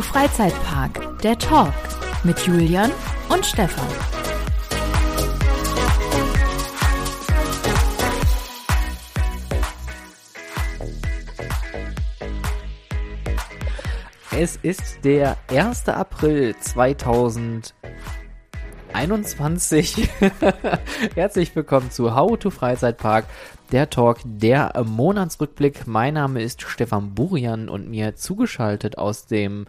to Freizeitpark, der Talk mit Julian und Stefan. Es ist der 1. April 2021. Herzlich willkommen zu How to Freizeitpark, der Talk, der Monatsrückblick. Mein Name ist Stefan Burian und mir zugeschaltet aus dem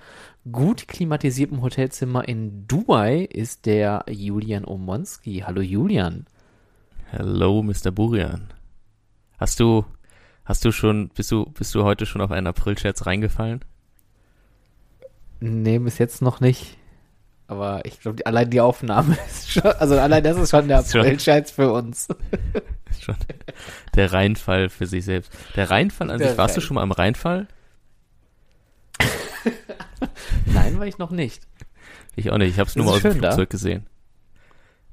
gut klimatisierten Hotelzimmer in Dubai ist der Julian Omonski. Hallo Julian. Hallo Mr. Burian. Hast du, hast du schon, bist du, bist du heute schon auf einen Aprilscherz reingefallen? Nee, bis jetzt noch nicht. Aber ich glaube, allein die Aufnahme ist schon, also allein das ist schon der Aprilscherz für uns. schon der Reinfall für sich selbst. Der Reinfall an der sich, warst Rein. du schon mal am Reinfall? Nein, war ich noch nicht. Ich auch nicht. Ich habe es nur mal aus dem Flugzeug da? gesehen.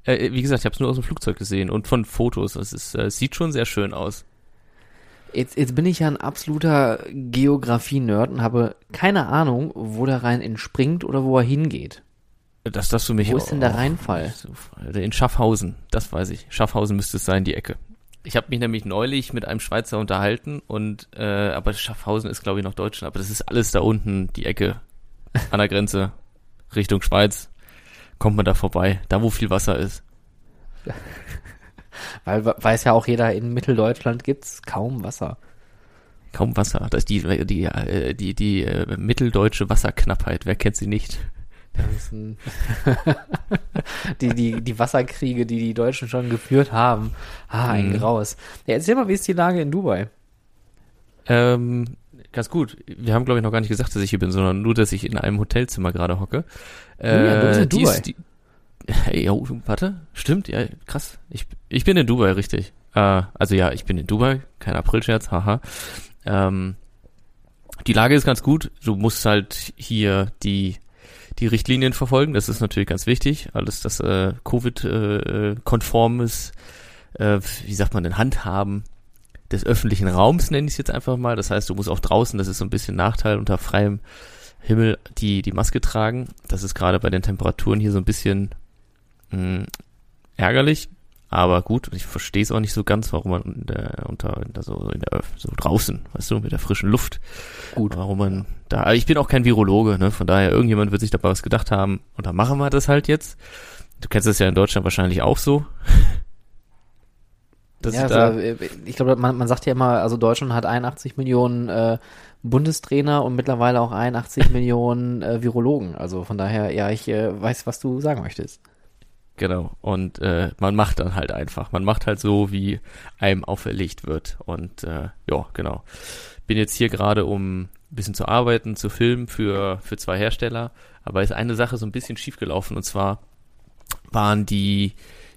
Äh, äh wie gesagt, ich habe es nur aus dem Flugzeug gesehen und von Fotos. Es ist, äh, sieht schon sehr schön aus. Jetzt, jetzt bin ich ja ein absoluter Geografie-Nerd und habe keine Ahnung, wo der Rhein entspringt oder wo er hingeht. Das darfst du mich Wo ist denn der Rheinfall? In Schaffhausen, das weiß ich. Schaffhausen müsste es sein, die Ecke. Ich habe mich nämlich neulich mit einem Schweizer unterhalten und äh, aber Schaffhausen ist glaube ich noch Deutschland, aber das ist alles da unten, die Ecke an der Grenze Richtung Schweiz. Kommt man da vorbei, da wo viel Wasser ist. Weil weiß ja auch jeder, in Mitteldeutschland gibt's kaum Wasser. Kaum Wasser. Das ist die, die, die, äh, die, die äh, mitteldeutsche Wasserknappheit. Wer kennt sie nicht? Ein, die, die, die Wasserkriege, die die Deutschen schon geführt haben. Ah, ein mhm. Graus. Ja, erzähl mal, wie ist die Lage in Dubai? Ähm, ganz gut. Wir haben, glaube ich, noch gar nicht gesagt, dass ich hier bin, sondern nur, dass ich in einem Hotelzimmer gerade hocke. Äh, ja, du bist in Dubai. Die, ja, warte, stimmt, ja, krass. Ich, ich bin in Dubai, richtig. Äh, also ja, ich bin in Dubai, kein Aprilscherz, haha. Ähm, die Lage ist ganz gut. Du musst halt hier die die Richtlinien verfolgen. Das ist natürlich ganz wichtig. Alles, das äh, Covid-konform äh, ist, äh, wie sagt man denn, Handhaben des öffentlichen Raums, nenne ich es jetzt einfach mal. Das heißt, du musst auch draußen, das ist so ein bisschen Nachteil, unter freiem Himmel die, die Maske tragen. Das ist gerade bei den Temperaturen hier so ein bisschen mh, hm, ärgerlich. Aber gut, ich verstehe es auch nicht so ganz, warum man unter, unter so in der so draußen, weißt du, mit der frischen Luft. Gut. Warum man da. Ich bin auch kein Virologe, ne? Von daher, irgendjemand wird sich dabei was gedacht haben und dann machen wir das halt jetzt. Du kennst das ja in Deutschland wahrscheinlich auch so. ja, also, äh, ich glaube, man, man sagt ja immer, also Deutschland hat 81 Millionen äh, Bundestrainer und mittlerweile auch 81 Millionen äh, Virologen. Also von daher, ja, ich äh, weiß, was du sagen möchtest. Genau. Und äh, man macht dann halt einfach. Man macht halt so, wie einem auferlegt wird. Und äh, ja, genau. Bin jetzt hier gerade, um ein bisschen zu arbeiten, zu filmen für, für zwei Hersteller. Aber ist eine Sache so ein bisschen schiefgelaufen. Und zwar waren die,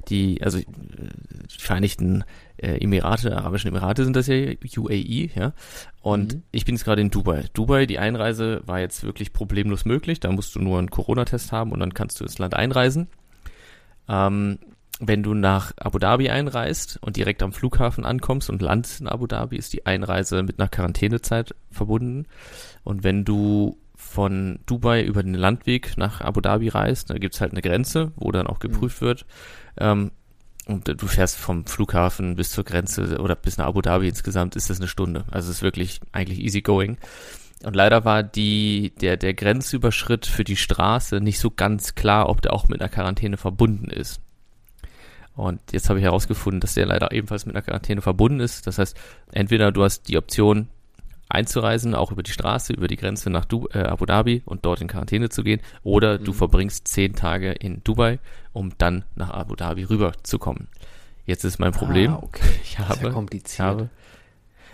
die, also äh, die Vereinigten äh, Emirate, Arabischen Emirate sind das ja, UAE, ja. Und mhm. ich bin jetzt gerade in Dubai. Dubai, die Einreise war jetzt wirklich problemlos möglich. Da musst du nur einen Corona-Test haben und dann kannst du ins Land einreisen. Ähm, wenn du nach Abu Dhabi einreist und direkt am Flughafen ankommst und landest in Abu Dhabi, ist die Einreise mit einer Quarantänezeit verbunden. Und wenn du von Dubai über den Landweg nach Abu Dhabi reist, da gibt's halt eine Grenze, wo dann auch geprüft mhm. wird. Ähm, und du fährst vom Flughafen bis zur Grenze oder bis nach Abu Dhabi insgesamt ist das eine Stunde. Also es ist wirklich eigentlich easy going. Und leider war die, der, der Grenzüberschritt für die Straße nicht so ganz klar, ob der auch mit einer Quarantäne verbunden ist. Und jetzt habe ich herausgefunden, dass der leider ebenfalls mit einer Quarantäne verbunden ist. Das heißt, entweder du hast die Option einzureisen, auch über die Straße, über die Grenze nach du äh, Abu Dhabi und dort in Quarantäne zu gehen, oder mhm. du verbringst zehn Tage in Dubai, um dann nach Abu Dhabi rüberzukommen. Jetzt ist mein Problem. Ah, okay. Ich habe, ja kompliziert. Habe,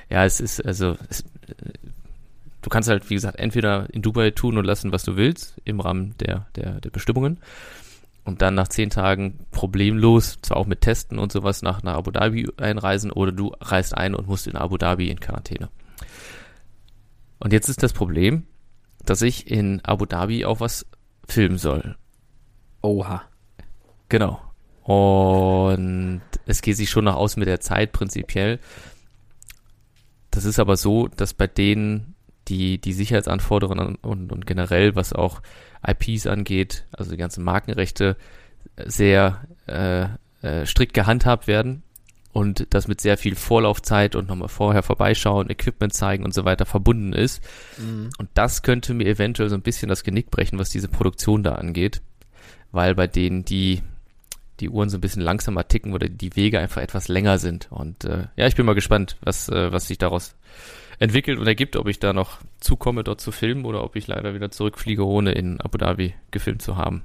ja, es ist also es, du kannst halt, wie gesagt, entweder in Dubai tun und lassen, was du willst, im Rahmen der, der, der Bestimmungen. Und dann nach zehn Tagen problemlos, zwar auch mit Testen und sowas, nach, nach Abu Dhabi einreisen oder du reist ein und musst in Abu Dhabi in Quarantäne. Und jetzt ist das Problem, dass ich in Abu Dhabi auch was filmen soll. Oha. Genau. Und es geht sich schon noch aus mit der Zeit prinzipiell. Das ist aber so, dass bei denen die, die Sicherheitsanforderungen und, und generell, was auch IPs angeht, also die ganzen Markenrechte, sehr äh, äh, strikt gehandhabt werden und das mit sehr viel Vorlaufzeit und nochmal vorher vorbeischauen, Equipment zeigen und so weiter verbunden ist. Mhm. Und das könnte mir eventuell so ein bisschen das Genick brechen, was diese Produktion da angeht, weil bei denen die die Uhren so ein bisschen langsamer ticken oder die Wege einfach etwas länger sind. Und äh, ja, ich bin mal gespannt, was, äh, was sich daraus entwickelt und ergibt, ob ich da noch zukomme, dort zu filmen oder ob ich leider wieder zurückfliege, ohne in Abu Dhabi gefilmt zu haben.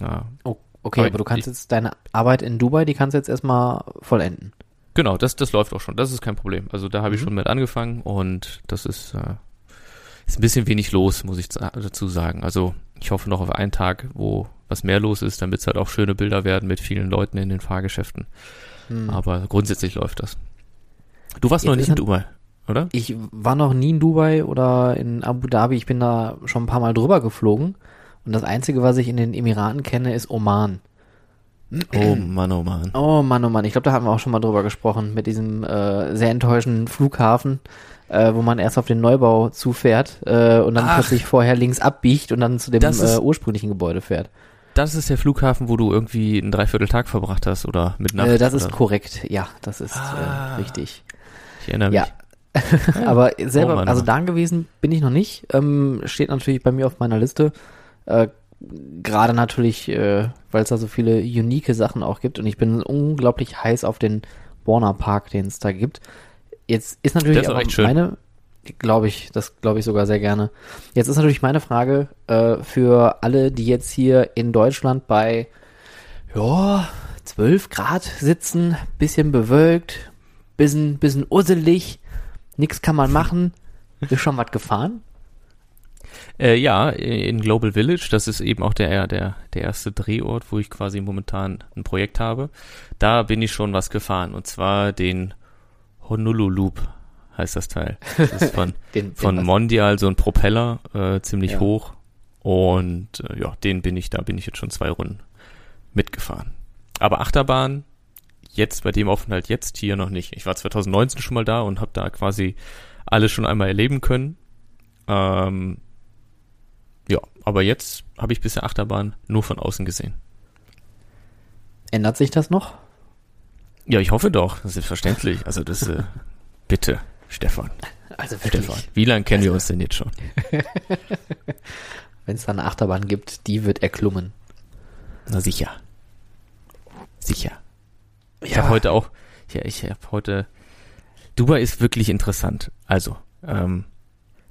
Ja. Oh, okay, aber, aber du kannst ich, jetzt deine Arbeit in Dubai, die kannst du jetzt erstmal vollenden. Genau, das, das läuft auch schon. Das ist kein Problem. Also da habe ich mhm. schon mit angefangen und das ist, äh, ist ein bisschen wenig los, muss ich dazu sagen. Also ich hoffe noch auf einen Tag, wo was mehr los ist, damit es halt auch schöne Bilder werden mit vielen Leuten in den Fahrgeschäften. Mhm. Aber grundsätzlich läuft das. Du warst Jetzt noch nicht in Dubai, oder? Ich war noch nie in Dubai oder in Abu Dhabi. Ich bin da schon ein paar Mal drüber geflogen. Und das Einzige, was ich in den Emiraten kenne, ist Oman. Oh Mann, oh Mann. Oh Mann, oh Mann. Ich glaube, da haben wir auch schon mal drüber gesprochen, mit diesem äh, sehr enttäuschenden Flughafen, äh, wo man erst auf den Neubau zufährt äh, und dann Ach, plötzlich vorher links abbiegt und dann zu dem ist, äh, ursprünglichen Gebäude fährt. Das ist der Flughafen, wo du irgendwie einen Dreivierteltag verbracht hast oder mit Nacht? Äh, das ist korrekt, ja, das ist äh, ah, richtig. Ich erinnere mich. Ja. Aber selber, oh also da gewesen bin ich noch nicht. Ähm, steht natürlich bei mir auf meiner Liste. Äh, gerade natürlich, äh, weil es da so viele unique Sachen auch gibt und ich bin unglaublich heiß auf den Warner Park, den es da gibt. Jetzt ist natürlich auch meine, glaube ich, das glaube ich sogar sehr gerne. Jetzt ist natürlich meine Frage äh, für alle, die jetzt hier in Deutschland bei ja, 12 Grad sitzen, bisschen bewölkt, bisschen, bisschen usselig, nix kann man machen. Ist schon was gefahren? Äh, ja, in Global Village, das ist eben auch der, der, der erste Drehort, wo ich quasi momentan ein Projekt habe. Da bin ich schon was gefahren und zwar den Honolulu Loop heißt das Teil. Das ist von, den, von den Mondial so ein Propeller, äh, ziemlich ja. hoch. Und äh, ja, den bin ich, da bin ich jetzt schon zwei Runden mitgefahren. Aber Achterbahn, jetzt bei dem Aufenthalt jetzt hier noch nicht. Ich war 2019 schon mal da und habe da quasi alles schon einmal erleben können. Ähm, ja, aber jetzt habe ich bisher Achterbahn nur von außen gesehen. Ändert sich das noch? Ja, ich hoffe doch. Das ist verständlich. Also das, äh, bitte, Stefan. Also wirklich. Stefan, wie lange kennen also, wir uns denn jetzt schon? Wenn es da eine Achterbahn gibt, die wird erklommen. Na sicher. Sicher. Ich ja. habe heute auch, ja, ich habe heute, Dubai ist wirklich interessant. Also, ähm,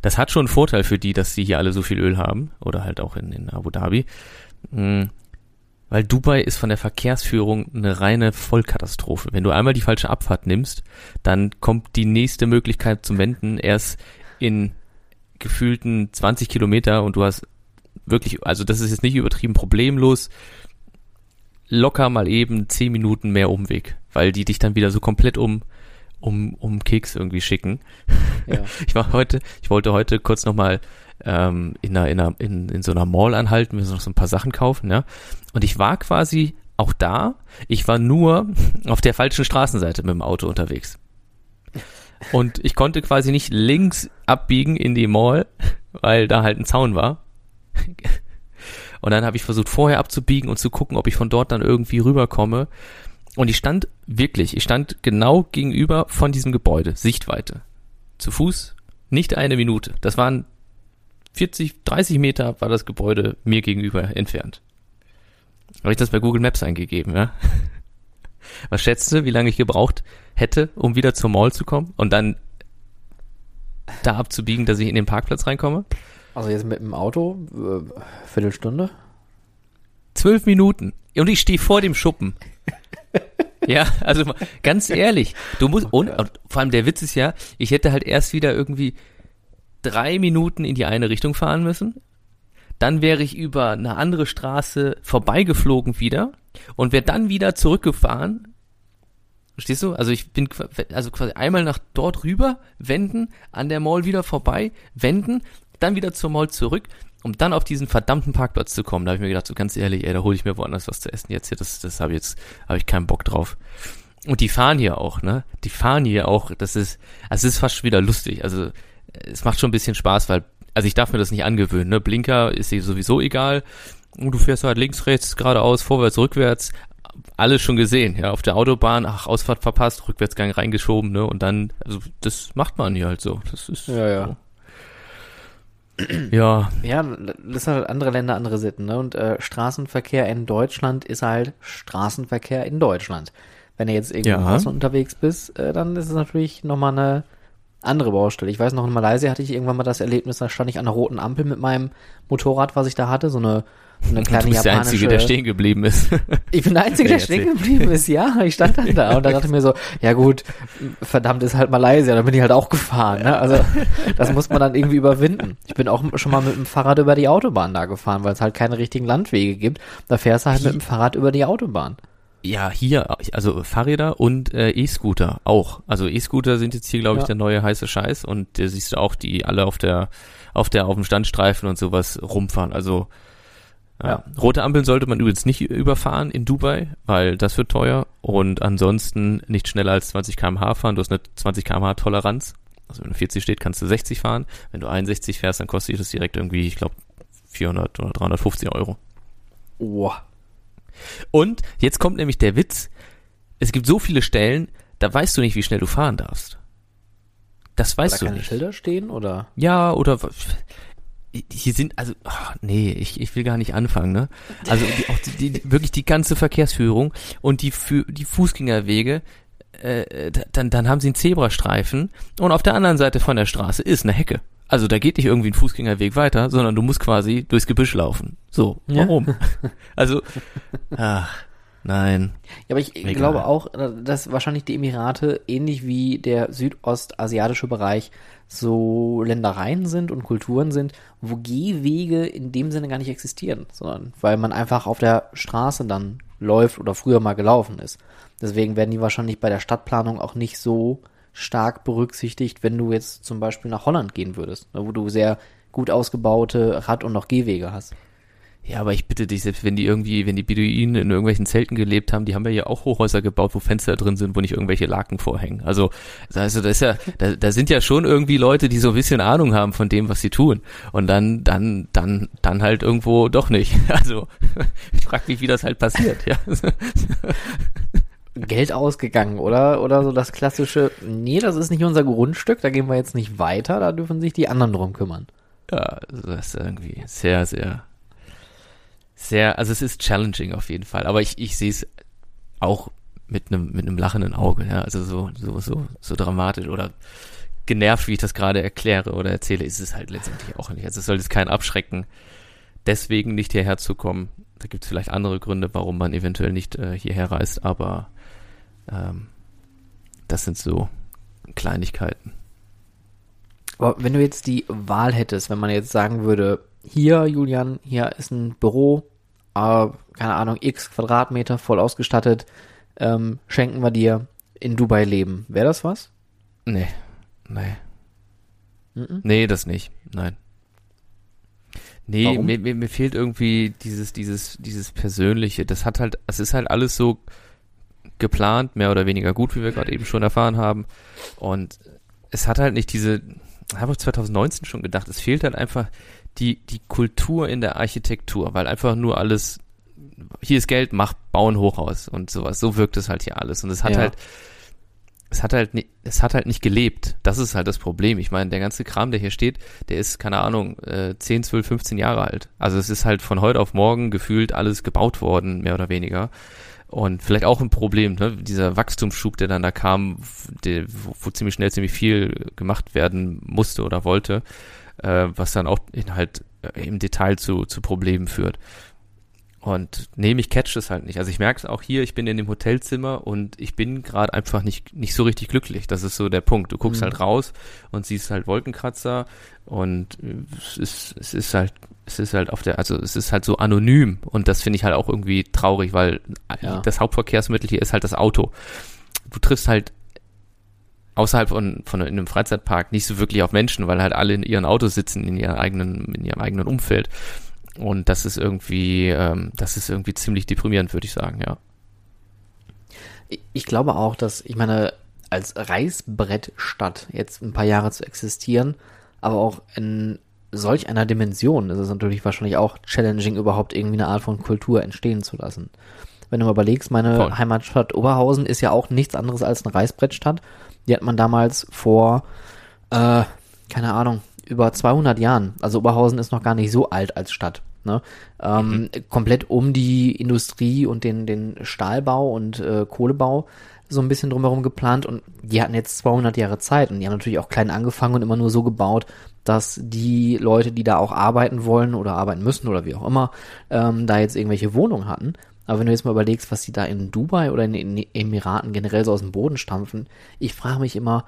das hat schon einen Vorteil für die, dass sie hier alle so viel Öl haben oder halt auch in, in Abu Dhabi. Mhm. Weil Dubai ist von der Verkehrsführung eine reine Vollkatastrophe. Wenn du einmal die falsche Abfahrt nimmst, dann kommt die nächste Möglichkeit zum Wenden erst in gefühlten 20 Kilometer und du hast wirklich, also das ist jetzt nicht übertrieben problemlos, locker mal eben 10 Minuten mehr Umweg, weil die dich dann wieder so komplett um um, um Keks irgendwie schicken. Ja. Ich war heute, ich wollte heute kurz nochmal ähm, in, einer, in, einer, in, in so einer Mall anhalten, wir noch so ein paar Sachen kaufen, ja. Und ich war quasi auch da, ich war nur auf der falschen Straßenseite mit dem Auto unterwegs. Und ich konnte quasi nicht links abbiegen in die Mall, weil da halt ein Zaun war. Und dann habe ich versucht, vorher abzubiegen und zu gucken, ob ich von dort dann irgendwie rüberkomme. Und ich stand wirklich, ich stand genau gegenüber von diesem Gebäude, Sichtweite. Zu Fuß, nicht eine Minute. Das waren 40, 30 Meter war das Gebäude mir gegenüber entfernt. Habe ich das bei Google Maps eingegeben, ja? Was schätzt du, wie lange ich gebraucht hätte, um wieder zur Mall zu kommen und dann da abzubiegen, dass ich in den Parkplatz reinkomme? Also jetzt mit dem Auto, äh, Viertelstunde? Zwölf Minuten. Und ich stehe vor dem Schuppen. Ja, also ganz ehrlich, du musst, und, und vor allem der Witz ist ja, ich hätte halt erst wieder irgendwie drei Minuten in die eine Richtung fahren müssen. Dann wäre ich über eine andere Straße vorbeigeflogen wieder und wäre dann wieder zurückgefahren. Verstehst du? Also ich bin also quasi einmal nach dort rüber, wenden, an der Mall wieder vorbei, wenden, dann wieder zur Mall zurück um dann auf diesen verdammten Parkplatz zu kommen, da habe ich mir gedacht, so ganz ehrlich, ey, da hole ich mir woanders was zu essen jetzt hier, das, das habe ich jetzt, habe ich keinen Bock drauf. Und die fahren hier auch, ne? Die fahren hier auch, das ist, also es ist fast schon wieder lustig. Also es macht schon ein bisschen Spaß, weil, also ich darf mir das nicht angewöhnen, ne? Blinker ist dir sowieso egal. Und du fährst halt links, rechts, geradeaus, vorwärts, rückwärts. Alles schon gesehen, ja, auf der Autobahn, ach, Ausfahrt verpasst, Rückwärtsgang reingeschoben, ne, und dann, also, das macht man hier halt so. Das ist, Ja, ja. So. Ja, Ja, das sind halt andere Länder, andere Sitten, ne? Und äh, Straßenverkehr in Deutschland ist halt Straßenverkehr in Deutschland. Wenn du jetzt irgendwo Ja. unterwegs bist, äh, dann ist es natürlich nochmal eine andere Baustelle. Ich weiß noch, in Malaysia hatte ich irgendwann mal das Erlebnis, da stand ich an einer roten Ampel mit meinem Motorrad, was ich da hatte, so eine, eine kleine du bist der japanische... Einzige, der stehen geblieben ist. Ich bin der Einzige, der stehen geblieben ist, ja. Ich stand dann da und dann dachte ich mir so, ja gut, verdammt ist halt Malaysia, da bin ich halt auch gefahren. Ne? Also das muss man dann irgendwie überwinden. Ich bin auch schon mal mit dem Fahrrad über die Autobahn da gefahren, weil es halt keine richtigen Landwege gibt. Da fährst du halt mit dem Fahrrad über die Autobahn. Ja, hier, also Fahrräder und äh, E-Scooter auch. Also E-Scooter sind jetzt hier, glaube ich, Ja. der neue heiße Scheiß und da siehst du auch die alle auf der, auf der, auf dem Standstreifen und sowas rumfahren. Also ja. Rote Ampeln sollte man übrigens nicht überfahren in Dubai, weil das wird teuer und ansonsten nicht schneller als 20 km/h fahren. Du hast eine 20 km/h Toleranz. Also wenn du 40 steht, kannst du 60 fahren. Wenn du 61 fährst, dann kostet das direkt irgendwie, ich glaube, 400 oder 350 Euro. Oh. Und jetzt kommt nämlich der Witz. Es gibt so viele Stellen, da weißt du nicht, wie schnell du fahren darfst. Das weißt da du nicht. Schilder stehen oder? Ja, oder hier sind, also, ach, nee, ich, ich will gar nicht anfangen, ne? Also die, auch die, die, wirklich die ganze Verkehrsführung und die, Fü- die Fußgängerwege, äh, da- dann, dann haben sie einen Zebrastreifen und auf der anderen Seite von der Straße ist eine Hecke. Also da geht nicht irgendwie ein Fußgängerweg weiter, sondern du musst quasi durchs Gebüsch laufen. So, Ja. warum? also, ach, nein. Ja, aber ich Egal. glaube auch, äh, dass wahrscheinlich die Emirate ähnlich wie der südostasiatische Bereich so Ländereien sind und Kulturen sind, wo Gehwege in dem Sinne gar nicht existieren, sondern weil man einfach auf der Straße dann läuft oder früher mal gelaufen ist. Deswegen werden die wahrscheinlich bei der Stadtplanung auch nicht so stark berücksichtigt, wenn du jetzt zum Beispiel nach Holland gehen würdest, ne, wo du sehr gut ausgebaute Rad- und auch Gehwege hast. Ja, aber ich bitte dich, selbst wenn die irgendwie, wenn die Beduinen in irgendwelchen Zelten gelebt haben, die haben ja hier auch Hochhäuser gebaut, wo Fenster drin sind, wo nicht irgendwelche Laken vorhängen. Also, also das ist ja, da, da sind ja schon irgendwie Leute, die so ein bisschen Ahnung haben von dem, was sie tun. Und dann, dann, dann, dann halt irgendwo doch nicht. Also, ich frag mich, wie das halt passiert, ja. Geld ausgegangen, oder? Oder so das klassische, nee, das ist nicht unser Grundstück, da gehen wir jetzt nicht weiter, da dürfen sich die anderen drum kümmern. Ja, das ist irgendwie sehr, sehr, sehr, also es ist challenging auf jeden Fall, aber ich, ich sehe es auch mit einem, mit einem lachenden Auge, ja, also so, so, so, so dramatisch oder genervt, wie ich das gerade erkläre oder erzähle, ist es halt letztendlich auch nicht. Also es soll jetzt keinen abschrecken, deswegen nicht hierher zu kommen. Da gibt es vielleicht andere Gründe, warum man eventuell nicht äh, hierher reist, aber ähm, das sind so Kleinigkeiten. Aber wenn du jetzt die Wahl hättest, wenn man jetzt sagen würde, hier, Julian, hier ist ein Büro, äh, keine Ahnung, x Quadratmeter, voll ausgestattet, ähm, schenken wir dir in Dubai leben. Wäre das was? Nee, nee. Mhm. Nee, das nicht. Nein. Nee, mir, mir, mir fehlt irgendwie dieses, dieses, dieses Persönliche. Das hat halt, es ist halt alles so geplant, mehr oder weniger gut, wie wir gerade eben schon erfahren haben. Und es hat halt nicht diese, habe ich 2019 schon gedacht, es fehlt halt einfach die, die Kultur in der Architektur, weil einfach nur alles, hier ist Geld, mach, bau ein Hochhaus und sowas. So wirkt es halt hier alles. Und es hat Ja. halt, es hat halt nicht, es hat halt nicht gelebt. Das ist halt das Problem. Ich meine, der ganze Kram, der hier steht, der ist, keine Ahnung, äh, 10, 12, 15 Jahre alt. Also es ist halt von heute auf morgen gefühlt alles gebaut worden, mehr oder weniger. Und vielleicht auch ein Problem, ne? dieser Wachstumsschub, der dann da kam, der, wo, wo ziemlich schnell ziemlich viel gemacht werden musste oder wollte, äh, was dann auch halt äh, im Detail zu, zu Problemen führt. Und nee, mich catcht es halt nicht. Also ich merke es auch hier, ich bin in dem Hotelzimmer und ich bin gerade einfach nicht, nicht so richtig glücklich. Das ist so der Punkt. Du guckst Mhm. halt raus und siehst halt Wolkenkratzer und äh, es ist, es ist halt, es ist halt auf der, also es ist halt so anonym und das finde ich halt auch irgendwie traurig, weil Ja. das Hauptverkehrsmittel hier ist halt das Auto. Du triffst halt außerhalb von, von einem Freizeitpark nicht so wirklich auf Menschen, weil halt alle in ihren Autos sitzen, in ihrem eigenen, in ihrem eigenen Umfeld. Und das ist irgendwie, ähm, das ist irgendwie ziemlich deprimierend, würde ich sagen, ja. Ich- Ich glaube auch, dass, ich meine, als Reißbrettstadt jetzt ein paar Jahre zu existieren, aber auch in solch einer Dimension ist es natürlich wahrscheinlich auch challenging, überhaupt irgendwie eine Art von Kultur entstehen zu lassen. Wenn du mal überlegst, meine Voll. Heimatstadt Oberhausen ist ja auch nichts anderes als eine Reißbrettstadt. Die hat man damals vor, äh, keine Ahnung, über 200 Jahren, also Oberhausen ist noch gar nicht so alt als Stadt, ne? ähm, komplett um die Industrie und den, den Stahlbau und äh, Kohlebau so ein bisschen drumherum geplant und die hatten jetzt 200 Jahre Zeit und die haben natürlich auch klein angefangen und immer nur so gebaut, dass die Leute, die da auch arbeiten wollen oder arbeiten müssen oder wie auch immer, ähm, da jetzt irgendwelche Wohnungen hatten. Aber wenn du jetzt mal überlegst, was die da in Dubai oder in den Emiraten generell so aus dem Boden stampfen, ich frage mich immer,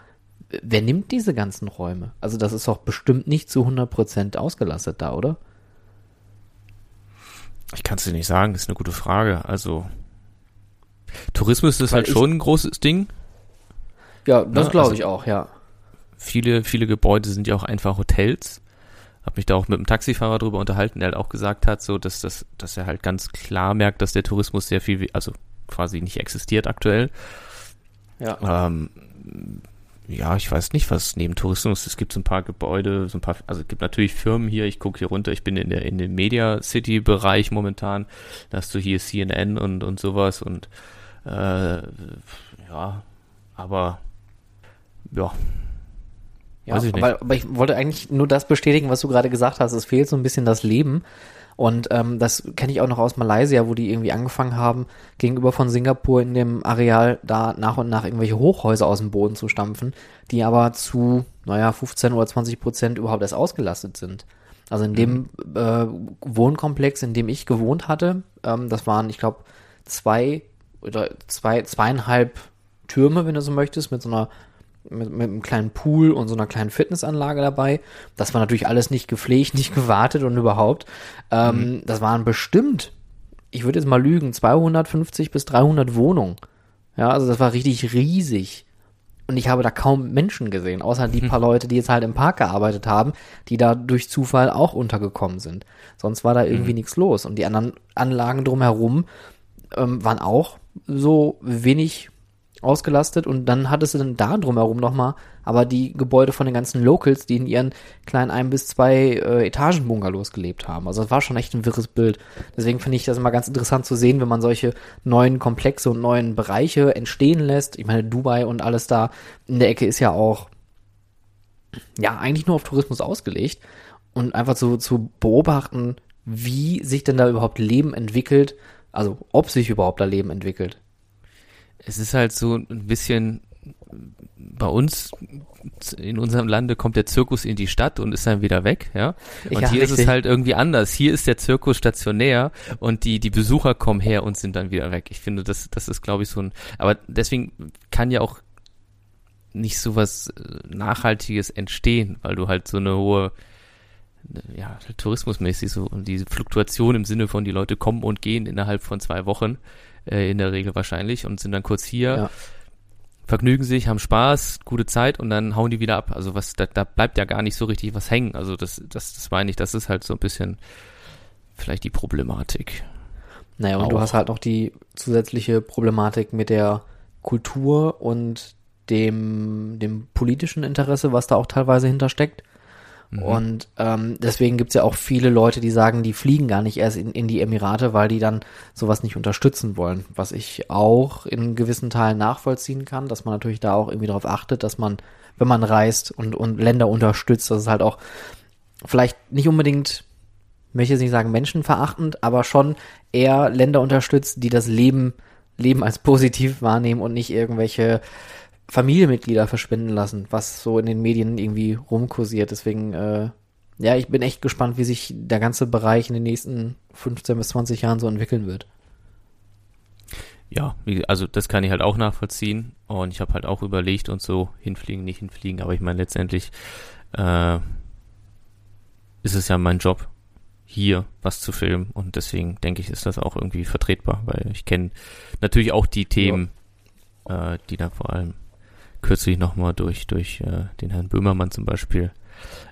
wer nimmt diese ganzen Räume? Also das ist doch bestimmt nicht zu 100% ausgelastet da, oder? Ich kann es dir nicht sagen, das ist eine gute Frage. Also Tourismus ist Weil halt schon ein großes Ding. Ja, das Ja, glaube also- ich auch, ja. Viele, viele Gebäude sind ja auch einfach Hotels. Hab mich da auch mit einem Taxifahrer drüber unterhalten, der halt auch gesagt hat, so dass das, dass er halt ganz klar merkt, dass der Tourismus sehr viel, also quasi nicht existiert aktuell. Ja. Ähm, ja, ich weiß nicht, was neben Tourismus, es gibt so ein paar Gebäude, so ein paar, also es gibt natürlich Firmen hier, ich gucke hier runter, ich bin in der, in dem Media City Bereich momentan, da hast du hier CNN und, und sowas und, äh, ja, aber, ja, Ja, Weiß ich nicht. Aber, aber ich wollte eigentlich nur das bestätigen, was du gerade gesagt hast. Es fehlt so ein bisschen das Leben. Und ähm, das kenne ich auch noch aus Malaysia, wo die irgendwie angefangen haben, gegenüber von Singapur in dem Areal da nach und nach irgendwelche Hochhäuser aus dem Boden zu stampfen, die aber zu, naja, 15 oder 20 Prozent überhaupt erst ausgelastet sind. Also in dem äh, Wohnkomplex, in dem ich gewohnt hatte, ähm, das waren, ich glaube, zwei oder zwei, zweieinhalb Türme, wenn du so möchtest, mit so einer mit, mit einem kleinen Pool und so einer kleinen Fitnessanlage dabei. Das war natürlich alles nicht gepflegt, nicht gewartet und überhaupt. Ähm, Das waren bestimmt, ich würde jetzt mal lügen, 250 bis 300 Wohnungen. Ja, also das war richtig riesig. Und ich habe da kaum Menschen gesehen, außer die paar Leute, die jetzt halt im Park gearbeitet haben, die da durch Zufall auch untergekommen sind. Sonst war da irgendwie nichts los. Und die anderen Anlagen drumherum ähm, waren auch so wenig ausgelastet und dann hattest du dann da drumherum nochmal aber die Gebäude von den ganzen Locals, die in ihren kleinen ein bis zwei äh, Etagen-Bungalows gelebt haben. Also das war schon echt ein wirres Bild. Deswegen finde ich das immer ganz interessant zu sehen, wenn man solche neuen Komplexe und neuen Bereiche entstehen lässt. Ich meine, Dubai und alles da in der Ecke ist ja auch ja eigentlich nur auf Tourismus ausgelegt und einfach zu, zu beobachten, wie sich denn da überhaupt Leben entwickelt, also ob sich überhaupt da Leben entwickelt. Es ist halt so ein bisschen bei uns in unserem Lande kommt der Zirkus in die Stadt und ist dann wieder weg, ja. Und Ja, hier ist es richtig. halt irgendwie anders. Hier ist der Zirkus stationär und die die Besucher kommen her und sind dann wieder weg. Ich finde, das das ist glaube ich so ein aber deswegen kann ja auch nicht so was äh, nachhaltiges entstehen, weil du halt so eine hohe ja, halt tourismusmäßig so und diese Fluktuation im Sinne von die Leute kommen und gehen innerhalb von zwei Wochen äh, in der Regel wahrscheinlich und sind dann kurz hier, Ja. vergnügen sich, haben Spaß, gute Zeit und dann hauen die wieder ab. Also was da, da bleibt ja gar nicht so richtig was hängen. Also das das das meine ich, das ist halt so ein bisschen vielleicht die Problematik. Naja, und du Auch. hast halt noch die zusätzliche Problematik mit der Kultur und dem, dem politischen Interesse, was da auch teilweise hintersteckt. Mhm. Und ähm, deswegen gibt's ja auch viele Leute, die sagen, die fliegen gar nicht erst in, in die Emirate, weil die dann sowas nicht unterstützen wollen. Was ich auch in gewissen Teilen nachvollziehen kann, dass man natürlich da auch irgendwie darauf achtet, dass man, wenn man reist und, und Länder unterstützt, dass es halt auch vielleicht nicht unbedingt, möchte jetzt nicht sagen menschenverachtend, aber schon eher Länder unterstützt, die das Leben, Leben als positiv wahrnehmen und nicht irgendwelche Familienmitglieder verschwinden lassen, was so in den Medien irgendwie rumkursiert. Deswegen, äh, ja, ich bin echt gespannt, wie sich der ganze Bereich in den nächsten 15 bis 20 Jahren so entwickeln wird. Ja, also das kann ich halt auch nachvollziehen. Und ich habe halt auch überlegt und so hinfliegen, nicht hinfliegen, aber ich meine letztendlich äh, ist es ja mein Job hier was zu filmen. Und deswegen denke ich, ist das auch irgendwie vertretbar, weil ich kenne natürlich auch die Themen, äh, die da vor allem kürzlich nochmal durch durch äh, den Herrn Böhmermann zum Beispiel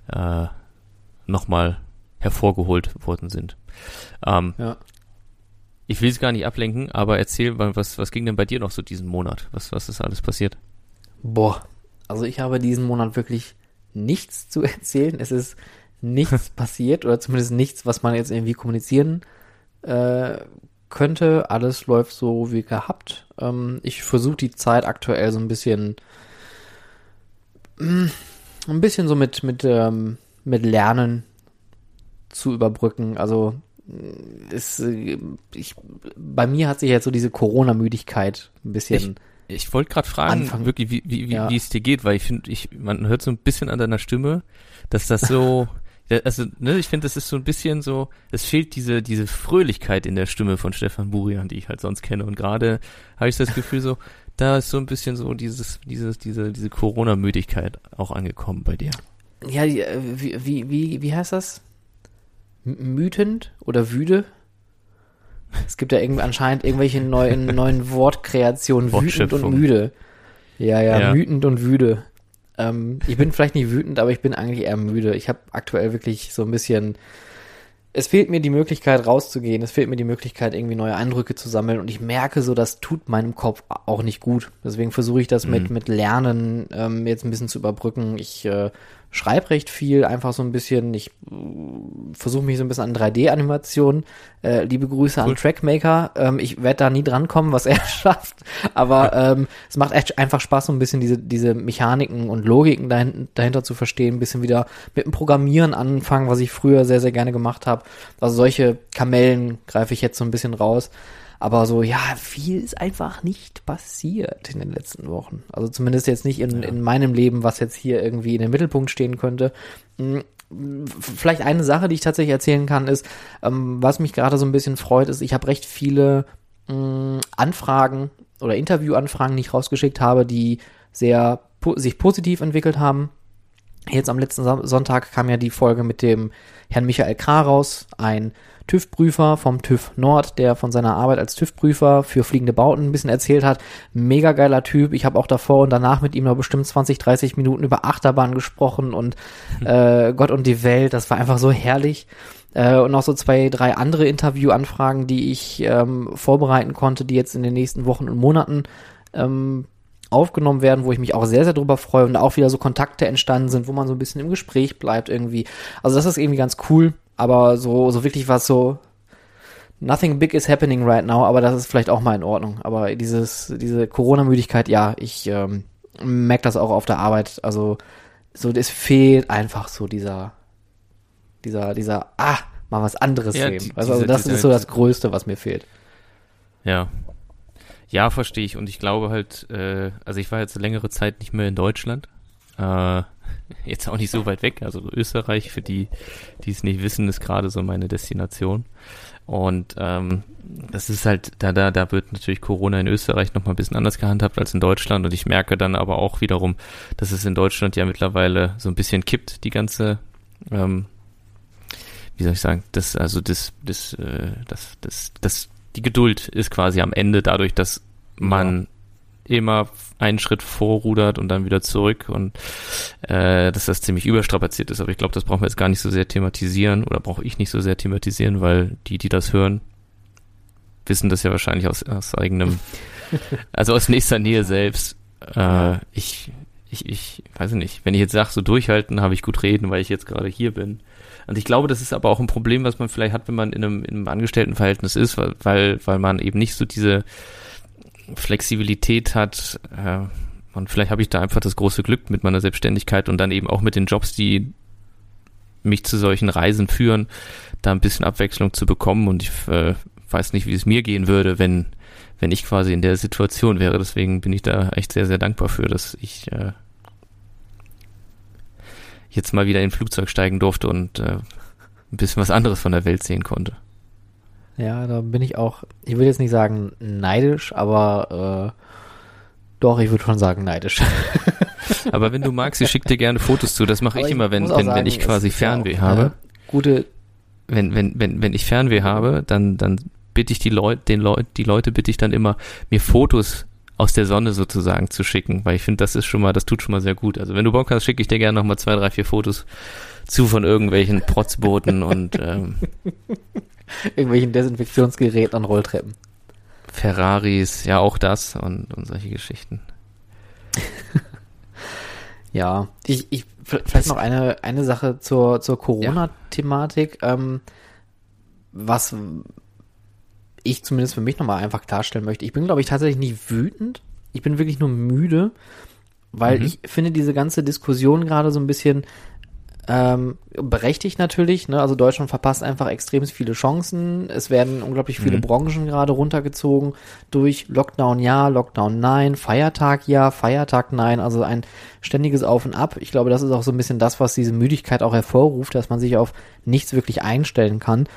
äh, nochmal hervorgeholt worden sind. Ähm, Ja. ich will es gar nicht ablenken, aber erzähl mal, was, was ging denn bei dir noch so diesen Monat? Was, was ist alles passiert? Boah, also ich habe diesen Monat wirklich nichts zu erzählen. Es ist nichts passiert oder zumindest nichts, was man jetzt irgendwie kommunizieren äh, könnte. Alles läuft so wie gehabt. Ähm, ich versuche die Zeit aktuell so ein bisschen, mm, ein bisschen so mit mit ähm, mit Lernen zu überbrücken. Also ist, äh, ich, bei mir hat sich jetzt so diese Corona-Müdigkeit ein bisschen. Ich, ich wollte gerade fragen, Anfangen. wirklich, wie, wie, wie, Ja. wie es dir geht, weil ich finde, ich, man hört so ein bisschen an deiner Stimme, dass das so, also, ne, ich finde, das ist so ein bisschen so, es fehlt diese, diese Fröhlichkeit in der Stimme von Stefan Burian, die ich halt sonst kenne. Und gerade habe ich das Gefühl so, da ist so ein bisschen so dieses, dieses, diese, diese Corona-Müdigkeit auch angekommen bei dir. Ja, äh, wie, wie, wie, wie heißt das? Mütend oder wüde? Es gibt ja irgendwie anscheinend irgendwelche neuen, neuen Wortkreationen, wütend und müde. Ja, ja, Ja. wütend und wüde. Ähm, ich bin vielleicht nicht wütend, aber ich bin eigentlich eher müde. Ich habe aktuell wirklich so ein bisschen. Es fehlt mir die Möglichkeit rauszugehen. Es fehlt mir die Möglichkeit, irgendwie neue Eindrücke zu sammeln. Und ich merke so, das tut meinem Kopf auch nicht gut. Deswegen versuche ich das mit, Mhm. mit Lernen ähm, jetzt ein bisschen zu überbrücken. Ich äh, schreibe recht viel, einfach so ein bisschen. Ich versuche mich so ein bisschen an 3D-Animationen. Äh, liebe Grüße Cool. an Trackmaker. Ähm, ich werde da nie drankommen, was er schafft. Aber ähm, es macht echt einfach Spaß, so ein bisschen diese, diese Mechaniken und Logiken dahin, dahinter zu verstehen. Ein bisschen wieder mit dem Programmieren anfangen, was ich früher sehr, sehr gerne gemacht habe. Also solche Kamellen greife ich jetzt so ein bisschen raus. Aber so, ja, viel ist einfach nicht passiert in den letzten Wochen. Also zumindest jetzt nicht in, Ja. in meinem Leben, was jetzt hier irgendwie in den Mittelpunkt stehen könnte. Hm, Vielleicht eine Sache, die ich tatsächlich erzählen kann, ist, ähm, was mich gerade so ein bisschen freut, ist, ich habe recht viele mh, Anfragen oder Interviewanfragen, die ich rausgeschickt habe, die sehr po sich positiv entwickelt haben. Jetzt am letzten Son- Sonntag kam ja die Folge mit dem Herrn Michael Krah raus, ein TÜV-Prüfer vom TÜV Nord, der von seiner Arbeit als TÜV-Prüfer für fliegende Bauten ein bisschen erzählt hat. Mega geiler Typ. Ich habe auch davor und danach mit ihm noch bestimmt 20, 30 Minuten über Achterbahn gesprochen und äh, Gott und die Welt. Das war einfach so herrlich. Äh, und noch so zwei, drei andere Interviewanfragen, die ich ähm, vorbereiten konnte, die jetzt in den nächsten Wochen und Monaten ähm, aufgenommen werden, wo ich mich auch sehr, sehr drüber freue und da auch wieder so Kontakte entstanden sind, wo man so ein bisschen im Gespräch bleibt irgendwie. Also das ist irgendwie ganz cool, aber so, so wirklich was so nothing big is happening right now, aber das ist vielleicht auch mal in Ordnung. Aber dieses, diese Corona-Müdigkeit, ja, ich ähm, merke das auch auf der Arbeit. Also so, es fehlt einfach so dieser, dieser, dieser, ah, mal was anderes Ja, sehen. die- also, also diese- das diese- ist so das Größte, was mir fehlt. Ja. Ja, verstehe ich. Und ich glaube halt, äh, also ich war jetzt längere Zeit nicht mehr in Deutschland. Äh, jetzt auch nicht so weit weg. Also Österreich, für die, die es nicht wissen, ist gerade so meine Destination. Und ähm, das ist halt, da, da, da wird natürlich Corona in Österreich nochmal ein bisschen anders gehandhabt als in Deutschland. Und ich merke dann aber auch wiederum, dass es in Deutschland ja mittlerweile so ein bisschen kippt, die ganze, ähm, wie soll ich sagen, das, also das, das, äh, das, das, das, die Geduld ist quasi am Ende dadurch, dass man immer einen Schritt vorrudert und dann wieder zurück und äh, dass das ziemlich überstrapaziert ist. Aber ich glaube, das brauchen wir jetzt gar nicht so sehr thematisieren oder brauche ich nicht so sehr thematisieren, weil die, die das hören, wissen das ja wahrscheinlich aus, aus eigenem, also aus nächster Nähe selbst. Äh, ich, ich, ich weiß nicht, wenn ich jetzt sage, so durchhalten, habe ich gut reden, weil ich jetzt gerade hier bin. Und ich glaube, das ist aber auch ein Problem, was man vielleicht hat, wenn man in einem, in einem Angestelltenverhältnis ist, weil, weil, weil man eben nicht so diese Flexibilität hat. Äh, und vielleicht habe ich da einfach das große Glück mit meiner Selbstständigkeit und dann eben auch mit den Jobs, die mich zu solchen Reisen führen, da ein bisschen Abwechslung zu bekommen. Und ich äh, weiß nicht, wie es mir gehen würde, wenn, wenn ich quasi in der Situation wäre. Deswegen bin ich da echt sehr, sehr dankbar für, dass ich äh, jetzt mal wieder in ein Flugzeug steigen durfte und äh, ein bisschen was anderes von der Welt sehen konnte. Ja, da bin ich auch, ich will jetzt nicht sagen neidisch, aber äh, doch, ich würde schon sagen neidisch. Aber wenn du magst, ich schicke dir gerne Fotos zu. Das mache Aber ich immer, wenn, wenn, wenn sagen, ich quasi ja Fernweh auch habe. eine Gute, Wenn, wenn, wenn, wenn ich Fernweh habe, dann, dann bitte ich die Leute, den Leut, die Leute bitte ich dann immer, mir Fotos aus der Sonne sozusagen zu schicken, weil ich finde, das ist schon mal, das tut schon mal sehr gut. Also wenn du Bock hast, schicke ich dir gerne nochmal zwei, drei, vier Fotos zu von irgendwelchen Protzbooten und ähm, irgendwelchen Desinfektionsgeräten an Rolltreppen. Ferraris, ja auch das und, und solche Geschichten. Ja, ich, ich Vielleicht noch eine, eine Sache zur, zur Corona-Thematik, ähm, was ich zumindest für mich nochmal einfach klarstellen möchte. Ich bin, glaube ich, tatsächlich nicht wütend. Ich bin wirklich nur müde, weil Mhm. ich finde diese ganze Diskussion gerade so ein bisschen ähm, berechtigt natürlich. Ne? Also Deutschland verpasst einfach extrem viele Chancen. Es werden unglaublich viele Mhm. Branchen gerade runtergezogen durch Lockdown ja, Lockdown nein, Feiertag ja, Feiertag nein. Also ein ständiges Auf und Ab. Ich glaube, das ist auch so ein bisschen das, was diese Müdigkeit auch hervorruft, dass man sich auf nichts wirklich einstellen kann.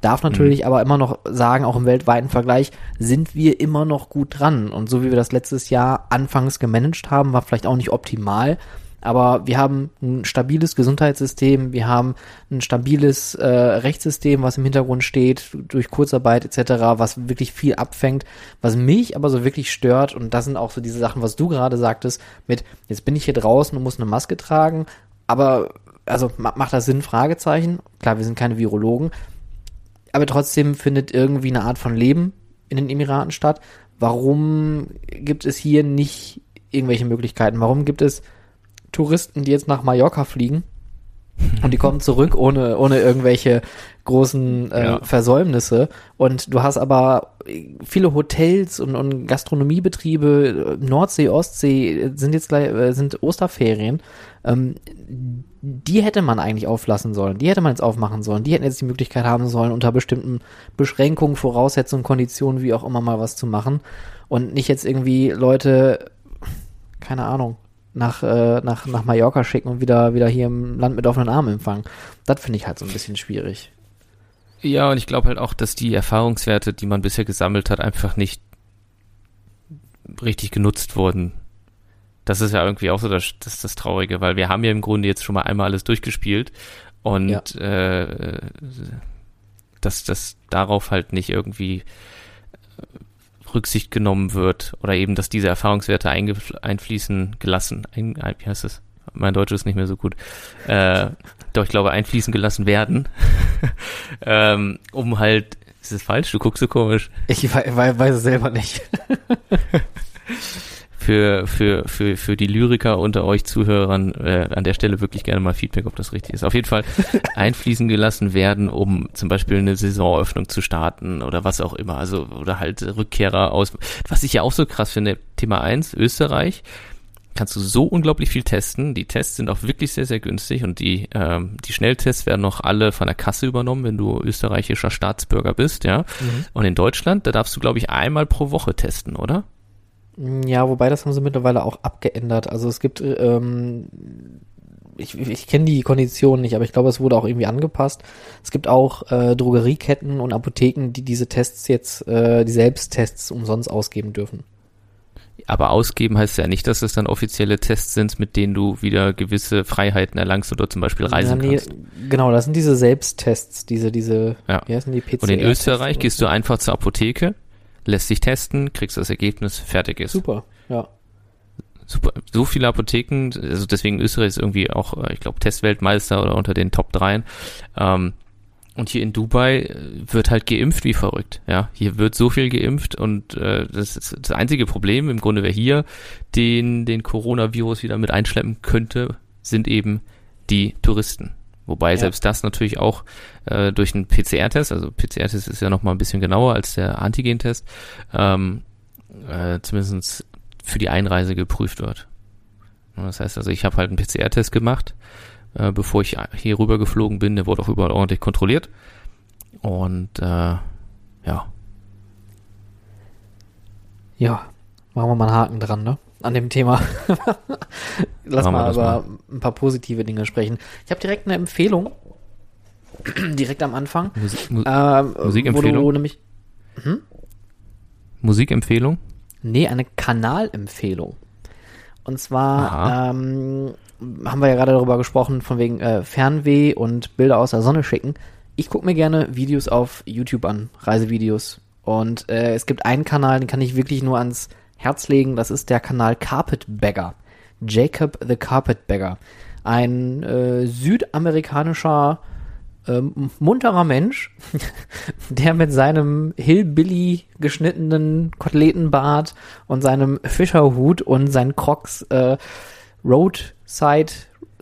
Darf natürlich aber immer noch sagen, auch im weltweiten Vergleich, sind wir immer noch gut dran. Und so wie wir das letztes Jahr anfangs gemanagt haben, war vielleicht auch nicht optimal. Aber wir haben ein stabiles Gesundheitssystem, wir haben ein stabiles äh, Rechtssystem, was im Hintergrund steht, durch Kurzarbeit etc., was wirklich viel abfängt. Was mich aber so wirklich stört, und das sind auch so diese Sachen, was du gerade sagtest, mit, jetzt bin ich hier draußen und muss eine Maske tragen, aber, also ma- macht das Sinn? Fragezeichen. Klar, wir sind keine Virologen, aber trotzdem findet irgendwie eine Art von Leben in den Emiraten statt. Warum gibt es hier nicht irgendwelche Möglichkeiten? Warum gibt es Touristen, die jetzt nach Mallorca fliegen und die kommen zurück ohne, ohne irgendwelche großen äh, Ja. Versäumnisse und du hast aber viele Hotels und, und Gastronomiebetriebe, äh, Nordsee, Ostsee äh, sind jetzt gleich, äh, sind Osterferien. Ähm, die hätte man eigentlich auflassen sollen. Die hätte man jetzt aufmachen sollen. Die hätten jetzt die Möglichkeit haben sollen, unter bestimmten Beschränkungen, Voraussetzungen, Konditionen, wie auch immer mal was zu machen. Und nicht jetzt irgendwie Leute, keine Ahnung, nach, äh, nach, nach Mallorca schicken und wieder, wieder hier im Land mit offenen Armen empfangen. Das finde ich halt so ein bisschen schwierig. Ja, und ich glaube halt auch, dass die Erfahrungswerte, die man bisher gesammelt hat, einfach nicht richtig genutzt wurden. Das ist ja irgendwie auch so das, das, das Traurige, weil wir haben ja im Grunde jetzt schon mal einmal alles durchgespielt und Ja. äh, dass das darauf halt nicht irgendwie äh, Rücksicht genommen wird oder eben, dass diese Erfahrungswerte einfließen gelassen, ein, wie heißt das? Mein Deutsch ist nicht mehr so gut. Äh, doch, ich glaube, einfließen gelassen werden, ähm, um halt, ist es falsch? Du guckst so komisch. Ich wei- wei- weiß es selber nicht. Für, für, für, für die Lyriker unter euch Zuhörern äh, an der Stelle wirklich gerne mal Feedback, ob das richtig ist. Auf jeden Fall einfließen gelassen werden, um zum Beispiel eine Saisoneröffnung zu starten oder was auch immer. Also, oder halt Rückkehrer aus. Was ich ja auch so krass finde, Thema eins Österreich, kannst du so unglaublich viel testen. Die Tests sind auch wirklich sehr, sehr günstig und die, ähm, die Schnelltests werden noch alle von der Kasse übernommen, wenn du österreichischer Staatsbürger bist, ja. Und in Deutschland, da darfst du, glaube ich, einmal pro Woche testen, oder? Ja, wobei das haben sie mittlerweile auch abgeändert. Also es gibt, ähm, ich, ich kenne die Konditionen nicht, aber ich glaube, es wurde auch irgendwie angepasst. Es gibt auch äh, Drogerieketten und Apotheken, die diese Tests jetzt, äh, die Selbsttests umsonst ausgeben dürfen. Aber ausgeben heißt ja nicht, dass es dann offizielle Tests sind, mit denen du wieder gewisse Freiheiten erlangst oder zum Beispiel reisen Ja, nee, kannst. Genau, das sind diese Selbsttests, diese, diese, Ja. wie heißen die PCR? Und in Österreich gehst du einfach zur Apotheke, lässt dich testen, kriegst das Ergebnis, fertig ist. Super, ja. Super. So viele Apotheken, also deswegen Österreich ist irgendwie auch, äh, ich glaube, Testweltmeister oder unter den Top 3. Ähm, und hier in Dubai äh, wird halt geimpft wie verrückt. Ja, hier wird so viel geimpft und äh, das ist das einzige Problem im Grunde, wer hier den den Coronavirus wieder mit einschleppen könnte, sind eben die Touristen. Wobei Ja. selbst das natürlich auch äh, durch einen PCR-Test, also PCR-Test ist ja noch mal ein bisschen genauer als der Antigen-Test, ähm, äh, zumindest für die Einreise geprüft wird. Das heißt also, ich habe halt einen PCR-Test gemacht, äh, bevor ich hier rüber geflogen bin. Der wurde auch überall ordentlich kontrolliert. Und äh, ja, Ja, machen wir mal einen Haken dran, ne? An dem Thema. Lass mal über ein paar positive Dinge sprechen. Ich habe direkt eine Empfehlung. direkt am Anfang. Musik, Mu Ähm, Musikempfehlung? Wo du nämlich, Musikempfehlung. nee, eine Kanalempfehlung. Und zwar ähm, haben wir ja gerade darüber gesprochen, von wegen äh, Fernweh und Bilder aus der Sonne schicken. Ich gucke mir gerne Videos auf YouTube an, Reisevideos. Und äh, es gibt einen Kanal, den kann ich wirklich nur ans Herz legen. Das ist der Kanal Carpetbagger. Jacob the Carpetbagger. Ein äh, südamerikanischer ähm, munterer Mensch, der mit seinem Hillbilly geschnittenen Kotelettenbart und seinem Fischerhut und seinen Crocs äh, Roadside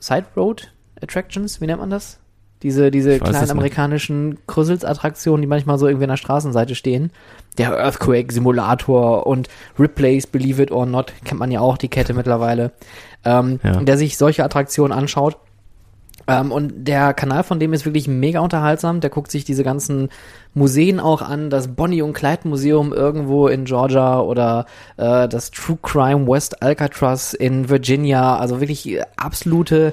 Side Road Attractions, wie nennt man das? Diese, diese kleinen amerikanischen Krüsselsattraktionen, die manchmal so irgendwie an der Straßenseite stehen. Der Earthquake Simulator und Ripley's Believe It or Not, kennt man ja auch, die Kette mittlerweile. Ähm, Ja. Der sich solche Attraktionen anschaut. Ähm, und der Kanal von dem ist wirklich mega unterhaltsam. Der guckt sich diese ganzen Museen auch an, das Bonnie und Clyde Museum irgendwo in Georgia oder äh, das True Crime West Alcatraz in Virginia. Also wirklich äh, absolute,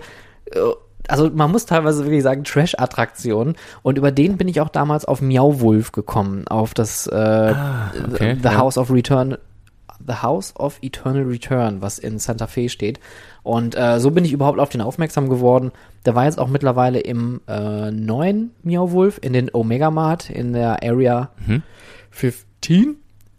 äh, also man muss teilweise wirklich sagen Trash-Attraktionen. Und über den bin ich auch damals auf Miauwolf gekommen, auf das äh, Ah, okay, The ja. House of Return. The House of Eternal Return, was in Santa Fe steht. Und äh, so bin ich überhaupt auf den aufmerksam geworden. Der war jetzt auch mittlerweile im äh, neuen Miauwolf in den Omega Mart in der Area Mhm. 15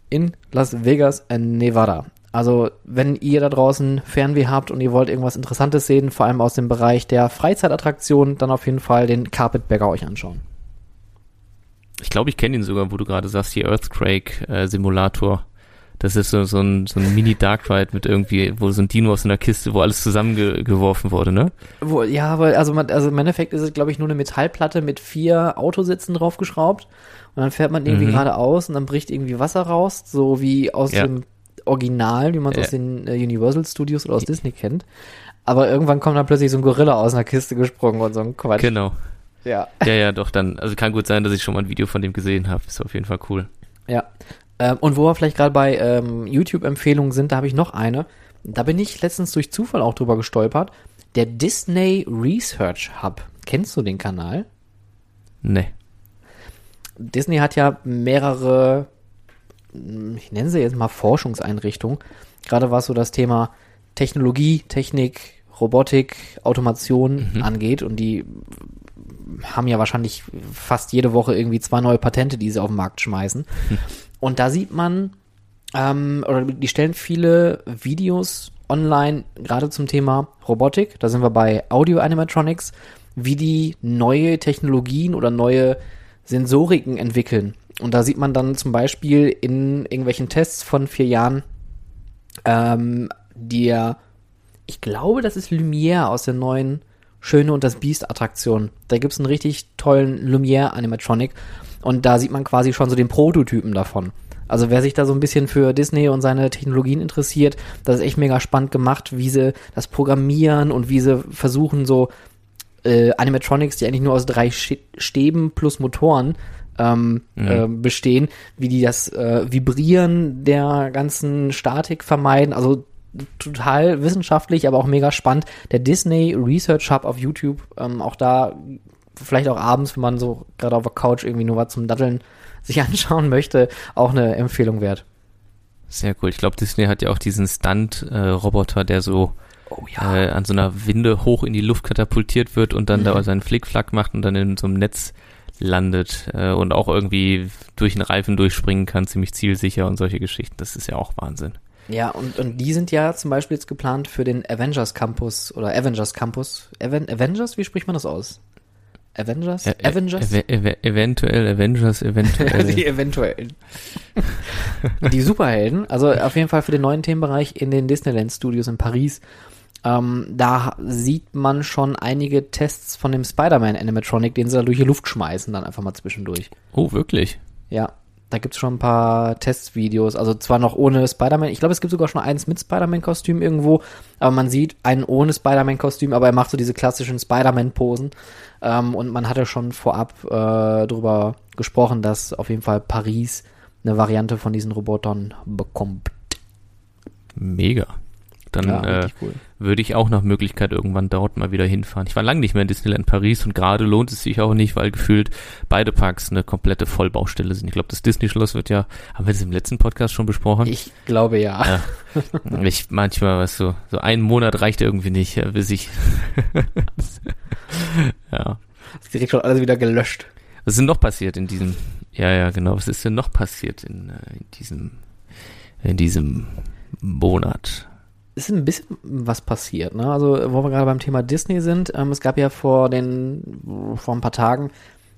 in Las Vegas, äh, Nevada. Also, wenn ihr da draußen Fernweh habt und ihr wollt irgendwas Interessantes sehen, vor allem aus dem Bereich der Freizeitattraktionen, dann auf jeden Fall den Carpetbagger euch anschauen. Ich glaube, ich kenne ihn sogar, wo du gerade sagst, die Earthquake-Simulator. Das ist so, so ein, so ein Mini-Dark Ride mit irgendwie, wo so ein Dino aus einer Kiste, wo alles zusammengeworfen wurde, ne? Wo, ja, weil, also, man, also im Endeffekt ist es, glaube ich, nur eine Metallplatte mit vier Autositzen draufgeschraubt. Und dann fährt man irgendwie Mhm. geradeaus und dann bricht irgendwie Wasser raus, so wie aus Ja. dem Original, wie man es Ja. aus den äh, Universal Studios oder aus Disney kennt. Aber irgendwann kommt dann plötzlich so ein Gorilla aus einer Kiste gesprungen und so ein Quatsch. Genau. Ja. Ja, ja, doch, dann, also kann gut sein, dass ich schon mal ein Video von dem gesehen habe. Ist auf jeden Fall cool. Ja. Ähm, und wo wir vielleicht gerade bei ähm, YouTube-Empfehlungen sind, da habe ich noch eine. Da bin ich letztens durch Zufall auch drüber gestolpert. Der Disney Research Hub. Kennst du den Kanal? Ne. Disney hat ja mehrere, hm, ich nenne sie jetzt mal Forschungseinrichtungen. Gerade was so das Thema Technologie, Technik, Robotik, Automation Mhm. angeht. Und die haben ja wahrscheinlich fast jede Woche irgendwie zwei neue Patente, die sie auf den Markt schmeißen. Und da sieht man, ähm, oder die stellen viele Videos online, gerade zum Thema Robotik. Da sind wir bei Audio Animatronics, wie die neue Technologien oder neue Sensoriken entwickeln. Und da sieht man dann zum Beispiel in irgendwelchen Tests von vier Jahren, ähm, der, ich glaube, das ist Lumière aus der neuen Schöne und das Biest Attraktion. Da gibt's einen richtig tollen Lumière Animatronic und da sieht man quasi schon so den Prototypen davon. Also wer sich da so ein bisschen für Disney und seine Technologien interessiert, das ist echt mega spannend gemacht, wie sie das programmieren und wie sie versuchen so äh, Animatronics, die eigentlich nur aus drei Stäben plus Motoren ähm, Mhm. äh, bestehen, wie die das äh, Vibrieren der ganzen Statik vermeiden. Also total wissenschaftlich, aber auch mega spannend. Der Disney Research Hub auf YouTube, ähm, auch da vielleicht auch abends, wenn man so gerade auf der Couch irgendwie nur was zum Daddeln sich anschauen möchte, auch eine Empfehlung wert. Sehr cool. Ich glaube, Disney hat ja auch diesen Stunt-Roboter, der so Oh äh, an so einer Winde hoch in die Luft katapultiert wird und dann Mhm. da seinen Flickflack macht und dann in so einem Netz landet äh, und auch irgendwie durch einen Reifen durchspringen kann, ziemlich zielsicher und solche Geschichten. Das ist ja auch Wahnsinn. Ja, und, und die sind ja zum Beispiel jetzt geplant für den Avengers Campus oder Avengers Campus. Aven Avengers, wie spricht man das aus? Avengers? Ä- Avengers? ev ev eventuell, Avengers, die eventuell. eventuell. die Superhelden, also auf jeden Fall für den neuen Themenbereich in den Disneyland Studios in Paris. Ähm, da sieht man schon einige Tests von dem Spider-Man Animatronic, den sie da durch die Luft schmeißen, dann einfach mal zwischendurch. oh, wirklich? Ja, da gibt's schon ein paar Testvideos, also zwar noch ohne Spider-Man, ich glaube, es gibt sogar schon eins mit Spider-Man-Kostüm irgendwo, aber man sieht einen ohne Spider-Man-Kostüm, aber er macht so diese klassischen Spider-Man-Posen ähm, und man hatte schon vorab äh, drüber gesprochen, dass auf jeden Fall Paris eine Variante von diesen Robotern bekommt. Mega. Dann Ja, äh, cool. würde ich auch nach Möglichkeit irgendwann dort mal wieder hinfahren. Ich war lange nicht mehr in Disneyland Paris und gerade lohnt es sich auch nicht, weil gefühlt beide Parks eine komplette Vollbaustelle sind. Ich glaube, das Disney-Schloss wird ja, haben wir das im letzten Podcast schon besprochen? Ich glaube ja. Ja. Ich manchmal, weißt du, so ein Monat reicht irgendwie nicht, ja, bis ich. ja. Ist direkt schon alles wieder gelöscht. Was ist denn noch passiert in diesem? Ja, ja, genau. Was ist denn noch passiert in, äh, in diesem, in diesem Monat? Ist ein bisschen was passiert, ne? Also, wo wir gerade beim Thema Disney sind, ähm, es gab ja vor den, vor ein paar Tagen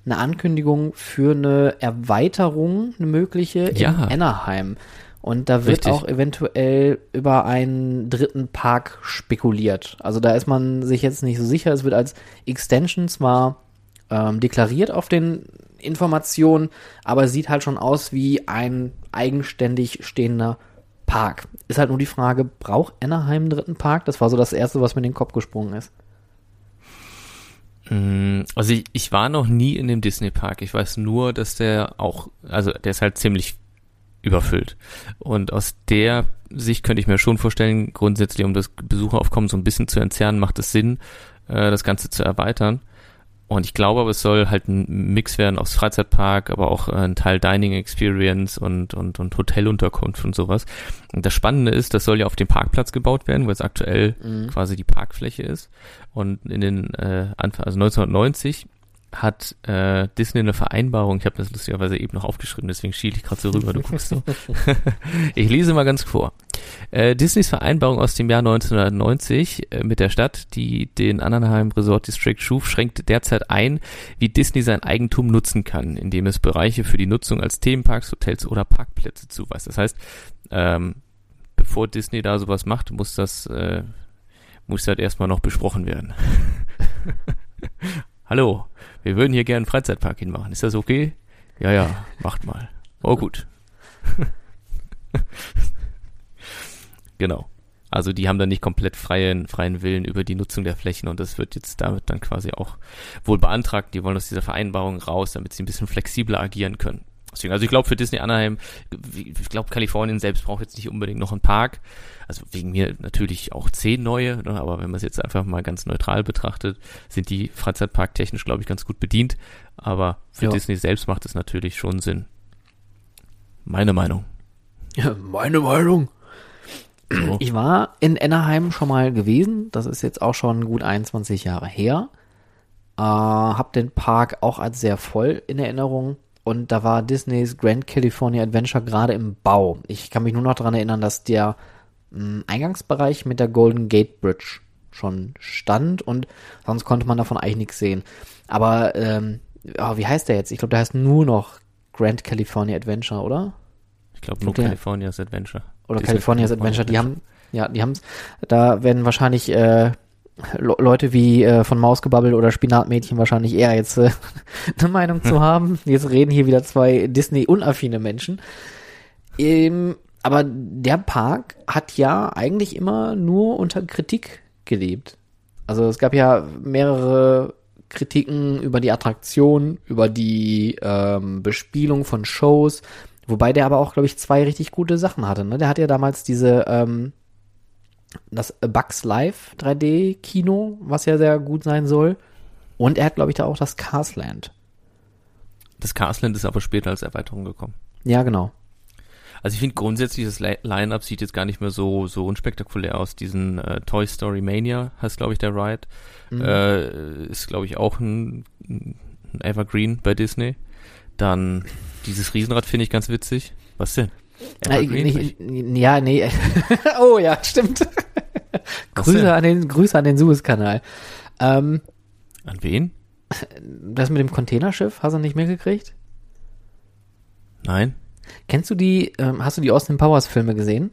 eine Ankündigung für eine Erweiterung, eine mögliche Ja. in Anaheim. Und da wird Richtig. auch eventuell über einen dritten Park spekuliert. Also da ist man sich jetzt nicht so sicher. Es wird als Extension zwar ähm, deklariert auf den Informationen, aber es sieht halt schon aus wie ein eigenständig stehender Park. Ist halt nur die Frage, braucht Anaheim einen dritten Park? Das war so das Erste, was mir in den Kopf gesprungen ist. Mm, Also ich, ich war noch nie in dem Disney Park. Ich weiß nur, dass der auch, also der ist halt ziemlich überfüllt. Und aus der Sicht könnte ich mir schon vorstellen, grundsätzlich, um das Besucheraufkommen so ein bisschen zu entzerren, macht es Sinn, äh, das Ganze zu erweitern. Und ich glaube aber, es soll halt ein Mix werden aus Freizeitpark, aber auch äh, ein Teil Dining Experience und, und, und Hotelunterkunft und sowas. Und das Spannende ist, das soll ja auf dem Parkplatz gebaut werden, weil es aktuell quasi die Parkfläche ist. Und in den äh, Anfang, also 1990 hat äh, Disney eine Vereinbarung, ich habe das lustigerweise eben noch aufgeschrieben, deswegen schiele ich gerade so rüber, du guckst so. ich lese mal ganz vor. Äh, Disneys Vereinbarung aus dem Jahr 1990 äh, mit der Stadt, die den Anaheim Resort District schuf, schränkt derzeit ein, wie Disney sein Eigentum nutzen kann, indem es Bereiche für die Nutzung als Themenparks, Hotels oder Parkplätze zuweist. Das heißt, ähm, bevor Disney da sowas macht, muss das äh, muss halt erstmal noch besprochen werden. Hallo, wir würden hier gerne einen Freizeitpark hinmachen. Ist das okay? Ja, ja, macht mal. Oh gut. genau. Also die haben dann nicht komplett freien, freien Willen über die Nutzung der Flächen und das wird jetzt damit dann quasi auch wohl beantragt. Die wollen aus dieser Vereinbarung raus, damit sie ein bisschen flexibler agieren können. Deswegen, also ich glaube für Disney Anaheim, ich glaube Kalifornien selbst braucht jetzt nicht unbedingt noch einen Park. Also wegen mir natürlich auch zehn neue, ne, aber wenn man es jetzt einfach mal ganz neutral betrachtet, sind die Freizeitpark technisch, glaube ich, ganz gut bedient. Aber für Ja. Disney selbst macht es natürlich schon Sinn. Meine Meinung. Ja, meine Meinung. So. Ich war in Anaheim schon mal gewesen. Das ist jetzt auch schon gut 21 Jahre her. Äh, hab den Park auch als sehr voll in Erinnerung. Und da war Disneys Grand California Adventure gerade im Bau. Ich kann mich nur noch daran erinnern, dass der mh, Eingangsbereich mit der Golden Gate Bridge schon stand und sonst konnte man davon eigentlich nichts sehen. Aber ähm, oh, wie heißt der jetzt? Ich glaube, der heißt nur noch Grand California Adventure, oder? Ich glaube nur Der- California's Adventure. oder Disney California's California Adventure, die haben, ja, die haben's, da werden wahrscheinlich äh, Le Leute wie äh, von Mausgebabbel oder Spinatmädchen wahrscheinlich eher jetzt äh, eine Meinung zu haben. Jetzt reden hier wieder zwei Disney-unaffine Menschen. Ähm, aber der Park hat ja eigentlich immer nur unter Kritik gelebt. Also es gab ja mehrere Kritiken über die Attraktion, über die ähm, Bespielung von Shows, wobei der aber auch, glaube ich, zwei richtig gute Sachen hatte. Ne? Der hat ja damals diese ähm, das Bugs Live 3D Kino, was ja sehr gut sein soll. Und er hat, glaube ich, da auch das Carsland. Das Carsland ist aber später als Erweiterung gekommen. Ja, genau. Also ich finde grundsätzlich das Li- Line-Up sieht jetzt gar nicht mehr so so unspektakulär aus. Diesen äh, Toy Story Mania heißt glaube ich der Ride. Mhm. Äh, ist glaube ich auch ein, ein Evergreen bei Disney. Dann dieses Riesenrad finde ich ganz witzig. Was denn? Äh, Evergreen? nicht, ja, nee. oh ja, stimmt. Grüße an den, Grüße an den Suezkanal. Ähm, An wen? das mit dem Containerschiff, hast du nicht mitgekriegt? Nein. Kennst du die, ähm, hast du die Austin Powers Filme gesehen?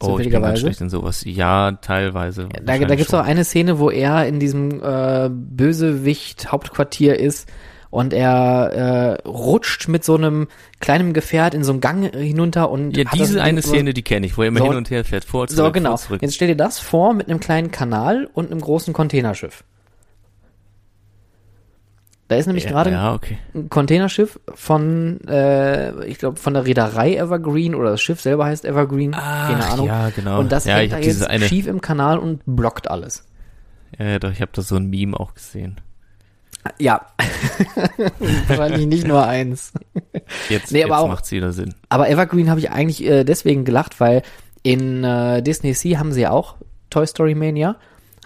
Oh, ich bin ganz schlecht in sowas. Ja, teilweise. Da, da gibt es auch eine Szene, wo er in diesem äh, Bösewicht-Hauptquartier ist und er äh, rutscht mit so einem kleinen Gefährt in so einen Gang hinunter und Ja, diese eine so- Szene, die kenne ich, wo er immer So- hin und her fährt, vor, zurück, So, genau. vor, zurück. Jetzt stell dir das vor mit einem kleinen Kanal und einem großen Containerschiff. Da ist nämlich ja, gerade Ja, okay. ein Containerschiff von, äh, ich glaube, von der Reederei Evergreen oder das Schiff selber heißt Evergreen, keine Ahnung. ja, genau. Und das ja, hängt da jetzt schief im Kanal und blockt alles. Ja, ja, doch, ich habe da so ein Meme auch gesehen. Ja. Wahrscheinlich nicht nur eins. Jetzt, Nee, jetzt aber auch- macht's wieder Sinn. Aber Evergreen habe ich eigentlich äh, deswegen gelacht, weil in äh, Disney Sea haben sie ja auch Toy Story Mania,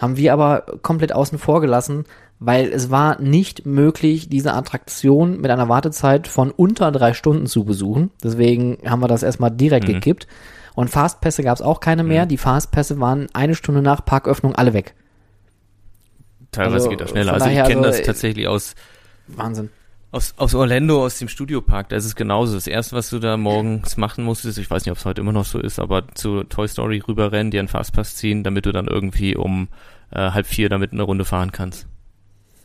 haben wir aber komplett außen vor gelassen, weil es war nicht möglich, diese Attraktion mit einer Wartezeit von unter drei Stunden zu besuchen. Deswegen haben wir das erstmal direkt Mhm. gekippt. Und Fastpässe gab es auch keine mehr. Die Fastpässe waren eine Stunde nach Parköffnung alle weg. Teilweise Also, geht das schneller. Also ich kenne also, das tatsächlich aus, Wahnsinn. Aus, aus Orlando, aus dem Studiopark, da ist es genauso. Das erste, was du da morgens machen musstest, ich weiß nicht, ob es heute immer noch so ist, aber zu Toy Story rüberrennen, dir einen Fastpass ziehen, damit du dann irgendwie um äh, halb vier damit eine Runde fahren kannst.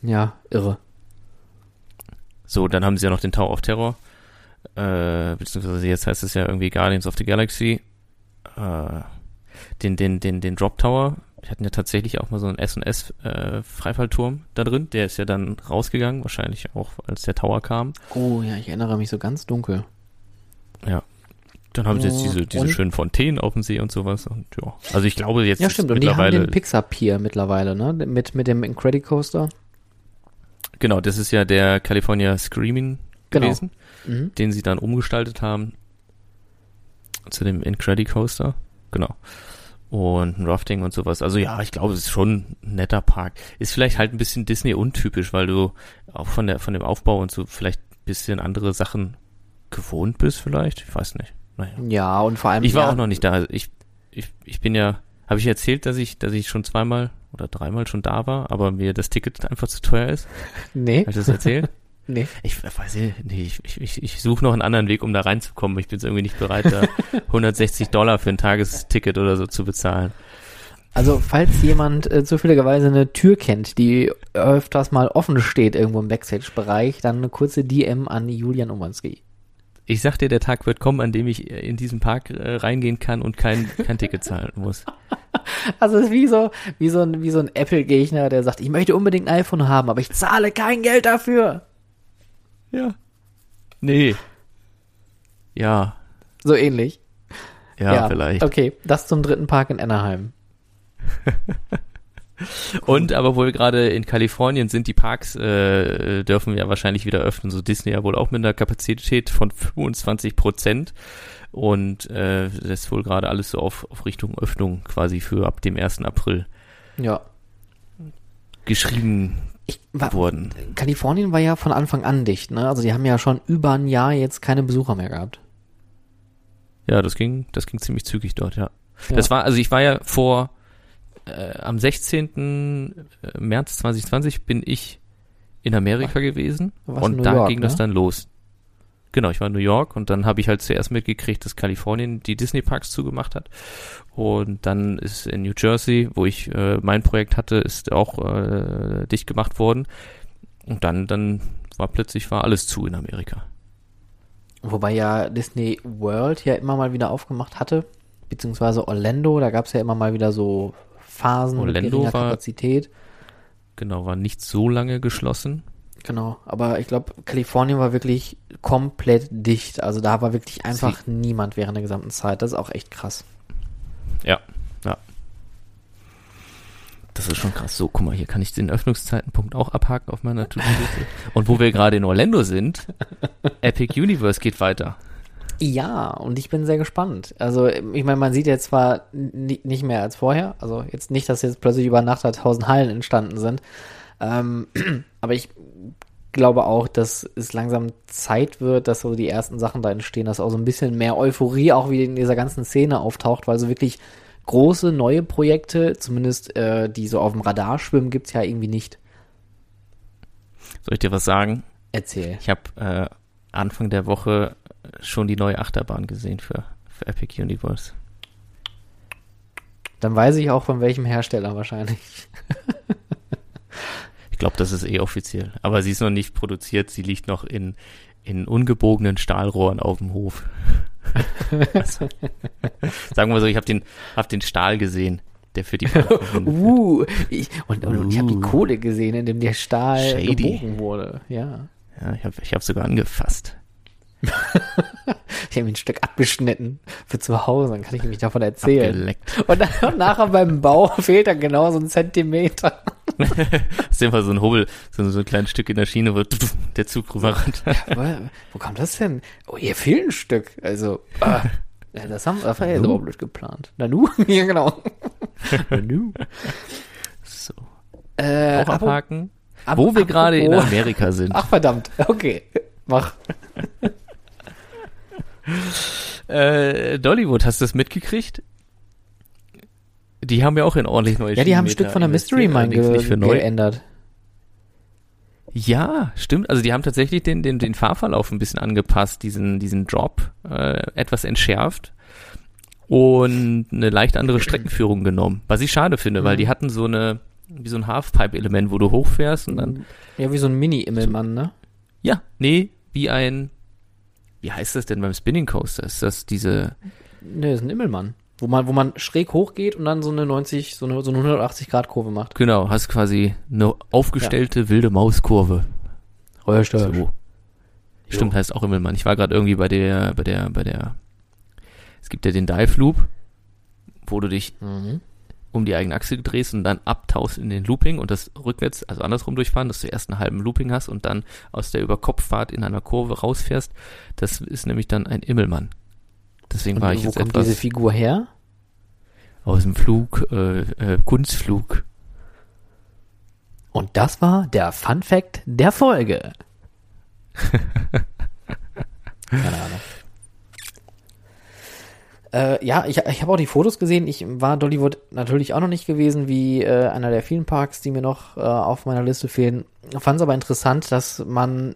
Ja, irre. So, dann haben sie ja noch den Tower of Terror. Äh, beziehungsweise jetzt heißt es ja irgendwie Guardians of the Galaxy. Äh, den, den, den, den Drop Tower. Wir hatten ja tatsächlich auch mal so einen S&S äh, Freifallturm da drin. Der ist ja dann rausgegangen, wahrscheinlich auch, als der Tower kam. Oh ja, ich erinnere mich so ganz dunkel. Ja. Dann haben sie jetzt diese, diese und? schönen Fontänen auf dem See und sowas. Und ja, also ich glaube jetzt Ja, stimmt. Und die haben mittlerweile den Pixar Pier mittlerweile, ne? Mit, mit dem Incredicoaster. Genau, das ist ja der California Screaming Genau. gewesen, Mhm. den sie dann umgestaltet haben zu dem Incredicoaster. Genau. Und ein Rafting und sowas. Also ja, ich glaube, es ist schon ein netter Park. Ist vielleicht halt ein bisschen Disney untypisch, weil du auch von der von dem Aufbau und so vielleicht ein bisschen andere Sachen gewohnt bist vielleicht. Ich weiß nicht. Naja. Ja, und vor allem. Ich war ja, auch noch nicht da. Also ich, ich, ich bin ja, habe ich erzählt, dass ich, dass ich schon zweimal oder dreimal schon da war, aber mir das Ticket einfach zu teuer ist? Nee, Habe ich das erzählt? Nee. Ich weiß nicht, ich, ich, ich suche noch einen anderen Weg, um da reinzukommen. Ich bin jetzt irgendwie nicht bereit, da 160 Dollar für ein Tagesticket oder so zu bezahlen. Also, falls jemand äh, zufälligerweise eine Tür kennt, die öfters mal offen steht irgendwo im Backstage-Bereich, dann eine kurze DM an Julian Umanski. Ich sag dir, der Tag wird kommen, an dem ich äh, in diesen Park äh, reingehen kann und kein, kein Ticket zahlen muss. Also, es ist wie so, wie so ein, wie so ein Apple-Gegner, der sagt, ich möchte unbedingt ein iPhone haben, aber ich zahle kein Geld dafür. Ja. Nee. Ja. So ähnlich. Ja, vielleicht. Okay, das zum dritten Park in Anaheim. Und aber wohl gerade in Kalifornien sind die Parks, äh, dürfen ja wahrscheinlich wieder öffnen. So Disney ja wohl auch mit einer Kapazität von 25 Prozent. Und äh, das ist wohl gerade alles so auf, auf Richtung Öffnung quasi für ab dem 1. April Ja. geschrieben Ich war, worden. Kalifornien war ja von Anfang an dicht, ne? Also die haben ja schon über ein Jahr jetzt keine Besucher mehr gehabt. Ja, das ging, das ging ziemlich zügig dort, ja. Ja. Das war, also ich war ja vor äh, am 16. März 2020 bin ich in Amerika gewesen in und da ging das ne? dann los. Genau, ich war in New York und dann habe ich halt zuerst mitgekriegt, dass Kalifornien die Disney Parks zugemacht hat. Und dann ist in New Jersey, wo ich äh, mein Projekt hatte, ist auch äh, dicht gemacht worden. Und dann, dann war plötzlich war alles zu in Amerika. Wobei ja Disney World ja immer mal wieder aufgemacht hatte, beziehungsweise Orlando, da gab es ja immer mal wieder so Phasen Orlando mit geringer war- Kapazität. Genau, war nicht so lange geschlossen. Genau, aber ich glaube, Kalifornien war wirklich komplett dicht. Also da war wirklich einfach niemand während der gesamten Zeit. Das ist auch echt krass. Ja, ja. Das ist schon krass. So, guck mal, hier kann ich den Öffnungszeitenpunkt auch abhaken auf meiner To-Do-Liste. Und wo wir gerade in Orlando sind, Epic Universe geht weiter. Ja, und ich bin sehr gespannt. Also, ich meine, man sieht jetzt zwar ni- nicht mehr als vorher, also jetzt nicht, dass jetzt plötzlich über Nacht da tausend Hallen entstanden sind, ähm, aber ich glaube auch, dass es langsam Zeit wird, dass so die ersten Sachen da entstehen, dass auch so ein bisschen mehr Euphorie auch wieder in dieser ganzen Szene auftaucht, weil so wirklich große neue Projekte, zumindest äh, die so auf dem Radar schwimmen, gibt's ja irgendwie nicht. Soll ich dir was sagen? Erzähl. Ich habe äh, Anfang der Woche schon die neue Achterbahn gesehen für, für Epic Universe. Dann weiß ich auch von welchem Hersteller wahrscheinlich. Ich glaube, das ist eh offiziell. Aber sie ist noch nicht produziert. Sie liegt noch in, in ungebogenen Stahlrohren auf dem Hof. also, sagen wir so, ich habe den, hab den Stahl gesehen, der für die. Uh, ich, und, und, und ich habe die Uh. Kohle gesehen, in dem der Stahl Shady. gebogen wurde. Ja. Ja, ich habe ich hab sogar angefasst. Ich habe mir ein Stück abgeschnitten für zu Hause, dann kann ich mich davon erzählen. Abgeleckt. Und, dann, und nachher beim Bau fehlt dann genau so ein Zentimeter. Das ist einfach so ein Hubbel, so, so ein kleines Stück in der Schiene, wo der Zug rüber rennt. wo, kommt das denn? Oh, hier fehlt ein Stück. Also, ah, ja, das haben jetzt Nanu. aber blöd geplant. Nanu? ja, genau. Nanu. So. Äh, Auch abhaken. ab- Wo wir gerade in Amerika sind. Ach, verdammt. Okay. Mach. Äh, Dollywood, hast du das mitgekriegt? Die haben ja auch in ordentlich neue Ja, die haben ein Stück von der Mystery Mine allerdings ge nicht für neu. geändert. Ja, stimmt. Also die haben tatsächlich den, den, den Fahrverlauf ein bisschen angepasst, diesen, diesen Drop äh, etwas entschärft und eine leicht andere Streckenführung genommen. Was ich schade finde, mhm. weil die hatten so eine, wie so ein Halfpipe-Element, wo du hochfährst und dann. Ja, wie so ein Mini-Immelmann, ne? Ja, nee, wie ein, wie heißt das denn beim Spinning Coaster? Ist das diese. Nee, das ist ein Immelmann. Wo man, wo man schräg hochgeht und dann so eine 90, so eine, so eine 180 Grad Kurve macht. Genau, hast quasi eine aufgestellte ja. wilde Mauskurve. Richtig. So. Stimmt, heißt auch Immelmann. Ich war gerade irgendwie bei der, bei der, bei der, es gibt ja den Dive Loop, wo du dich mhm. um die eigene Achse drehst und dann abtauchst in den Looping und das rückwärts, also andersrum durchfahren, dass du erst einen halben Looping hast und dann aus der Überkopffahrt in einer Kurve rausfährst. Das ist nämlich dann ein Immelmann. Deswegen und war ich wo jetzt kommt etwas diese Figur her? aus dem Flug, äh, äh, Kunstflug. Und das war der Fun Fact der Folge. Keine Ahnung. Äh, ja, ich, ich habe auch die Fotos gesehen. Ich war Dollywood natürlich auch noch nicht gewesen, wie äh, einer der vielen Parks, die mir noch äh, auf meiner Liste fehlen. Fand es aber interessant, dass man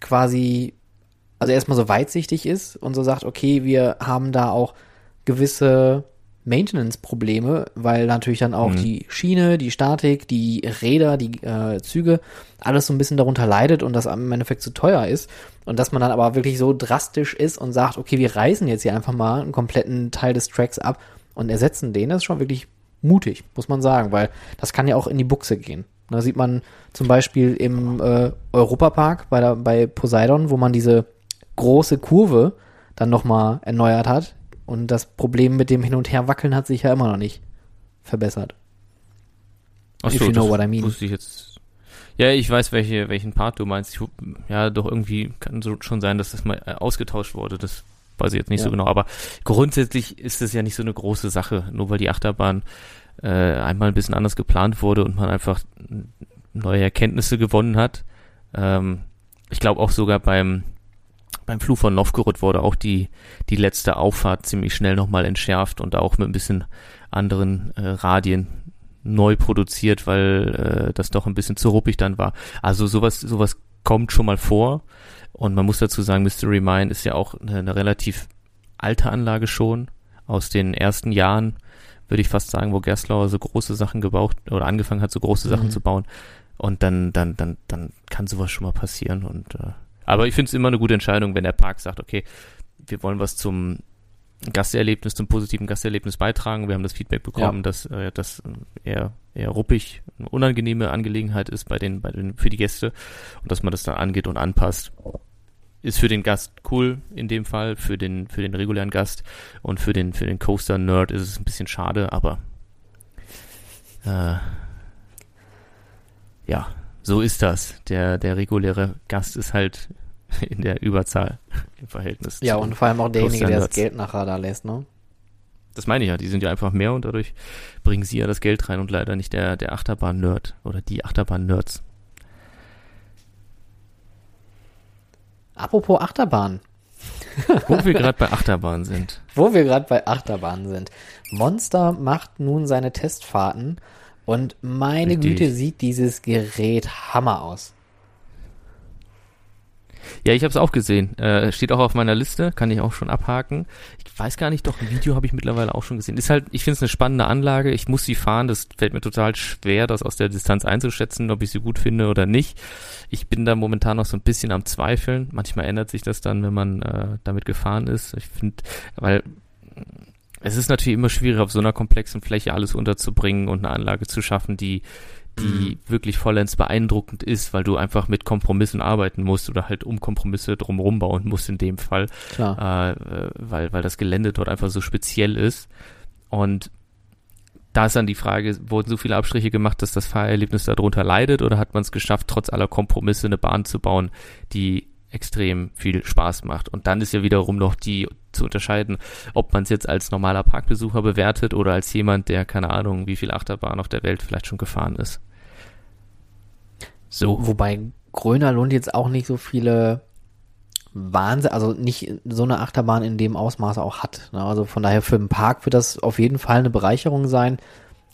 quasi, also erstmal so weitsichtig ist und so sagt, okay, wir haben da auch gewisse Maintenance-Probleme, weil natürlich dann auch mhm. die Schiene, die Statik, die Räder, die äh, Züge, alles so ein bisschen darunter leidet und das im Endeffekt zu teuer ist. Und dass man dann aber wirklich so drastisch ist und sagt, okay, wir reißen jetzt hier einfach mal einen kompletten Teil des Tracks ab und ersetzen den, das ist schon wirklich mutig, muss man sagen, weil das kann ja auch in die Buchse gehen. Da sieht man zum Beispiel im äh, Europapark bei, der, bei Poseidon, wo man diese große Kurve dann nochmal erneuert hat, und das Problem mit dem Hin- und Herwackeln hat sich ja immer noch nicht verbessert. Ach so, If you know what I mean. Wusste ich jetzt. Ja, ich weiß, welche, welchen Part du meinst. Ich, ja, doch irgendwie kann so schon sein, dass das mal äh, ausgetauscht wurde. Das weiß ich jetzt nicht ja. so genau. Aber grundsätzlich ist es ja nicht so eine große Sache. Nur weil die Achterbahn äh, einmal ein bisschen anders geplant wurde und man einfach neue Erkenntnisse gewonnen hat. Ähm, ich glaube auch sogar beim beim Flug von Novgorod wurde auch die, die letzte Auffahrt ziemlich schnell nochmal entschärft und auch mit ein bisschen anderen äh, Radien neu produziert, weil äh, das doch ein bisschen zu ruppig dann war. Also sowas, sowas kommt schon mal vor. Und man muss dazu sagen, Mystery Mine ist ja auch eine, eine relativ alte Anlage schon aus den ersten Jahren, würde ich fast sagen, wo Gerstlauer so große Sachen gebaut oder angefangen hat, so große Sachen mhm. zu bauen. Und dann, dann, dann, dann kann sowas schon mal passieren. Und äh, aber ich finde es immer eine gute Entscheidung, wenn der Park sagt, okay, wir wollen was zum Gasterlebnis, zum positiven Gasterlebnis beitragen. Wir haben das Feedback bekommen, ja. dass äh, das eher, eher ruppig, eine unangenehme Angelegenheit ist bei den, bei den, für die Gäste und dass man das dann angeht und anpasst. Ist für den Gast cool in dem Fall, für den, für den regulären Gast und für den, für den Coaster-Nerd ist es ein bisschen schade, aber äh, ja, so ist das. Der, der reguläre Gast ist halt in der Überzahl im Verhältnis. Ja, und vor allem auch derjenige, der das Geld nachher da lässt, ne? Das meine ich ja, die sind ja einfach mehr und dadurch bringen sie ja das Geld rein und leider nicht der, der Achterbahn-Nerd oder die Achterbahn-Nerds. Apropos Achterbahn. Wo wir gerade bei Achterbahn sind. Wo wir gerade bei Achterbahn sind. Monster macht nun seine Testfahrten und meine Richtig. Güte, sieht dieses Gerät Hammer aus. Ja, ich habe es auch gesehen. Äh, steht auch auf meiner Liste, kann ich auch schon abhaken. Ich weiß gar nicht, doch ein Video habe ich mittlerweile auch schon gesehen. Ist halt, ich finde es eine spannende Anlage. Ich muss sie fahren. Das fällt mir total schwer, das aus der Distanz einzuschätzen, ob ich sie gut finde oder nicht. Ich bin da momentan noch so ein bisschen am Zweifeln. Manchmal ändert sich das dann, wenn man äh, damit gefahren ist. Ich finde, weil es ist natürlich immer schwierig, auf so einer komplexen Fläche alles unterzubringen und eine Anlage zu schaffen, die, die mhm. wirklich vollends beeindruckend ist, weil du einfach mit Kompromissen arbeiten musst oder halt um Kompromisse drumherum bauen musst in dem Fall. Klar. Äh, weil, weil das Gelände dort einfach so speziell ist. Und da ist dann die Frage, wurden so viele Abstriche gemacht, dass das Fahrerlebnis darunter leidet oder hat man es geschafft, trotz aller Kompromisse eine Bahn zu bauen, die extrem viel Spaß macht. Und dann ist ja wiederum noch die zu unterscheiden, ob man es jetzt als normaler Parkbesucher bewertet oder als jemand, der keine Ahnung, wie viel Achterbahn auf der Welt vielleicht schon gefahren ist. So. Wobei Grönerlund jetzt auch nicht so viele Wahnsinn, also nicht so eine Achterbahn in dem Ausmaß auch hat. Ne? Also von daher für den Park wird das auf jeden Fall eine Bereicherung sein.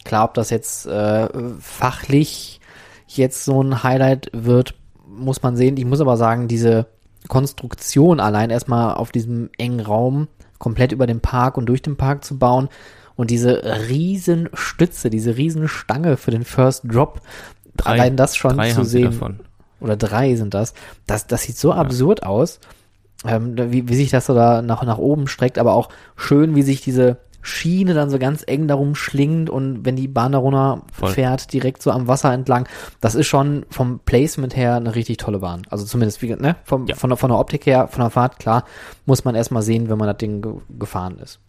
Klar, ob das jetzt äh, fachlich jetzt so ein Highlight wird, muss man sehen. Ich muss aber sagen, diese Konstruktion allein erstmal auf diesem engen Raum komplett über den Park und durch den Park zu bauen und diese riesen Stütze, diese riesen Stange für den First Drop, Drei- allein das schon zu sehen, davon. oder drei sind das, das, das sieht so absurd aus, ähm, wie, wie sich das so da nach, nach oben streckt, aber auch schön, wie sich diese Schiene dann so ganz eng darum schlingt und wenn die Bahn da runter Voll. fährt, direkt so am Wasser entlang, das ist schon vom Placement her eine richtig tolle Bahn. Also zumindest wie, ne, vom, Ja. von, der, von der Optik her, von der Fahrt, klar, muss man erstmal sehen, wenn man das Ding ge gefahren ist.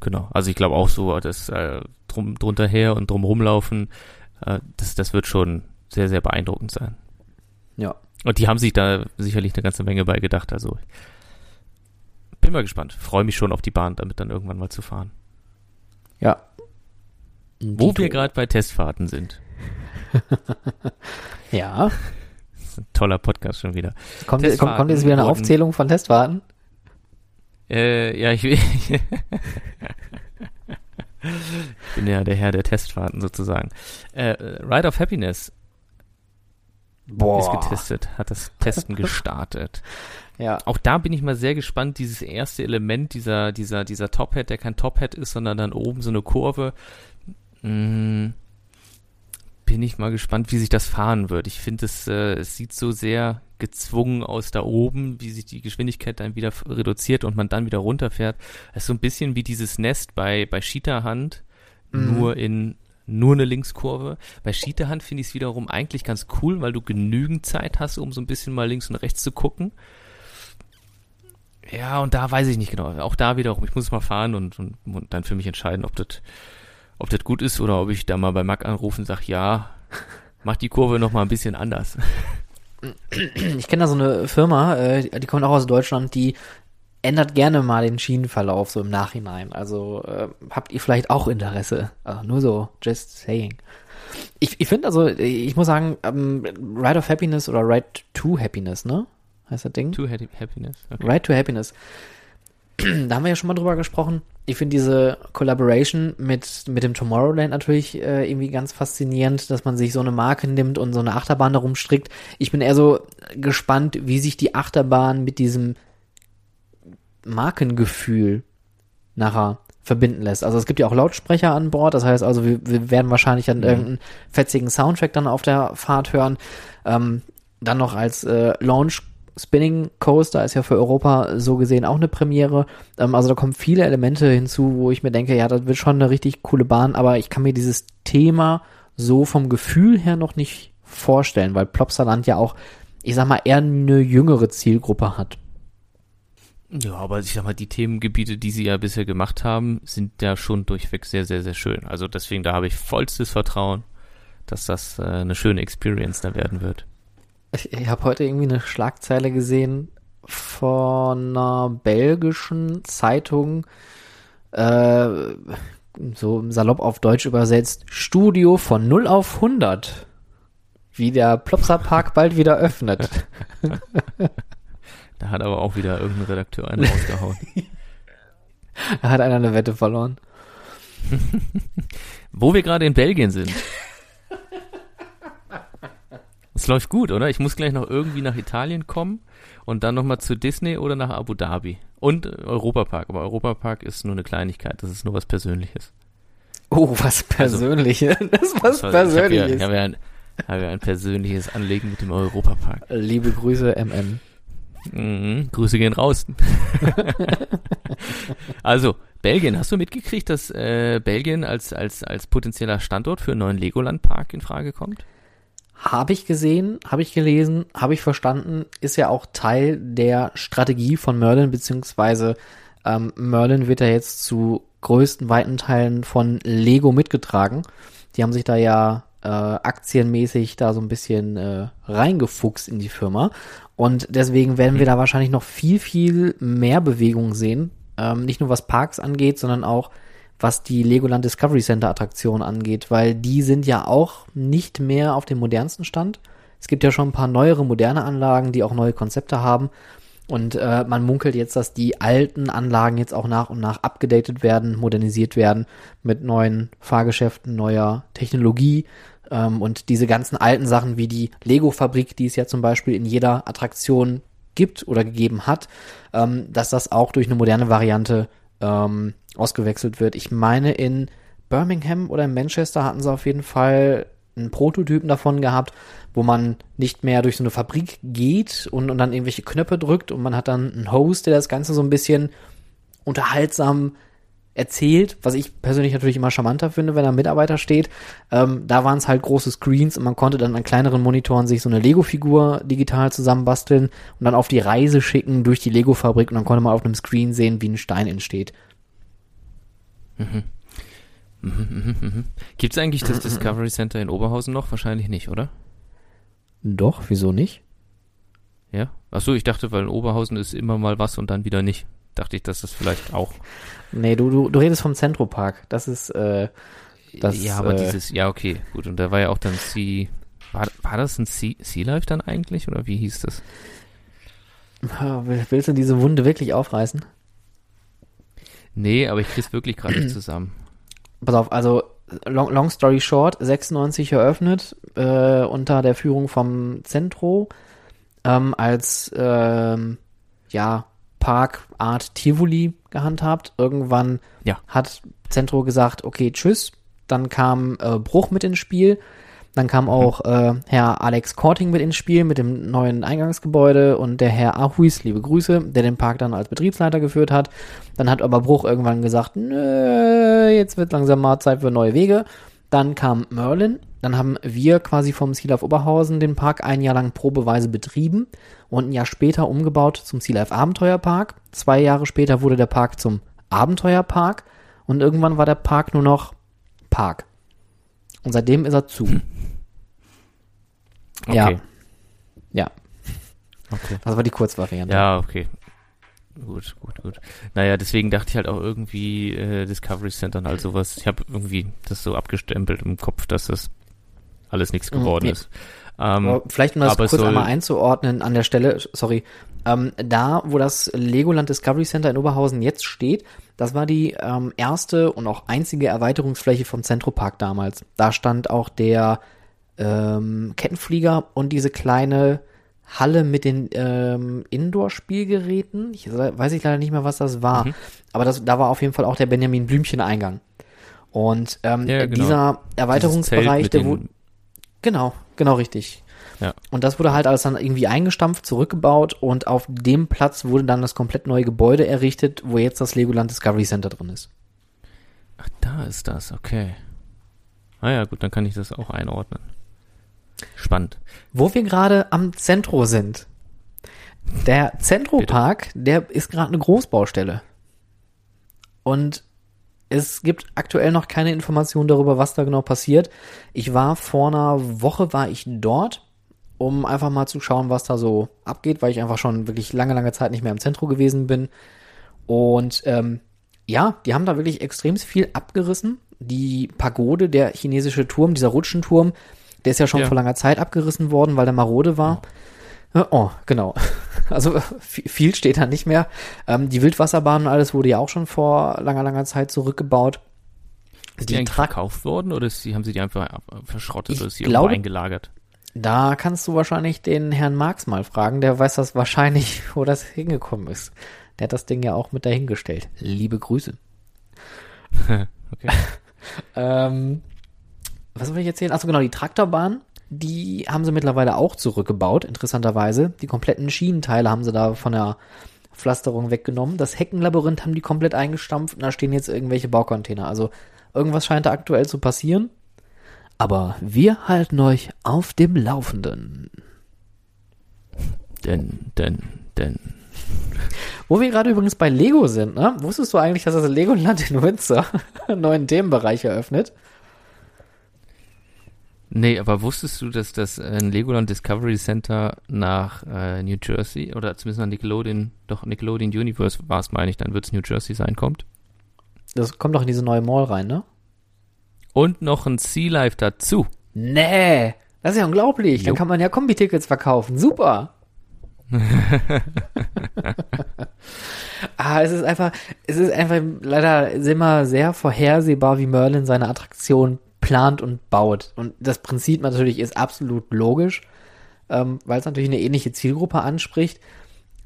Genau. Also ich glaube auch so, das äh, drum, drunter her und drum rumlaufen, äh, das, das wird schon sehr, sehr beeindruckend sein. Ja. Und die haben sich da sicherlich eine ganze Menge bei gedacht. Also bin mal gespannt. Freue mich schon auf die Bahn, damit dann irgendwann mal zu fahren. Ja. Wo Die wir to- gerade bei Testfahrten sind. Ja. Das ist ein toller Podcast schon wieder. Kommt, jetzt- kommt, kommt jetzt wieder eine wurden- Aufzählung von Testfahrten? Äh, ja, ich, ich bin ja der Herr der Testfahrten sozusagen. Äh, Ride of Happiness Boah. ist getestet, hat das Testen gestartet. Ja. Auch da bin ich mal sehr gespannt, dieses erste Element, dieser, dieser, dieser Top-Hat, der kein Top-Hat ist, sondern dann oben so eine Kurve. Mm, bin ich mal gespannt, wie sich das fahren wird. Ich finde, es, äh, es sieht so sehr gezwungen aus da oben, wie sich die Geschwindigkeit dann wieder reduziert und man dann wieder runterfährt. Es ist so ein bisschen wie dieses Nest bei, bei Cheetah-Hand, Mhm. nur in nur eine Linkskurve. Bei Cheetah-Hand finde ich es wiederum eigentlich ganz cool, weil du genügend Zeit hast, um so ein bisschen mal links und rechts zu gucken. Ja, und da weiß ich nicht genau. Auch da wiederum, ich muss es mal fahren und, und, und dann für mich entscheiden, ob das ob gut ist oder ob ich da mal bei Mac anrufe und sage, ja, mach die Kurve noch mal ein bisschen anders. Ich kenne da so eine Firma, äh, die kommt auch aus Deutschland, die ändert gerne mal den Schienenverlauf so im Nachhinein. Also äh, habt ihr vielleicht auch Interesse? Also nur so, just saying. Ich, ich finde also, ich muss sagen, ähm, Ride of Happiness oder Ride to Happiness, ne? Heißt das Ding? Happy, Happiness. Okay. Right to Happiness. Da haben wir ja schon mal drüber gesprochen. Ich finde diese Collaboration mit, mit dem Tomorrowland natürlich äh, irgendwie ganz faszinierend, dass man sich so eine Marke nimmt und so eine Achterbahn darum strickt. Ich bin eher so gespannt, wie sich die Achterbahn mit diesem Markengefühl nachher verbinden lässt. Also es gibt ja auch Lautsprecher an Bord, das heißt also, wir, wir werden wahrscheinlich dann Mhm. irgendeinen fetzigen Soundtrack dann auf der Fahrt hören. Ähm, dann noch als äh, Launch Spinning Coaster ist ja für Europa so gesehen auch eine Premiere. Ähm, also da kommen viele Elemente hinzu, wo ich mir denke, ja, das wird schon eine richtig coole Bahn, aber ich kann mir dieses Thema so vom Gefühl her noch nicht vorstellen, weil Plopsaland ja auch, ich sag mal, eher eine jüngere Zielgruppe hat. Ja, aber ich sag mal, die Themengebiete, die sie ja bisher gemacht haben, sind ja schon durchweg sehr, sehr, sehr schön. Also deswegen, da habe ich vollstes Vertrauen, dass das äh, eine schöne Experience da werden wird. Ich, ich habe heute irgendwie eine Schlagzeile gesehen von einer belgischen Zeitung, äh, so salopp auf Deutsch übersetzt, Studio von 0 auf 100. Wie der Plopsa Park bald wieder öffnet. Da hat aber auch wieder irgendein Redakteur einen rausgehauen. Da hat einer eine Wette verloren. Wo wir gerade in Belgien sind. Es läuft gut, oder? Ich muss gleich noch irgendwie nach Italien kommen und dann nochmal zu Disney oder nach Abu Dhabi. Und Europapark. Aber Europapark ist nur eine Kleinigkeit. Das ist nur was Persönliches. Oh, was Persönliches. das ist was war- Ich habe ja, Persönliches. hab ja, ein, hab ja ein persönliches Anlegen mit dem Europapark. Liebe Grüße, MM. Mhm, Grüße gehen raus. also, Belgien, hast du mitgekriegt, dass äh, Belgien als, als, als potenzieller Standort für einen neuen Legoland-Park in Frage kommt? Habe ich gesehen, habe ich gelesen, habe ich verstanden, ist ja auch Teil der Strategie von Merlin, beziehungsweise ähm, Merlin wird ja jetzt zu größten, weiten Teilen von Lego mitgetragen. Die haben sich da ja äh, aktienmäßig da so ein bisschen äh, reingefuchst in die Firma. Und deswegen werden wir da wahrscheinlich noch viel, viel mehr Bewegung sehen. Ähm, nicht nur was Parks angeht, sondern auch was die Legoland Discovery Center Attraktion angeht, weil die sind ja auch nicht mehr auf dem modernsten Stand. Es gibt ja schon ein paar neuere, moderne Anlagen, die auch neue Konzepte haben. Und äh, man munkelt jetzt, dass die alten Anlagen jetzt auch nach und nach abgedatet werden, modernisiert werden mit neuen Fahrgeschäften, neuer Technologie, Ähm, und diese ganzen alten Sachen wie die Lego-Fabrik, die es ja zum Beispiel in jeder Attraktion gibt oder gegeben hat, ähm, dass das auch durch eine moderne Variante ähm, ausgewechselt wird. Ich meine, in Birmingham oder in Manchester hatten sie auf jeden Fall einen Prototypen davon gehabt, wo man nicht mehr durch so eine Fabrik geht und, und dann irgendwelche Knöpfe drückt und man hat dann einen Host, der das Ganze so ein bisschen unterhaltsam erzählt, was ich persönlich natürlich immer charmanter finde, wenn da ein Mitarbeiter steht. Ähm, da waren es halt große Screens und man konnte dann an kleineren Monitoren sich so eine Lego-Figur digital zusammenbasteln und dann auf die Reise schicken durch die Lego-Fabrik und dann konnte man auf einem Screen sehen, wie ein Stein entsteht. Mhm. Mhm, mhm, mhm. Gibt es eigentlich das Discovery Center in Oberhausen noch? Wahrscheinlich nicht, oder? Doch, wieso nicht? Ja? Achso, ich dachte, weil in Oberhausen ist immer mal was und dann wieder nicht. Dachte ich, dass das vielleicht auch. Nee, du, du, du redest vom Zentropark. Das ist, äh, das, ja, aber äh, dieses, ja, okay, gut. Und da war ja auch dann Sea, war, war das ein Sea, sea Life dann eigentlich oder wie hieß das? Willst du diese Wunde wirklich aufreißen? Nee, aber ich krieg's wirklich gerade nicht zusammen. Pass auf, also long, long story short, 96 eröffnet äh, unter der Führung vom Centro ähm, als ähm, ja Park Art Tivoli gehandhabt. Irgendwann Ja. hat Centro gesagt, okay, tschüss. Dann kam äh, Bruch mit ins Spiel. Dann kam auch äh, Herr Alex Korting mit ins Spiel mit dem neuen Eingangsgebäude und der Herr Ahuis, liebe Grüße, der den Park dann als Betriebsleiter geführt hat. Dann hat aber Bruch irgendwann gesagt, nö, jetzt wird langsam mal Zeit für neue Wege. Dann kam Merlin. Dann haben wir quasi vom Sea Life Oberhausen den Park ein Jahr lang probeweise betrieben und ein Jahr später umgebaut zum Sea Life Abenteuerpark. Zwei Jahre später wurde der Park zum Abenteuerpark und irgendwann war der Park nur noch Park. Und seitdem ist er zu. Okay. Ja. Ja, Okay. das war die Kurzvariante. Ja, okay. Gut, gut, gut. Naja, deswegen dachte ich halt auch irgendwie äh, Discovery Center und all sowas. Ich habe irgendwie das so abgestempelt im Kopf, dass das alles nichts Mhm, geworden nee. ist. Ähm, Vielleicht um das kurz einmal einzuordnen an der Stelle, sorry, ähm, da, wo das Legoland Discovery Center in Oberhausen jetzt steht, das war die ähm, erste und auch einzige Erweiterungsfläche vom Zentropark damals. Da stand auch der ähm, Kettenflieger und diese kleine Halle mit den ähm, Indoor-Spielgeräten. Ich weiß ich leider nicht mehr, was das war. Mhm. Aber das, da war auf jeden Fall auch der Benjamin Blümchen-Eingang. Und ähm, Ja, genau. dieser Erweiterungsbereich, der wurde. Genau, genau richtig. Ja. Und das wurde halt alles dann irgendwie eingestampft, zurückgebaut und auf dem Platz wurde dann das komplett neue Gebäude errichtet, wo jetzt das Legoland Discovery Center drin ist. Ach, da ist das, okay. Ah ja, gut, dann kann ich das auch einordnen. Spannend. Wo wir gerade am Zentro sind. Der Zentropark, der ist gerade eine Großbaustelle. Und es gibt aktuell noch keine Informationen darüber, was da genau passiert. Ich war vor einer Woche war ich dort, um einfach mal zu schauen, was da so abgeht, weil ich einfach schon wirklich lange, lange Zeit nicht mehr im Zentrum gewesen bin. Und ähm, ja, die haben da wirklich extrem viel abgerissen. Die Pagode, der chinesische Turm, dieser Rutschenturm, der ist ja schon Ja. vor langer Zeit abgerissen worden, weil der marode war. Äh, Oh, genau. Also viel steht da nicht mehr. Ähm, die Wildwasserbahn und alles wurde ja auch schon vor langer, langer Zeit zurückgebaut. Ist die, Die eigentlich verkauft worden oder ist die, haben sie die einfach verschrottet Ich oder ist sie glaube- irgendwo eingelagert? Da kannst du wahrscheinlich den Herrn Marx mal fragen, der weiß das wahrscheinlich, wo das hingekommen ist. Der hat das Ding ja auch mit dahingestellt. Liebe Grüße. okay. Ähm, was soll ich erzählen? Achso, genau, die Traktorbahn, die haben sie mittlerweile auch zurückgebaut, interessanterweise. Die kompletten Schienenteile haben sie da von der Pflasterung weggenommen. Das Heckenlabyrinth haben die komplett eingestampft und da stehen jetzt irgendwelche Baucontainer. Also irgendwas scheint da aktuell zu passieren. Aber wir halten euch auf dem Laufenden. Denn, denn, denn. Wo wir gerade übrigens bei Lego sind, ne? Wusstest du eigentlich, dass das Legoland in Windsor einen neuen Themenbereich eröffnet? Nee, aber wusstest du, dass das äh, ein Legoland Discovery Center nach äh, New Jersey oder zumindest nach Nickelodeon, doch Nickelodeon Universe war es, meine ich, dann wird es New Jersey sein, kommt? Das kommt doch in diese neue Mall rein, ne? Und noch ein Sea Life dazu. Nee, das ist ja unglaublich. Dann Jo. kann man ja Kombi-Tickets verkaufen. Super. ah, es ist einfach, es ist einfach leider immer sehr vorhersehbar, wie Merlin seine Attraktion plant und baut. Und das Prinzip natürlich ist absolut logisch, ähm, weil es natürlich eine ähnliche Zielgruppe anspricht.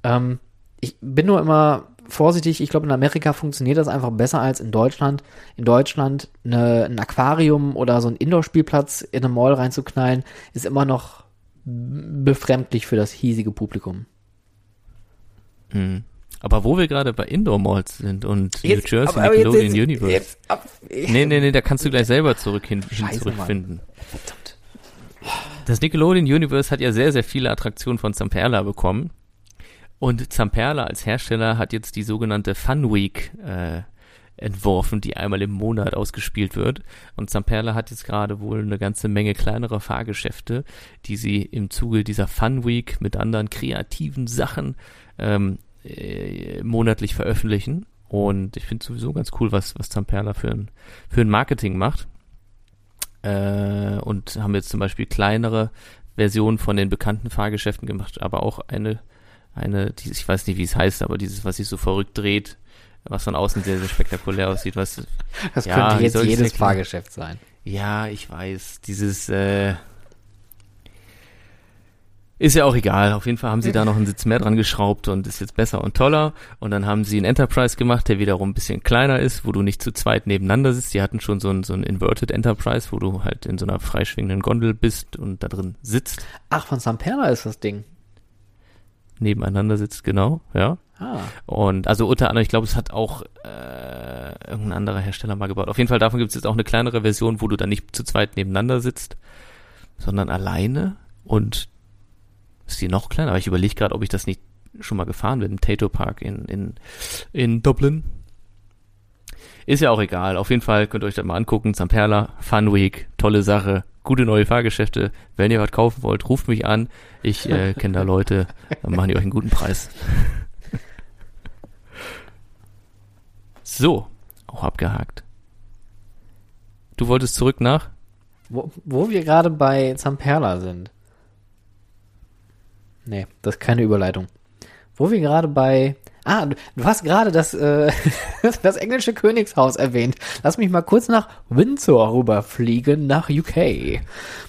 Ähm, ich bin nur immer vorsichtig, ich glaube, in Amerika funktioniert das einfach besser als in Deutschland. In Deutschland eine, ein Aquarium oder so ein Indoor-Spielplatz in eine Mall reinzuknallen, ist immer noch befremdlich für das hiesige Publikum. Mhm. Aber wo wir gerade bei Indoor Malls sind und Jetzt- New Jersey aber- aber Nickelodeon jetzt- Universe. jetzt ab- Nee, nee, nee, da kannst du gleich selber zurück hin, hin zurückfinden. Verdammt. Das Nickelodeon Universe hat ja sehr, sehr viele Attraktionen von Zamperla bekommen. Und Zamperla als Hersteller hat jetzt die sogenannte Fun Week äh, entworfen, die einmal im Monat ausgespielt wird. Und Zamperla hat jetzt gerade wohl eine ganze Menge kleinerer Fahrgeschäfte, die sie im Zuge dieser Fun Week mit anderen kreativen Sachen ähm, äh, monatlich veröffentlichen. Und ich finde sowieso ganz cool, was, was Zamperla für ein, für ein Marketing macht. Äh, und haben jetzt zum Beispiel kleinere Versionen von den bekannten Fahrgeschäften gemacht, aber auch eine, eine, die, ich weiß nicht, wie es heißt, aber dieses, was sich so verrückt dreht, was von außen sehr, sehr spektakulär aussieht, was, Das Ja, könnte jetzt jedes erklären? Fahrgeschäft sein. ja, ich weiß, dieses, äh, ist ja auch egal. Auf jeden Fall haben sie da noch einen Sitz mehr dran geschraubt und ist jetzt besser und toller. Und dann haben sie einen Enterprise gemacht, der wiederum ein bisschen kleiner ist, wo du nicht zu zweit nebeneinander sitzt. Die hatten schon so einen, so einen Inverted Enterprise, wo du halt in so einer freischwingenden Gondel bist und da drin sitzt. Ach, von Samperla ist das Ding. Nebeneinander sitzt, genau, ja. Ah. Und also unter anderem, ich glaube, es hat auch äh, irgendein anderer Hersteller mal gebaut. Auf jeden Fall davon gibt es jetzt auch eine kleinere Version, wo du dann nicht zu zweit nebeneinander sitzt, sondern alleine. Und ist die noch kleiner? Aber ich überlege gerade, ob ich das nicht schon mal gefahren bin, im Tato Park in, in, in Dublin. Ist ja auch egal. Auf jeden Fall könnt ihr euch das mal angucken. Zamperla, Fun Week, tolle Sache, gute neue Fahrgeschäfte. Wenn ihr was kaufen wollt, ruft mich an. Ich äh, kenne da Leute, dann machen die euch einen guten Preis. So, auch abgehakt. Du wolltest zurück nach? Wo, wo wir gerade bei Zamperla sind. Nee, das ist keine Überleitung. Wo wir gerade bei. Ah, du, hast gerade das, äh, das englische Königshaus erwähnt. Lass mich mal kurz nach Windsor rüberfliegen, nach UK.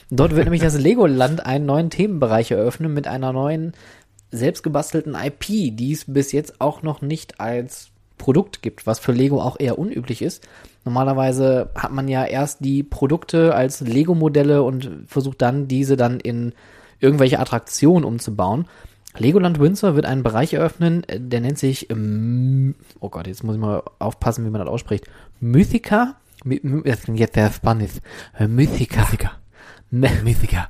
Dort wird nämlich das Legoland einen neuen Themenbereich eröffnen mit einer neuen selbstgebastelten IP, die es bis jetzt auch noch nicht als Produkt gibt, was für Lego auch eher unüblich ist. Normalerweise hat man ja erst die Produkte als Lego-Modelle und versucht dann diese dann in irgendwelche Attraktionen umzubauen. Legoland Windsor wird einen Bereich eröffnen, äh, der nennt sich, ähm, oh Gott, jetzt muss ich mal aufpassen, wie man das ausspricht. Mythica? My, my, jetzt der Spanisch. Äh, Mythica. Mythica. Me- Mythica.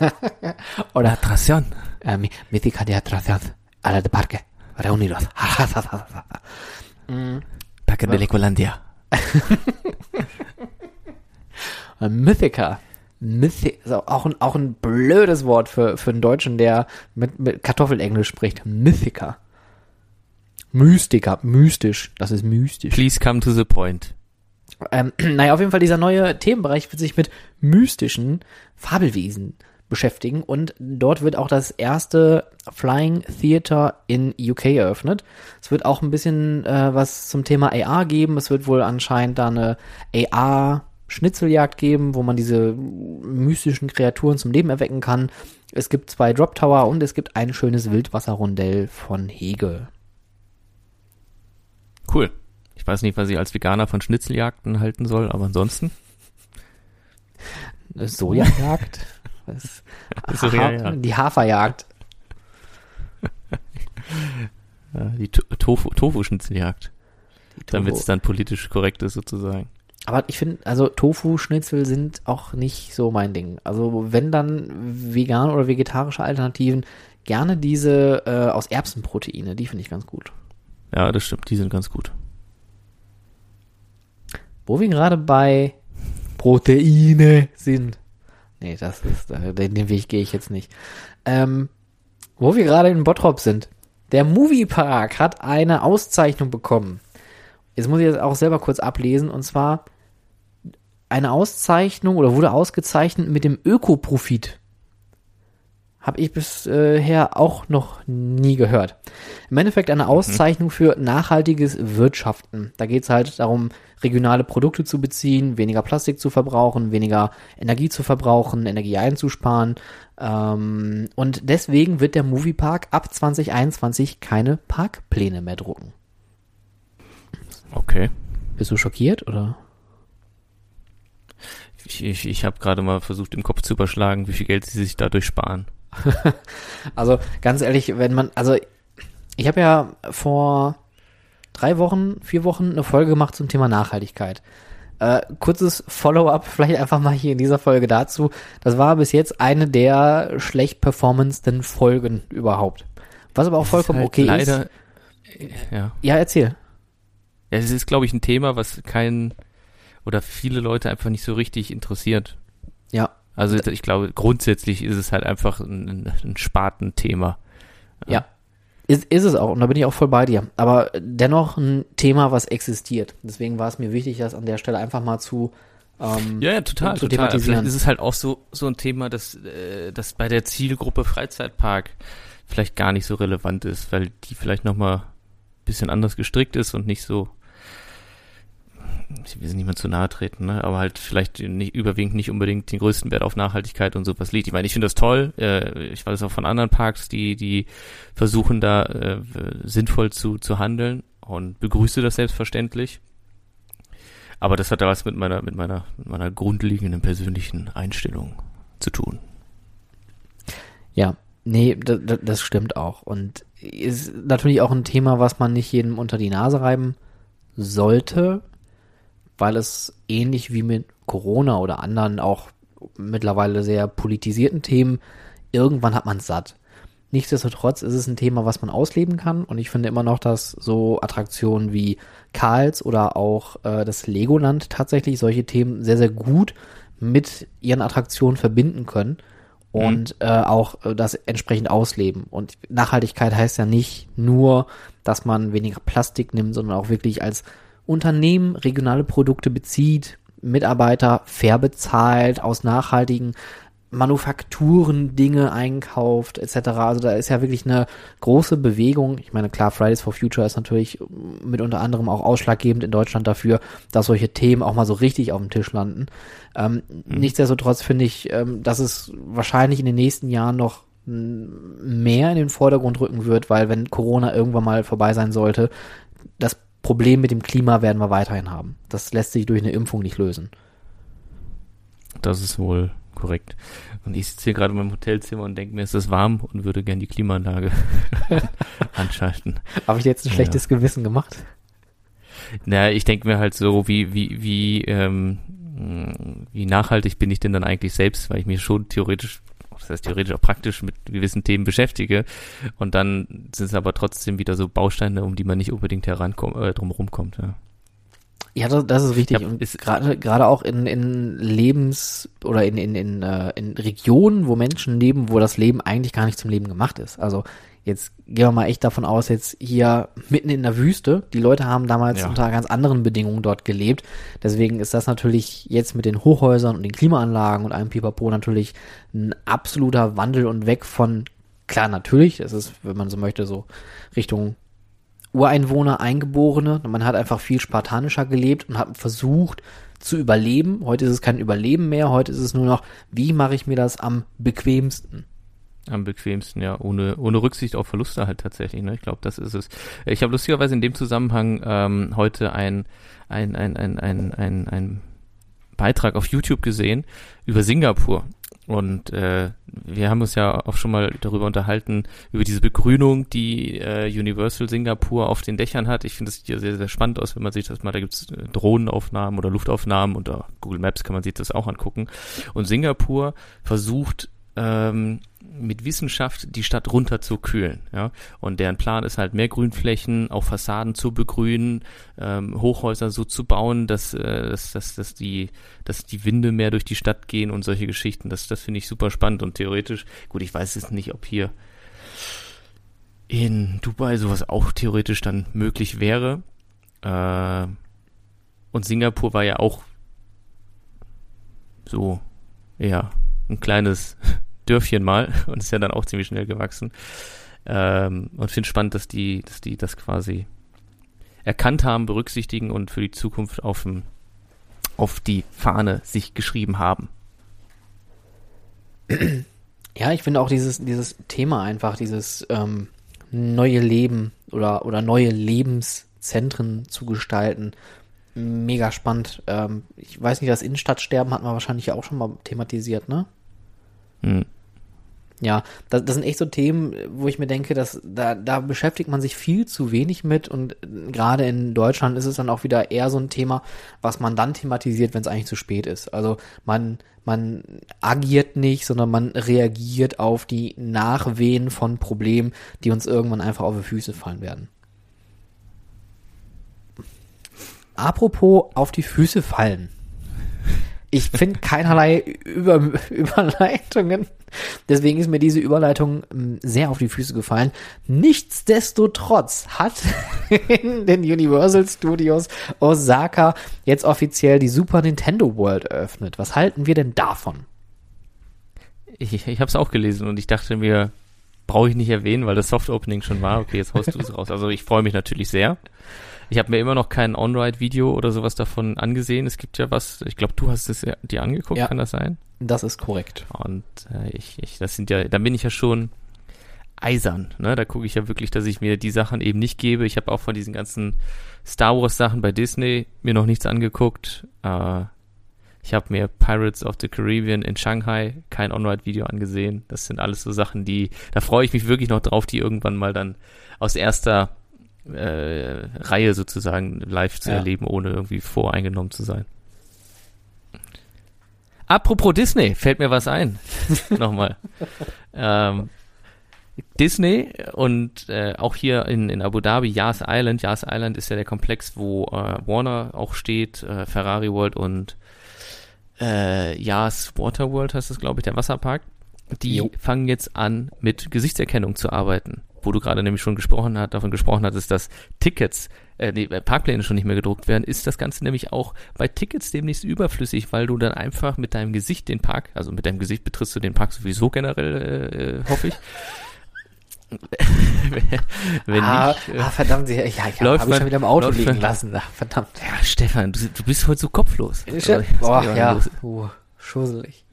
Oder Atracción. äh, Mythica de Atracción. A la de Parque. Reunidos. Parque de Legolandia. Mythica. Mythi ist auch ein, auch ein blödes Wort für, für einen Deutschen, der mit, mit Kartoffelenglisch spricht. Mythica. Mystica. Mystisch. Das ist mystisch. Please come to the point. Ähm, naja, auf jeden Fall dieser neue Themenbereich wird sich mit mystischen Fabelwesen beschäftigen und dort wird auch das erste Flying Theater in UK eröffnet. Es wird auch ein bisschen äh, was zum Thema AR geben. Es wird wohl anscheinend da eine AR Schnitzeljagd geben, wo man diese mystischen Kreaturen zum Leben erwecken kann. Es gibt zwei Drop Tower und es gibt ein schönes Wildwasserrondell von Hegel. Cool. Ich weiß nicht, was ich als Veganer von Schnitzeljagden halten soll, aber ansonsten. Sojajagd? Was? Sojajagd. Ha die Haferjagd. Die To- Tofu- Tofu-Schnitzeljagd. Damit es Tofu. dann politisch korrekt ist, sozusagen. Aber ich finde, also Tofu-Schnitzel sind auch nicht so mein Ding. Also wenn dann vegan oder vegetarische Alternativen, gerne diese äh, aus Erbsenproteine, die finde ich ganz gut. Ja, das stimmt. Die sind ganz gut. Wo wir gerade bei Proteine sind. Nee, das ist, äh, den, den Weg gehe ich jetzt nicht. Ähm, wo wir gerade in Bottrop sind. Der Moviepark hat eine Auszeichnung bekommen. Jetzt muss ich das auch selber kurz ablesen. Und zwar eine Auszeichnung oder wurde ausgezeichnet mit dem Ökoprofit. Habe ich bisher auch noch nie gehört. Im Endeffekt eine Auszeichnung für nachhaltiges Wirtschaften. Da geht es halt darum, regionale Produkte zu beziehen, weniger Plastik zu verbrauchen, weniger Energie zu verbrauchen, Energie einzusparen. Ähm, und deswegen wird der Moviepark ab 2021 keine Parkpläne mehr drucken. Okay. Bist du schockiert oder? Ich, ich, ich habe gerade mal versucht, im Kopf zu überschlagen, wie viel Geld sie sich dadurch sparen. also ganz ehrlich, wenn man, also ich habe ja vor drei Wochen, vier Wochen eine Folge gemacht zum Thema Nachhaltigkeit. Äh, kurzes Follow-up, vielleicht einfach mal hier in dieser Folge dazu. Das war bis jetzt eine der schlecht performendsten Folgen überhaupt. Was aber auch vollkommen halt okay leider, ist. Ja. Ja, erzähl. Ja, es ist, glaube ich, ein Thema, was kein oder viele Leute einfach nicht so richtig interessiert. Ja. Also ich glaube, grundsätzlich ist es halt einfach ein, ein Spartenthema. Ja. Ist, ist es auch, und da bin ich auch voll bei dir. Aber dennoch ein Thema, was existiert. Deswegen war es mir wichtig, das an der Stelle einfach mal zu, ähm, Ja, ja, total, zu total. thematisieren. Vielleicht ist es halt auch so, so ein Thema, dass, äh, das bei der Zielgruppe Freizeitpark vielleicht gar nicht so relevant ist, weil die vielleicht nochmal ein bisschen anders gestrickt ist und nicht so, ich will nicht mehr zu nahe treten, ne? aber halt vielleicht nicht, überwiegend nicht unbedingt den größten Wert auf Nachhaltigkeit und sowas liegt. Ich meine, ich finde das toll. Äh, ich weiß auch von anderen Parks, die, die versuchen da äh, sinnvoll zu, zu handeln und begrüße das selbstverständlich. Aber das hat da was mit meiner, mit meiner, mit meiner grundlegenden persönlichen Einstellung zu tun. Ja, nee, das stimmt auch. Und ist natürlich auch ein Thema, was man nicht jedem unter die Nase reiben sollte, weil es ähnlich wie mit Corona oder anderen auch mittlerweile sehr politisierten Themen, irgendwann hat man es satt. Nichtsdestotrotz ist es ein Thema, was man ausleben kann und ich finde immer noch, dass so Attraktionen wie Karls oder auch äh, das Legoland tatsächlich solche Themen sehr, sehr gut mit ihren Attraktionen verbinden können und äh, auch äh, das entsprechend ausleben. Und Nachhaltigkeit heißt ja nicht nur, dass man weniger Plastik nimmt, sondern auch wirklich als Unternehmen regionale Produkte bezieht, Mitarbeiter fair bezahlt, aus nachhaltigen Manufakturen Dinge einkauft, etc. Also da ist ja wirklich eine große Bewegung. Ich meine, klar, Fridays for Future ist natürlich mit unter anderem auch ausschlaggebend in Deutschland dafür, dass solche Themen auch mal so richtig auf dem Tisch landen. Ähm, mhm. Nichtsdestotrotz finde ich, ähm, dass es wahrscheinlich in den nächsten Jahren noch mehr in den Vordergrund rücken wird, weil wenn Corona irgendwann mal vorbei sein sollte, das Problem mit dem Klima werden wir weiterhin haben. Das lässt sich durch eine Impfung nicht lösen. Das ist wohl korrekt. Und ich sitze hier gerade in meinem Hotelzimmer und denke mir, es ist warm und würde gern die Klimaanlage anschalten. Habe ich jetzt ein schlechtes ja. Gewissen gemacht? Naja, ich denke mir halt so, wie, wie, wie, ähm, wie nachhaltig bin ich denn dann eigentlich selbst, weil ich mich schon theoretisch, das heißt theoretisch auch praktisch mit gewissen Themen beschäftige. Und dann sind es aber trotzdem wieder so Bausteine, um die man nicht unbedingt herankommt, äh, drumherum kommt. Ja. Ja, das, das ist wichtig. und gerade gerade auch in, in Lebens- oder in, in, in, äh, in Regionen, wo Menschen leben, wo das Leben eigentlich gar nicht zum Leben gemacht ist. Also jetzt gehen wir mal echt davon aus, jetzt hier mitten in der Wüste, die Leute haben damals Ja. unter ganz anderen Bedingungen dort gelebt. Deswegen ist das natürlich jetzt mit den Hochhäusern und den Klimaanlagen und allem Pipapo natürlich ein absoluter Wandel und weg von, klar, natürlich, das ist, wenn man so möchte, so Richtung Ureinwohner, Eingeborene. Man hat einfach viel spartanischer gelebt und hat versucht zu überleben. Heute ist es kein Überleben mehr. Heute ist es nur noch, wie mache ich mir das am bequemsten? Am bequemsten, ja, ohne, ohne Rücksicht auf Verluste halt tatsächlich. Ne? Ich glaube, das ist es. Ich habe lustigerweise in dem Zusammenhang ähm, heute ein, ein, ein, ein, ein, ein, ein Beitrag auf YouTube gesehen über Singapur. Und äh, wir haben uns ja auch schon mal darüber unterhalten, über diese Begrünung, die äh, Universal Singapur auf den Dächern hat. Ich finde das hier sehr, sehr spannend aus, wenn man sich das mal, da gibt's äh, Drohnenaufnahmen oder Luftaufnahmen und auf Google Maps kann man sich das auch angucken. Und Singapur versucht ähm, mit Wissenschaft die Stadt runterzukühlen. Ja? Und deren Plan ist halt mehr Grünflächen, auch Fassaden zu begrünen, ähm, Hochhäuser so zu bauen, dass, äh, dass, dass, dass, die, dass die Winde mehr durch die Stadt gehen und solche Geschichten. Das, das finde ich super spannend und theoretisch, gut, ich weiß jetzt nicht, ob hier in Dubai sowas auch theoretisch dann möglich wäre. Äh, und Singapur war ja auch so, ja, ein kleines Dörfchen mal und ist ja dann auch ziemlich schnell gewachsen. Ähm, und finde spannend, dass die, dass die das quasi erkannt haben, berücksichtigen und für die Zukunft auf, dem, auf die Fahne sich geschrieben haben. Ja, ich finde auch dieses, dieses Thema einfach, dieses ähm, neue Leben oder, oder neue Lebenszentren zu gestalten, mega spannend. Ähm, ich weiß nicht, das Innenstadtsterben hat man wahrscheinlich auch schon mal thematisiert, ne? Hm. Ja, das, das sind echt so Themen, wo ich mir denke, dass da, da beschäftigt man sich viel zu wenig mit und gerade in Deutschland ist es dann auch wieder eher so ein Thema, was man dann thematisiert, wenn es eigentlich zu spät ist. Also man, man agiert nicht, sondern man reagiert auf die Nachwehen von Problemen, die uns irgendwann einfach auf die Füße fallen werden. Apropos auf die Füße fallen. Ich finde keinerlei Über Überleitungen. Deswegen ist mir diese Überleitung ähm, sehr auf die Füße gefallen. Nichtsdestotrotz hat in den Universal Studios Osaka jetzt offiziell die Super Nintendo World eröffnet. Was halten wir denn davon? Ich, ich habe es auch gelesen und ich dachte mir, brauche ich nicht erwähnen, weil das Soft Opening schon war. Okay, jetzt haust du es raus. Also ich freue mich natürlich sehr. Ich habe mir immer noch kein On-Ride-Video oder sowas davon angesehen. Es gibt ja was, ich glaube, du hast es ja, dir angeguckt, Ja. kann das sein? Das ist korrekt. Und äh, ich, ich, das sind ja, da bin ich ja schon eisern, ne? Da gucke ich ja wirklich, dass ich mir die Sachen eben nicht gebe. Ich habe auch von diesen ganzen Star Wars Sachen bei Disney mir noch nichts angeguckt. Äh, ich habe mir Pirates of the Caribbean in Shanghai kein On-Ride-Video angesehen. Das sind alles so Sachen, die, da freue ich mich wirklich noch drauf, die irgendwann mal dann aus erster äh, Reihe sozusagen live zu Ja. erleben, ohne irgendwie voreingenommen zu sein. Apropos Disney, fällt mir was ein. Nochmal. ähm, Disney und äh, auch hier in, in Abu Dhabi, Yas Island. Yas Island ist ja der Komplex, wo äh, Warner auch steht, äh, Ferrari World und äh, Yas Water World heißt es, glaube ich, der Wasserpark. Die Jo. fangen jetzt an, mit Gesichtserkennung zu arbeiten. Wo du gerade nämlich schon gesprochen hast, davon gesprochen hattest, dass Tickets, äh, nee, Parkpläne schon nicht mehr gedruckt werden, ist das Ganze nämlich auch bei Tickets demnächst überflüssig, weil du dann einfach mit deinem Gesicht den Park, also mit deinem Gesicht betrittst du den Park sowieso generell, äh, hoffe ich. Wenn ah, nicht, äh, ah, verdammt, ja, ja, ja habe ich schon wieder im Auto liegen man- lassen. Ach, verdammt. ja, Stefan, du, du bist heute so kopflos. Was ist Boah, ja, los? uh, schusselig.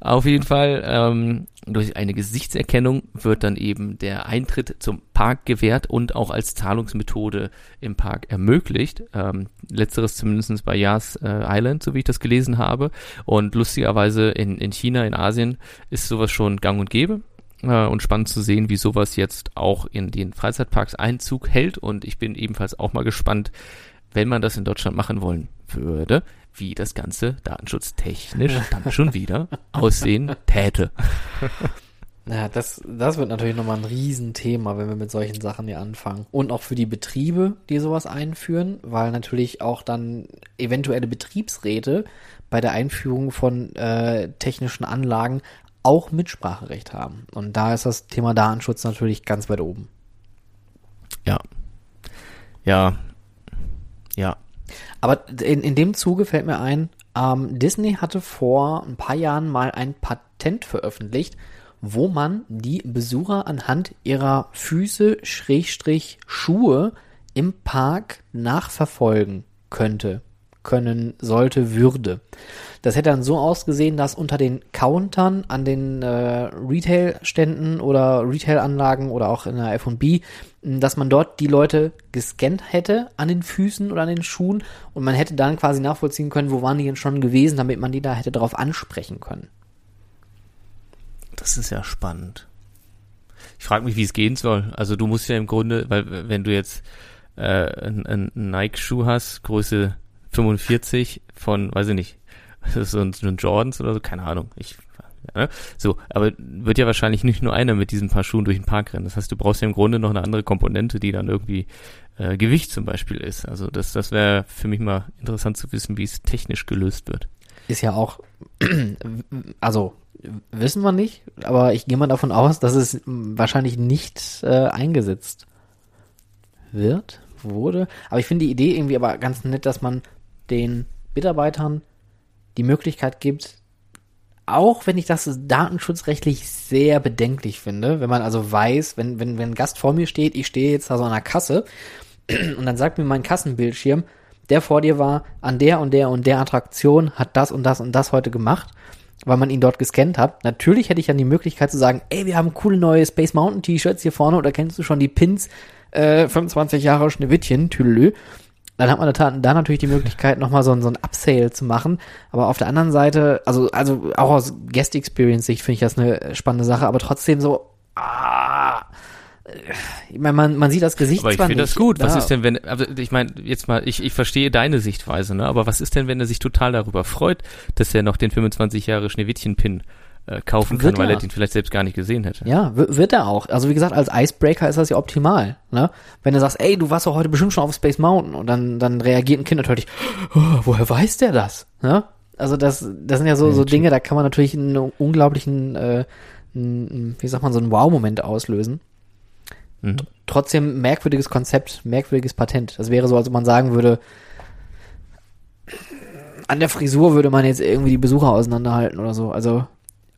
Auf jeden Fall, ähm, durch eine Gesichtserkennung wird dann eben der Eintritt zum Park gewährt und auch als Zahlungsmethode im Park ermöglicht. Ähm, letzteres zumindest bei Yas äh, Island, so wie ich das gelesen habe. Und lustigerweise in, in China, in Asien, ist sowas schon gang und gäbe. Äh, und spannend zu sehen, wie sowas jetzt auch in den Freizeitparks Einzug hält. Und ich bin ebenfalls auch mal gespannt, wenn man das in Deutschland machen wollen würde, wie das Ganze datenschutztechnisch dann schon wieder aussehen täte. Ja, das, das wird natürlich nochmal ein Riesenthema, wenn wir mit solchen Sachen hier anfangen. Und auch für die Betriebe, die sowas einführen, weil natürlich auch dann eventuelle Betriebsräte bei der Einführung von äh, technischen Anlagen auch Mitspracherecht haben. Und da ist das Thema Datenschutz natürlich ganz weit oben. Ja. Ja. Ja. Aber in, in dem Zuge fällt mir ein, ähm, Disney hatte vor ein paar Jahren mal ein Patent veröffentlicht, wo man die Besucher anhand ihrer Füße, Schrägstrich, Schuhe im Park nachverfolgen könnte, können, sollte, würde. Das hätte dann so ausgesehen, dass unter den Countern an den äh, Retail-Ständen oder Retail-Anlagen oder auch in der F&B, dass man dort die Leute gescannt hätte an den Füßen oder an den Schuhen und man hätte dann quasi nachvollziehen können, wo waren die denn schon gewesen, damit man die da hätte darauf ansprechen können. Das ist ja spannend. Ich frage mich, wie es gehen soll. Also du musst ja im Grunde, weil wenn du jetzt äh, einen Nike-Schuh hast, Größe 45 von, weiß ich nicht, so ein, Jordans oder so, keine Ahnung. Ich, ne? So, aber wird ja wahrscheinlich nicht nur einer mit diesen paar Schuhen durch den Park rennen. Das heißt, du brauchst ja im Grunde noch eine andere Komponente, die dann irgendwie äh, Gewicht zum Beispiel ist. Also das, das wäre für mich mal interessant zu wissen, wie es technisch gelöst wird. Ist ja auch, also wissen wir nicht, aber ich gehe mal davon aus, dass es wahrscheinlich nicht äh, eingesetzt wird, wurde. Aber ich finde die Idee irgendwie aber ganz nett, dass man den Mitarbeitern die Möglichkeit gibt, auch wenn ich das datenschutzrechtlich sehr bedenklich finde, wenn man also weiß, wenn, wenn, wenn ein Gast vor mir steht, ich stehe jetzt da so an der Kasse und dann sagt mir mein Kassenbildschirm, der vor dir war an der und der und der Attraktion, hat das und das und das heute gemacht, weil man ihn dort gescannt hat. Natürlich hätte ich dann die Möglichkeit zu sagen, ey, wir haben coole neue Space Mountain T-Shirts hier vorne oder kennst du schon die Pins, äh, 25 Jahre Schneewittchen, Tüdelö. Dann hat man da, natürlich die Möglichkeit, nochmal so, ein so ein Upsale zu machen. Aber auf der anderen Seite, also, also auch aus Guest-Experience-Sicht finde ich das eine spannende Sache, aber trotzdem so, ah, ich meine, man, man sieht das Gesicht aber ich finde das gut. Was ja. ist denn, wenn, also ich meine, jetzt mal, ich, ich verstehe deine Sichtweise, ne? Aber was ist denn, wenn er sich total darüber freut, dass er noch den 25 Jahre Schneewittchen-Pin äh, kaufen kann, Wird weil er. den vielleicht selbst gar nicht gesehen hätte? Ja, wird er auch. Also wie gesagt, als Icebreaker ist das ja optimal. Ne? Wenn du sagst, ey, du warst doch heute bestimmt schon auf Space Mountain und dann, dann reagiert ein Kind natürlich, oh, woher weiß der das? Ne? Also das, das sind ja so, so Dinge, da kann man natürlich einen unglaublichen, äh, einen, wie sagt man, so einen Wow-Moment auslösen. Mhm. Trotzdem merkwürdiges Konzept, merkwürdiges Patent. Das wäre so, als ob man sagen würde, an der Frisur würde man jetzt irgendwie die Besucher auseinanderhalten oder so. Also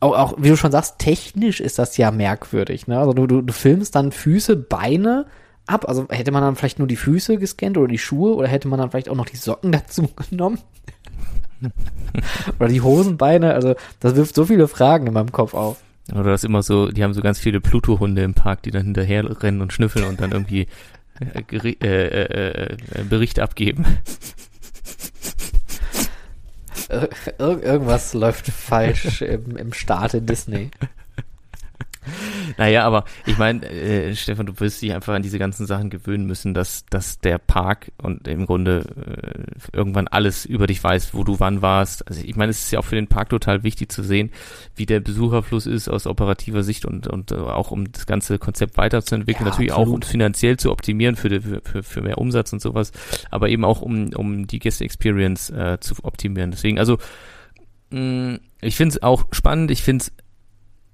auch, auch wie du schon sagst, technisch ist das ja merkwürdig. Ne? Also du, du, du filmst dann Füße, Beine ab. Also hätte man dann vielleicht nur die Füße gescannt oder die Schuhe oder hätte man dann vielleicht auch noch die Socken dazu genommen? oder die Hosenbeine? Also das wirft so viele Fragen in meinem Kopf auf. Oder das immer so, die haben so ganz viele Pluto-Hunde im Park, die dann hinterher rennen und schnüffeln und dann irgendwie äh, geri- äh, äh, äh, Bericht abgeben. Ir ir irgendwas läuft falsch im, im Staate Disney. Naja, aber ich meine, äh, Stefan, du wirst dich einfach an diese ganzen Sachen gewöhnen müssen, dass, dass der Park und im Grunde äh, irgendwann alles über dich weiß, wo du wann warst. Also ich meine, es ist ja auch für den Park total wichtig zu sehen, wie der Besucherfluss ist aus operativer Sicht und, und äh, auch um das ganze Konzept weiterzuentwickeln, Ja, natürlich auch absolut. um finanziell zu optimieren für, die, für, für mehr Umsatz und sowas, aber eben auch um, um die Gäste-Experience äh, zu optimieren. Deswegen, also mh, ich finde es auch spannend, ich finde es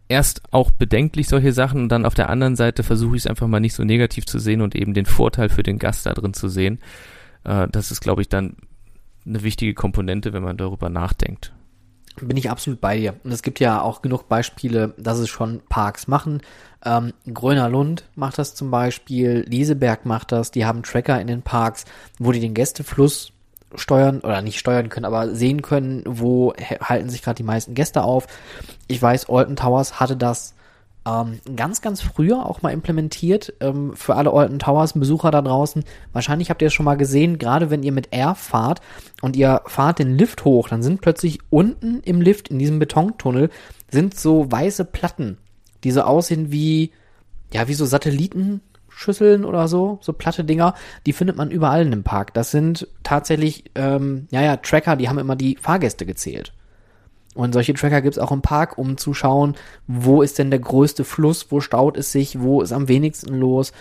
erst auch bedenklich solche Sachen und dann auf der anderen Seite versuche ich es einfach mal nicht so negativ zu sehen und eben den Vorteil für den Gast da drin zu sehen. Äh, das ist, glaube ich, dann eine wichtige Komponente, wenn man darüber nachdenkt. Bin ich absolut bei dir. Und es gibt ja auch genug Beispiele, dass es schon Parks machen. Ähm, Gröner Lund macht das zum Beispiel, Lieseberg macht das, die haben Tracker in den Parks, wo die den Gästefluss steuern oder nicht steuern können, aber sehen können, wo halten sich gerade die meisten Gäste auf. Ich weiß, Alton Towers hatte das ähm, ganz, ganz früher auch mal implementiert ähm, für alle Alton Towers Besucher da draußen. Wahrscheinlich habt ihr es schon mal gesehen, gerade wenn ihr mit Air fahrt und ihr fahrt den Lift hoch, dann sind plötzlich unten im Lift, in diesem Betontunnel, sind so weiße Platten, die so aussehen wie, ja, wie so Satellitenschüsseln oder so, so platte Dinger, die findet man überall in dem Park. Das sind tatsächlich, ähm, ja, ja, Tracker, die haben immer die Fahrgäste gezählt. Und solche Tracker gibt's auch im Park, um zu schauen, wo ist denn der größte Fluss, wo staut es sich, wo ist am wenigsten los.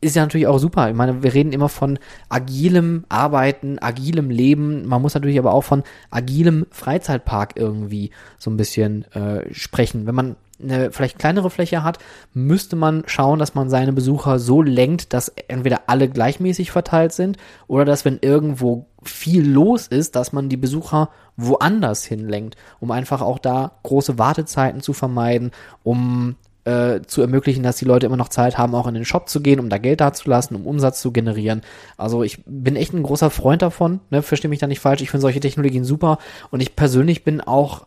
Ist ja natürlich auch super. Ich meine, wir reden immer von agilem Arbeiten, agilem Leben. Man muss natürlich aber auch von agilem Freizeitpark irgendwie so ein bisschen äh, sprechen. Wenn man eine vielleicht kleinere Fläche hat, müsste man schauen, dass man seine Besucher so lenkt, dass entweder alle gleichmäßig verteilt sind oder dass wenn irgendwo viel los ist, dass man die Besucher woanders hinlenkt, um einfach auch da große Wartezeiten zu vermeiden, um äh, zu ermöglichen, dass die Leute immer noch Zeit haben, auch in den Shop zu gehen, um da Geld dazulassen, um Umsatz zu generieren. Also ich bin echt ein großer Freund davon, ne, verstehe mich da nicht falsch, ich finde solche Technologien super. Und ich persönlich bin auch,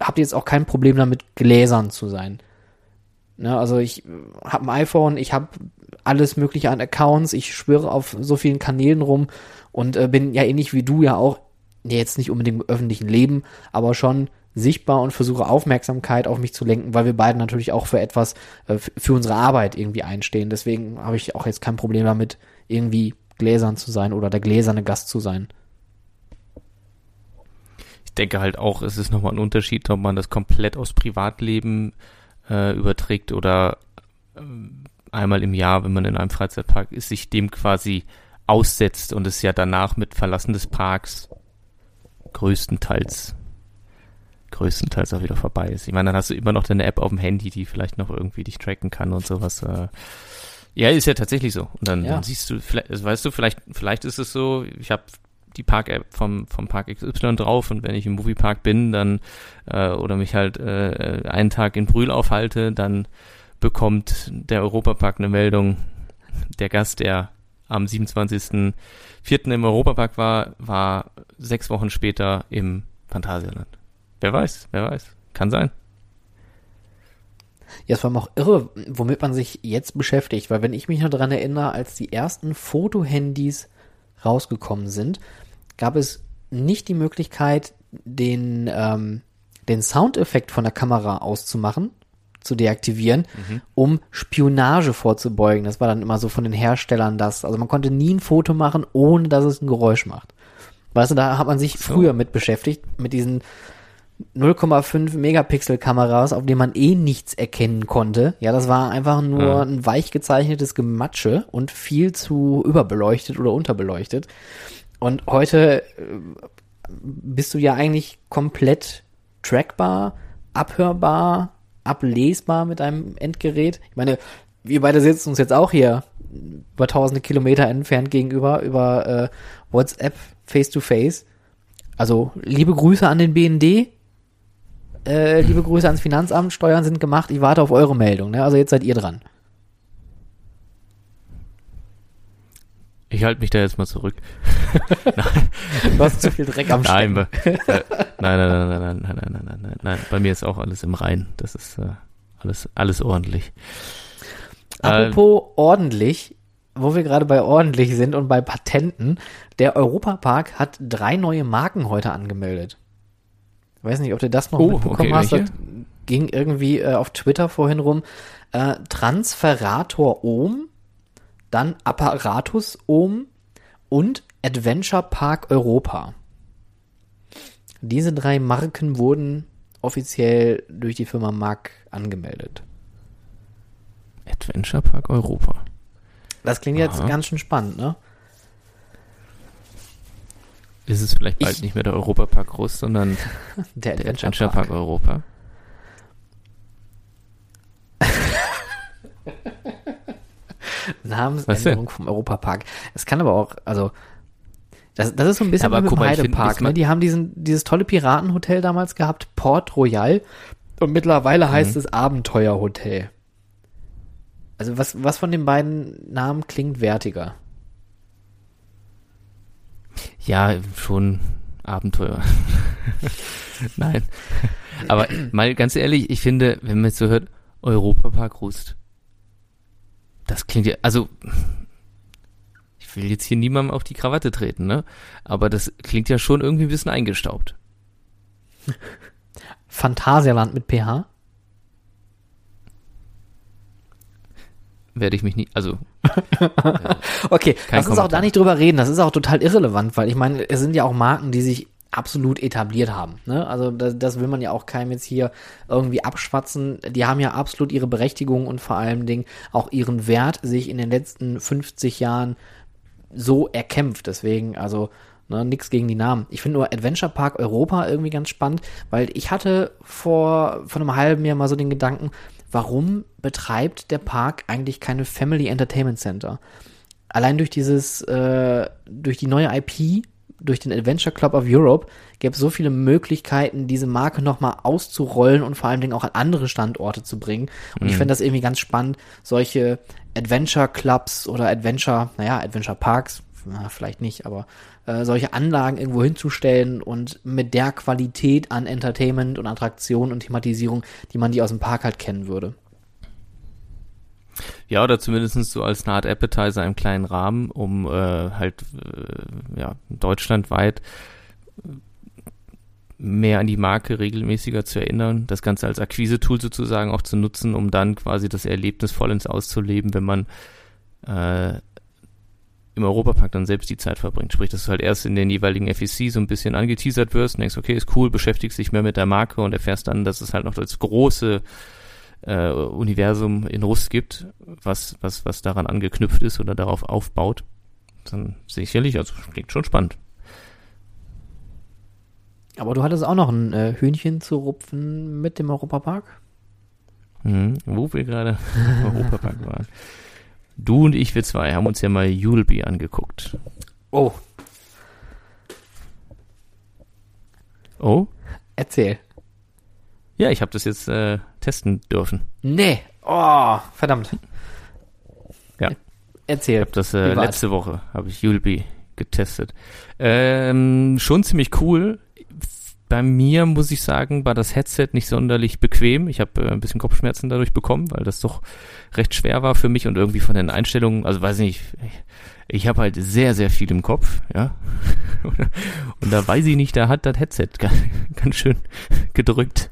habe jetzt auch kein Problem damit, gläsern zu sein. Ne, also ich habe ein iPhone, ich habe alles mögliche an Accounts, ich schwöre auf so vielen Kanälen rum und äh, bin ja ähnlich wie du ja auch, jetzt nicht unbedingt im öffentlichen Leben, aber schon sichtbar und versuche Aufmerksamkeit auf mich zu lenken, weil wir beide natürlich auch für etwas, äh, für unsere Arbeit irgendwie einstehen. Deswegen habe ich auch jetzt kein Problem damit, irgendwie gläsern zu sein oder der gläserne Gast zu sein. Ich denke halt auch, es ist nochmal ein Unterschied, ob man das komplett aus Privatleben äh, überträgt oder ähm, einmal im Jahr, wenn man in einem Freizeitpark ist, sich dem quasi aussetzt und es ja danach mit Verlassen des Parks größtenteils größtenteils auch wieder vorbei ist. Ich meine, dann hast du immer noch deine App auf dem Handy, die vielleicht noch irgendwie dich tracken kann und sowas. Äh. Ja, ist ja tatsächlich so. Und dann, Ja. dann siehst du, vielleicht, weißt du, vielleicht, vielleicht ist es so, ich habe die Park-App vom, vom Park XY drauf und wenn ich im Moviepark bin, dann äh, oder mich halt äh, einen Tag in Brühl aufhalte, dann bekommt der Europapark eine Meldung, der Gast, der am 27.04. im Europapark war, war sechs Wochen später im Phantasialand. Wer weiß, wer weiß. Kann sein. Ja, es war auch irre, womit man sich jetzt beschäftigt, weil wenn ich mich noch daran erinnere, als die ersten Fotohandys rausgekommen sind, gab es nicht die Möglichkeit, den, ähm, den Soundeffekt von der Kamera auszumachen, zu deaktivieren, mhm. um Spionage vorzubeugen. Das war dann immer so von den Herstellern das. Also man konnte nie ein Foto machen, ohne dass es ein Geräusch macht. Weißt du, da hat man sich so. früher mit beschäftigt, mit diesen 0,5 Megapixel Kameras, auf denen man eh nichts erkennen konnte. Ja, das war einfach nur ja. ein weich gezeichnetes Gematsche und viel zu überbeleuchtet oder unterbeleuchtet. Und heute äh, bist du ja eigentlich komplett trackbar, abhörbar, ablesbar mit einem Endgerät. Ich meine, wir beide sitzen uns jetzt auch hier über tausende Kilometer entfernt gegenüber über äh, WhatsApp face to face. Also liebe Grüße an den BND. Äh, liebe Grüße ans Finanzamt. Steuern sind gemacht. Ich warte auf eure Meldung. Ne? Also jetzt seid ihr dran. Ich halte mich da jetzt mal zurück. du hast zu viel Dreck am Stein. Nein, nein, nein, nein, nein, nein, nein, nein, nein, nein, nein. Bei mir ist auch alles im Rein. Das ist äh, alles, alles ordentlich. Apropos äh, ordentlich, wo wir gerade bei ordentlich sind und bei Patenten, der Europapark hat drei neue Marken heute angemeldet. Ich weiß nicht, ob du das noch oh, mitbekommen okay, hast. Das ging irgendwie äh, auf Twitter vorhin rum. Äh, Transferator Ohm dann Apparatus Ohm und Adventure Park Europa. Diese drei Marken wurden offiziell durch die Firma Mark angemeldet. Adventure Park Europa. Das klingt Aha. jetzt ganz schön spannend, ne? Ist es vielleicht bald ich, nicht mehr der Europapark groß, sondern der Adventure, der Adventure Park. Park Europa? Namensänderung vom Europapark. Es kann aber auch, also das, das ist so ein bisschen aber wie mit dem Heidepark. Ne? Die haben diesen, dieses tolle Piratenhotel damals gehabt, Port Royal. Und mittlerweile mhm. heißt es Abenteuerhotel. Also was, was von den beiden Namen klingt wertiger? Ja, schon Abenteuer. Nein. Aber mal ganz ehrlich, ich finde, wenn man jetzt so hört, Europapark Rust, das klingt ja, also ich will jetzt hier niemandem auf die Krawatte treten, ne? Aber das klingt ja schon irgendwie ein bisschen eingestaubt. Phantasialand mit PH? Werde ich mich nie, also. okay, lass uns auch da nicht drüber reden. Das ist auch total irrelevant, weil ich meine, es sind ja auch Marken, die sich absolut etabliert haben. Ne? Also das, das will man ja auch keinem jetzt hier irgendwie abschwatzen. Die haben ja absolut ihre Berechtigung und vor allen Dingen auch ihren Wert sich in den letzten 50 Jahren so erkämpft. Deswegen, also ne, nichts gegen die Namen. Ich finde nur Adventure Park Europa irgendwie ganz spannend, weil ich hatte vor, vor einem halben Jahr mal so den Gedanken, warum betreibt der Park eigentlich keine Family Entertainment Center? Allein durch dieses, äh, durch die neue IP durch den Adventure Club of Europe gäbe es so viele Möglichkeiten, diese Marke nochmal auszurollen und vor allen Dingen auch an andere Standorte zu bringen. Und mhm. ich fände das irgendwie ganz spannend, solche Adventure Clubs oder Adventure, naja, Adventure Parks, na, vielleicht nicht, aber äh, solche Anlagen irgendwo hinzustellen und mit der Qualität an Entertainment und Attraktion und Thematisierung, die man die aus dem Park halt kennen würde. Ja, oder zumindest so als eine Art Appetizer im kleinen Rahmen, um äh, halt äh, ja, deutschlandweit mehr an die Marke regelmäßiger zu erinnern, das Ganze als Akquise-Tool sozusagen auch zu nutzen, um dann quasi das Erlebnis vollends auszuleben, wenn man äh, im Europapark dann selbst die Zeit verbringt. Sprich, dass du halt erst in den jeweiligen FEC so ein bisschen angeteasert wirst und denkst, okay, ist cool, beschäftigst dich mehr mit der Marke und erfährst dann, dass es halt noch das große äh, Universum in Rust gibt, was, was, was daran angeknüpft ist oder darauf aufbaut, dann sicherlich, also klingt schon spannend. Aber du hattest auch noch ein äh, Hühnchen zu rupfen mit dem Europapark? Mhm, wo wir gerade im Europapark waren. Du und ich, wir zwei, haben uns ja mal You'll angeguckt. Oh. Oh? Erzähl. Ja, ich habe das jetzt äh, testen dürfen. Nee. Oh, verdammt. Ja. Erzähl. Ich habe das äh, letzte Woche, habe ich You'll getestet. Ähm, schon ziemlich cool. Bei mir muss ich sagen, war das Headset nicht sonderlich bequem. Ich habe äh, ein bisschen Kopfschmerzen dadurch bekommen, weil das doch recht schwer war für mich und irgendwie von den Einstellungen, also weiß nicht, ich, ich habe halt sehr, sehr viel im Kopf, ja. Und da weiß ich nicht, da hat das Headset ganz, ganz schön gedrückt.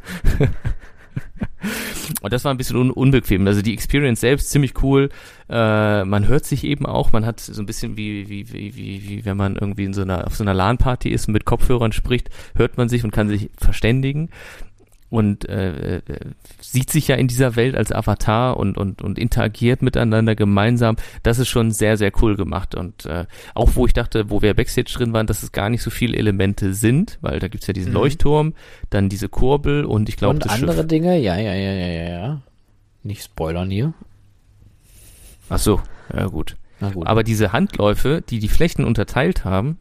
Und das war ein bisschen un unbequem. Also die Experience selbst ziemlich cool. Äh, man hört sich eben auch, man hat so ein bisschen wie, wie, wie, wie, wie wenn man irgendwie in so einer, auf so einer LAN-Party ist und mit Kopfhörern spricht, hört man sich und kann sich verständigen und äh, äh, sieht sich ja in dieser Welt als Avatar und, und, und interagiert miteinander gemeinsam. Das ist schon sehr, sehr cool gemacht. Und äh, auch wo ich dachte, wo wir Backstage drin waren, dass es gar nicht so viele Elemente sind, weil da gibt's ja diesen Mhm. Leuchtturm, dann diese Kurbel und ich glaube Und andere Schiff. Dinge? Ja, ja, ja, ja, ja, ja. Nicht spoilern hier. Ach so, ja gut. Na gut. Aber diese Handläufe, die die Flächen unterteilt haben,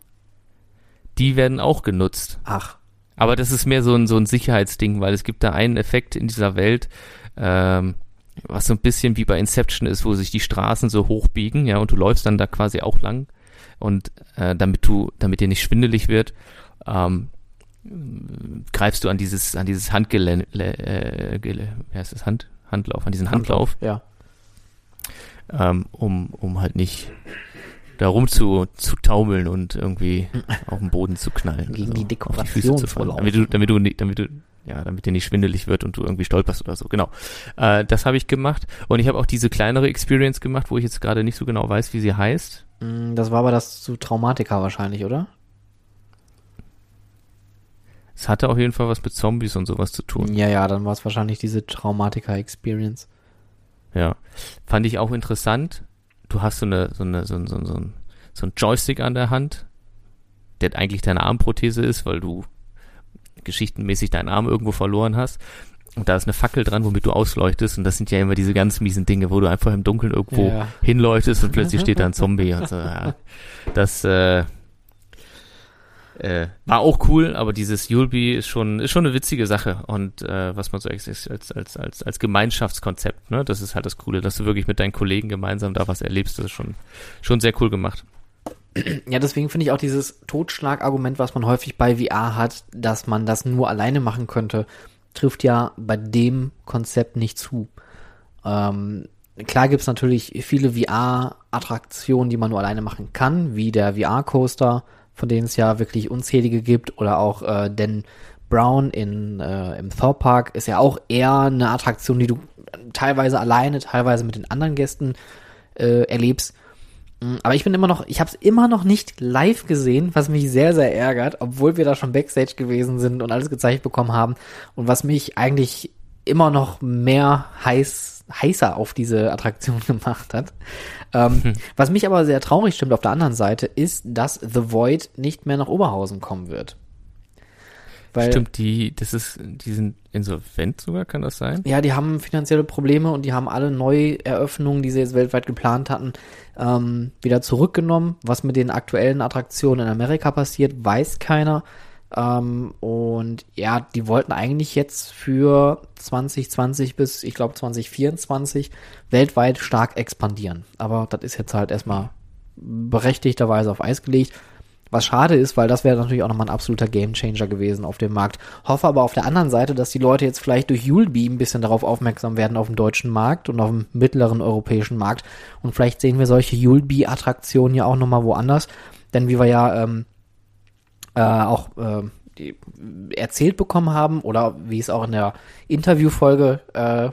die werden auch genutzt. Ach, Aber das ist mehr so ein, so ein Sicherheitsding, weil es gibt da einen Effekt in dieser Welt, ähm, was so ein bisschen wie bei Inception ist, wo sich die Straßen so hochbiegen, ja, und du läufst dann da quasi auch lang. Und äh, damit du, damit dir nicht schwindelig wird, ähm, greifst du an dieses, an dieses Handgelände, äh, wie heißt das, Hand, Handlauf, an diesen Handlauf, Ja. ähm, um, um halt nicht da rum zu, zu taumeln und irgendwie auf den Boden zu knallen. Gegen die auf die Füße Dekoration zu fallen. Damit du, damit du damit du, ja, damit dir nicht schwindelig wird und du irgendwie stolperst oder so. Genau. Äh, das habe ich gemacht. Und ich habe auch diese kleinere Experience gemacht, wo ich jetzt gerade nicht so genau weiß, wie sie heißt. Mm, Das war aber das zu Traumatika wahrscheinlich, oder? Es hatte auf jeden Fall was mit Zombies und sowas zu tun. Ja, ja, dann war es wahrscheinlich diese Traumatika-Experience. Ja. Fand ich auch interessant. Du hast so eine, so eine, so ein, so ein, so ein, so ein Joystick an der Hand, der eigentlich deine Armprothese ist, weil du geschichtenmäßig deinen Arm irgendwo verloren hast. Und da ist eine Fackel dran, womit du ausleuchtest. Und das sind ja immer diese ganz miesen Dinge, wo du einfach im Dunkeln irgendwo Ja. hinleuchtest und plötzlich steht da ein Zombie. Und so, ja. Das äh, äh, war auch cool, aber dieses Yulby ist schon ist schon eine witzige Sache und äh, was man so als als als als als Gemeinschaftskonzept, ne, das ist halt das Coole, dass du wirklich mit deinen Kollegen gemeinsam da was erlebst, das ist schon schon sehr cool gemacht. Ja, deswegen finde ich auch dieses Totschlagargument, was man häufig bei VR hat, dass man das nur alleine machen könnte, trifft ja bei dem Konzept nicht zu. Ähm, klar gibt's natürlich viele VR-Attraktionen, die man nur alleine machen kann, wie der VR-Coaster, von denen es ja wirklich unzählige gibt, oder auch äh, Dan Brown in, äh, im Thor Park ist ja auch eher eine Attraktion, die du teilweise alleine, teilweise mit den anderen Gästen äh, erlebst. Mm, Aber ich bin immer noch, ich habe es immer noch nicht live gesehen, was mich sehr, sehr ärgert, obwohl wir da schon Backstage gewesen sind und alles gezeigt bekommen haben und was mich eigentlich immer noch mehr heiß, heißer auf diese Attraktion gemacht hat. Ähm, Was mich aber sehr traurig stimmt auf der anderen Seite, ist, dass The Void nicht mehr nach Oberhausen kommen wird. Weil, Stimmt, die das ist die sind insolvent sogar, kann das sein? Ja, die haben finanzielle Probleme und die haben alle Neueröffnungen, die sie jetzt weltweit geplant hatten, ähm, wieder zurückgenommen. Was mit den aktuellen Attraktionen in Amerika passiert, weiß keiner. Ähm, und ja, die wollten eigentlich jetzt für 2020 bis, ich glaube, 2024 weltweit stark expandieren. Aber das ist jetzt halt erstmal berechtigterweise auf Eis gelegt. Was schade ist, weil das wäre natürlich auch nochmal ein absoluter Gamechanger gewesen auf dem Markt. Hoffe aber auf der anderen Seite, dass die Leute jetzt vielleicht durch Julbi ein bisschen darauf aufmerksam werden auf dem deutschen Markt und auf dem mittleren europäischen Markt. Und vielleicht sehen wir solche Julbi-Attraktionen ja auch nochmal woanders. Denn wie wir ja ähm, äh, auch äh, die erzählt bekommen haben oder wie es auch in der Interviewfolge, äh,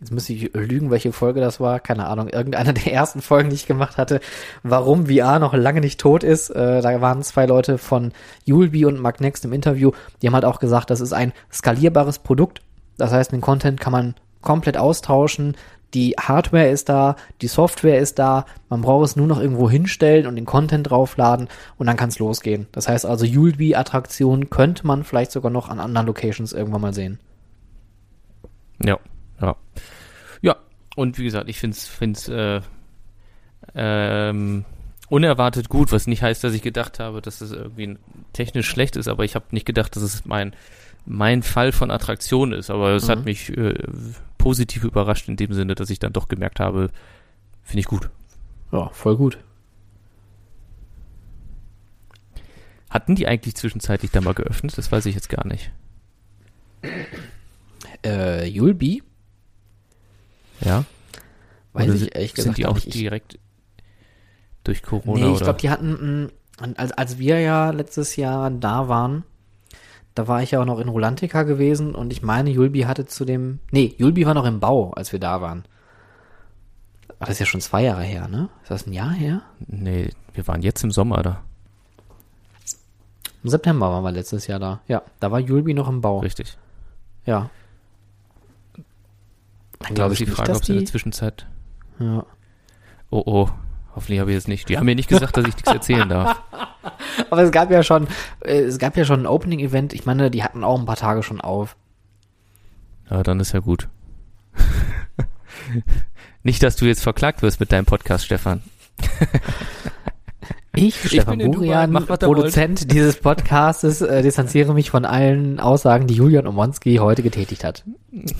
jetzt müsste ich lügen, welche Folge das war, keine Ahnung, irgendeine der ersten Folgen, die ich gemacht hatte, warum VR noch lange nicht tot ist. Äh, da waren zwei Leute von Julbi und Magnext im Interview, die haben halt auch gesagt, das ist ein skalierbares Produkt. Das heißt, den Content kann man komplett austauschen. Die Hardware ist da, die Software ist da, man braucht es nur noch irgendwo hinstellen und den Content draufladen und dann kann es losgehen. Das heißt also, Julbi-Attraktionen könnte man vielleicht sogar noch an anderen Locations irgendwann mal sehen. Ja, ja. Ja, und wie gesagt, ich find's, find's äh, ähm, unerwartet gut, was nicht heißt, dass ich gedacht habe, dass es irgendwie technisch schlecht ist, aber ich habe nicht gedacht, dass es mein mein Fall von Attraktion ist, aber es Mhm. hat mich äh, positiv überrascht in dem Sinne, dass ich dann doch gemerkt habe, finde ich gut. Ja, voll gut. Hatten die eigentlich zwischenzeitlich da mal geöffnet? Das weiß ich jetzt gar nicht. Äh, Yulby? Ja? Weiß Oder ich sind- ehrlich Sind gesagt die gar auch. Ich- direkt durch Corona Nee, ich glaube, die hatten, mh, als, als wir ja letztes Jahr da waren, da war ich ja auch noch in Rolantica gewesen und ich meine, Julbi hatte zu dem, nee, Julbi war noch im Bau, als wir da waren. Aber das ist ja schon zwei Jahre her, ne? Ist das ein Jahr her? nee, wir waren jetzt im Sommer da. Im September waren wir letztes Jahr da. Ja, da war Julbi noch im Bau. Richtig. Ja. Dann Da glaube ich die nicht, Frage, ob es in der Zwischenzeit. ja. Oh oh, hoffentlich habe ich jetzt nicht. Die haben mir nicht gesagt, dass ich nichts erzählen darf. Aber es gab ja schon, äh, es gab ja schon ein Opening-Event. Ich meine, die hatten auch ein paar Tage schon auf. Ja, dann ist ja gut. nicht, dass du jetzt verklagt wirst mit deinem Podcast, Stefan. Ich, Stefan Dubai, Burian, ihr Produzent dieses Podcastes, äh, distanziere mich von allen Aussagen, die Julian Omonski heute getätigt hat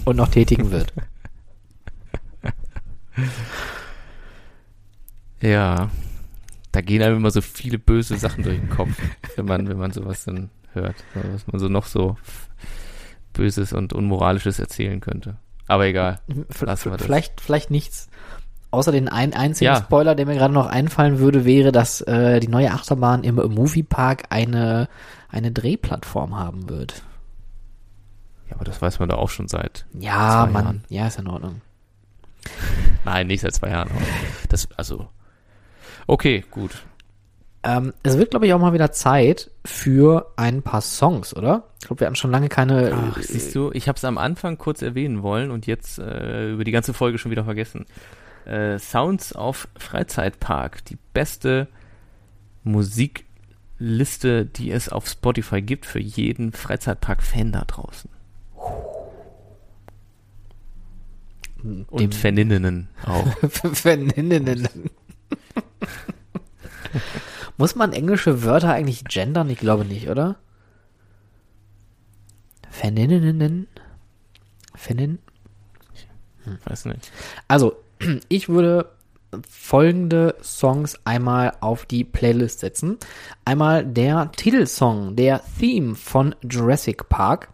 und noch tätigen wird. Ja, da gehen einem immer so viele böse Sachen durch den Kopf, wenn man, wenn man sowas dann hört. Was man so noch so Böses und Unmoralisches erzählen könnte. Aber egal. Lassen wir das. Vielleicht, vielleicht nichts. Außer den ein einzigen Ja. Spoiler, der mir gerade noch einfallen würde, wäre, dass äh, die neue Achterbahn im Moviepark eine, eine Drehplattform haben wird. Ja, aber das weiß man doch auch schon seit. Ja, Zwei Mann. Jahren. Ja, ist in Ordnung. Nein, nicht seit zwei Jahren. Das, also. Okay, gut. Ähm, es wird, glaube ich, auch mal wieder Zeit für ein paar Songs, oder? Ich glaube, wir hatten schon lange keine. Ach, siehst du, ich habe es am Anfang kurz erwähnen wollen und jetzt äh, über die ganze Folge schon wieder vergessen. Äh, Sounds auf Freizeitpark, die beste Musikliste, die es auf Spotify gibt für jeden Freizeitpark-Fan da draußen. Und dem Faninnen auch. Faninnen. Muss man englische Wörter eigentlich gendern? Ich glaube nicht, oder? Faninnen. Fanin? Weiß nicht. Also, ich würde folgende Songs einmal auf die Playlist setzen. Einmal der Titelsong, der Theme von Jurassic Park,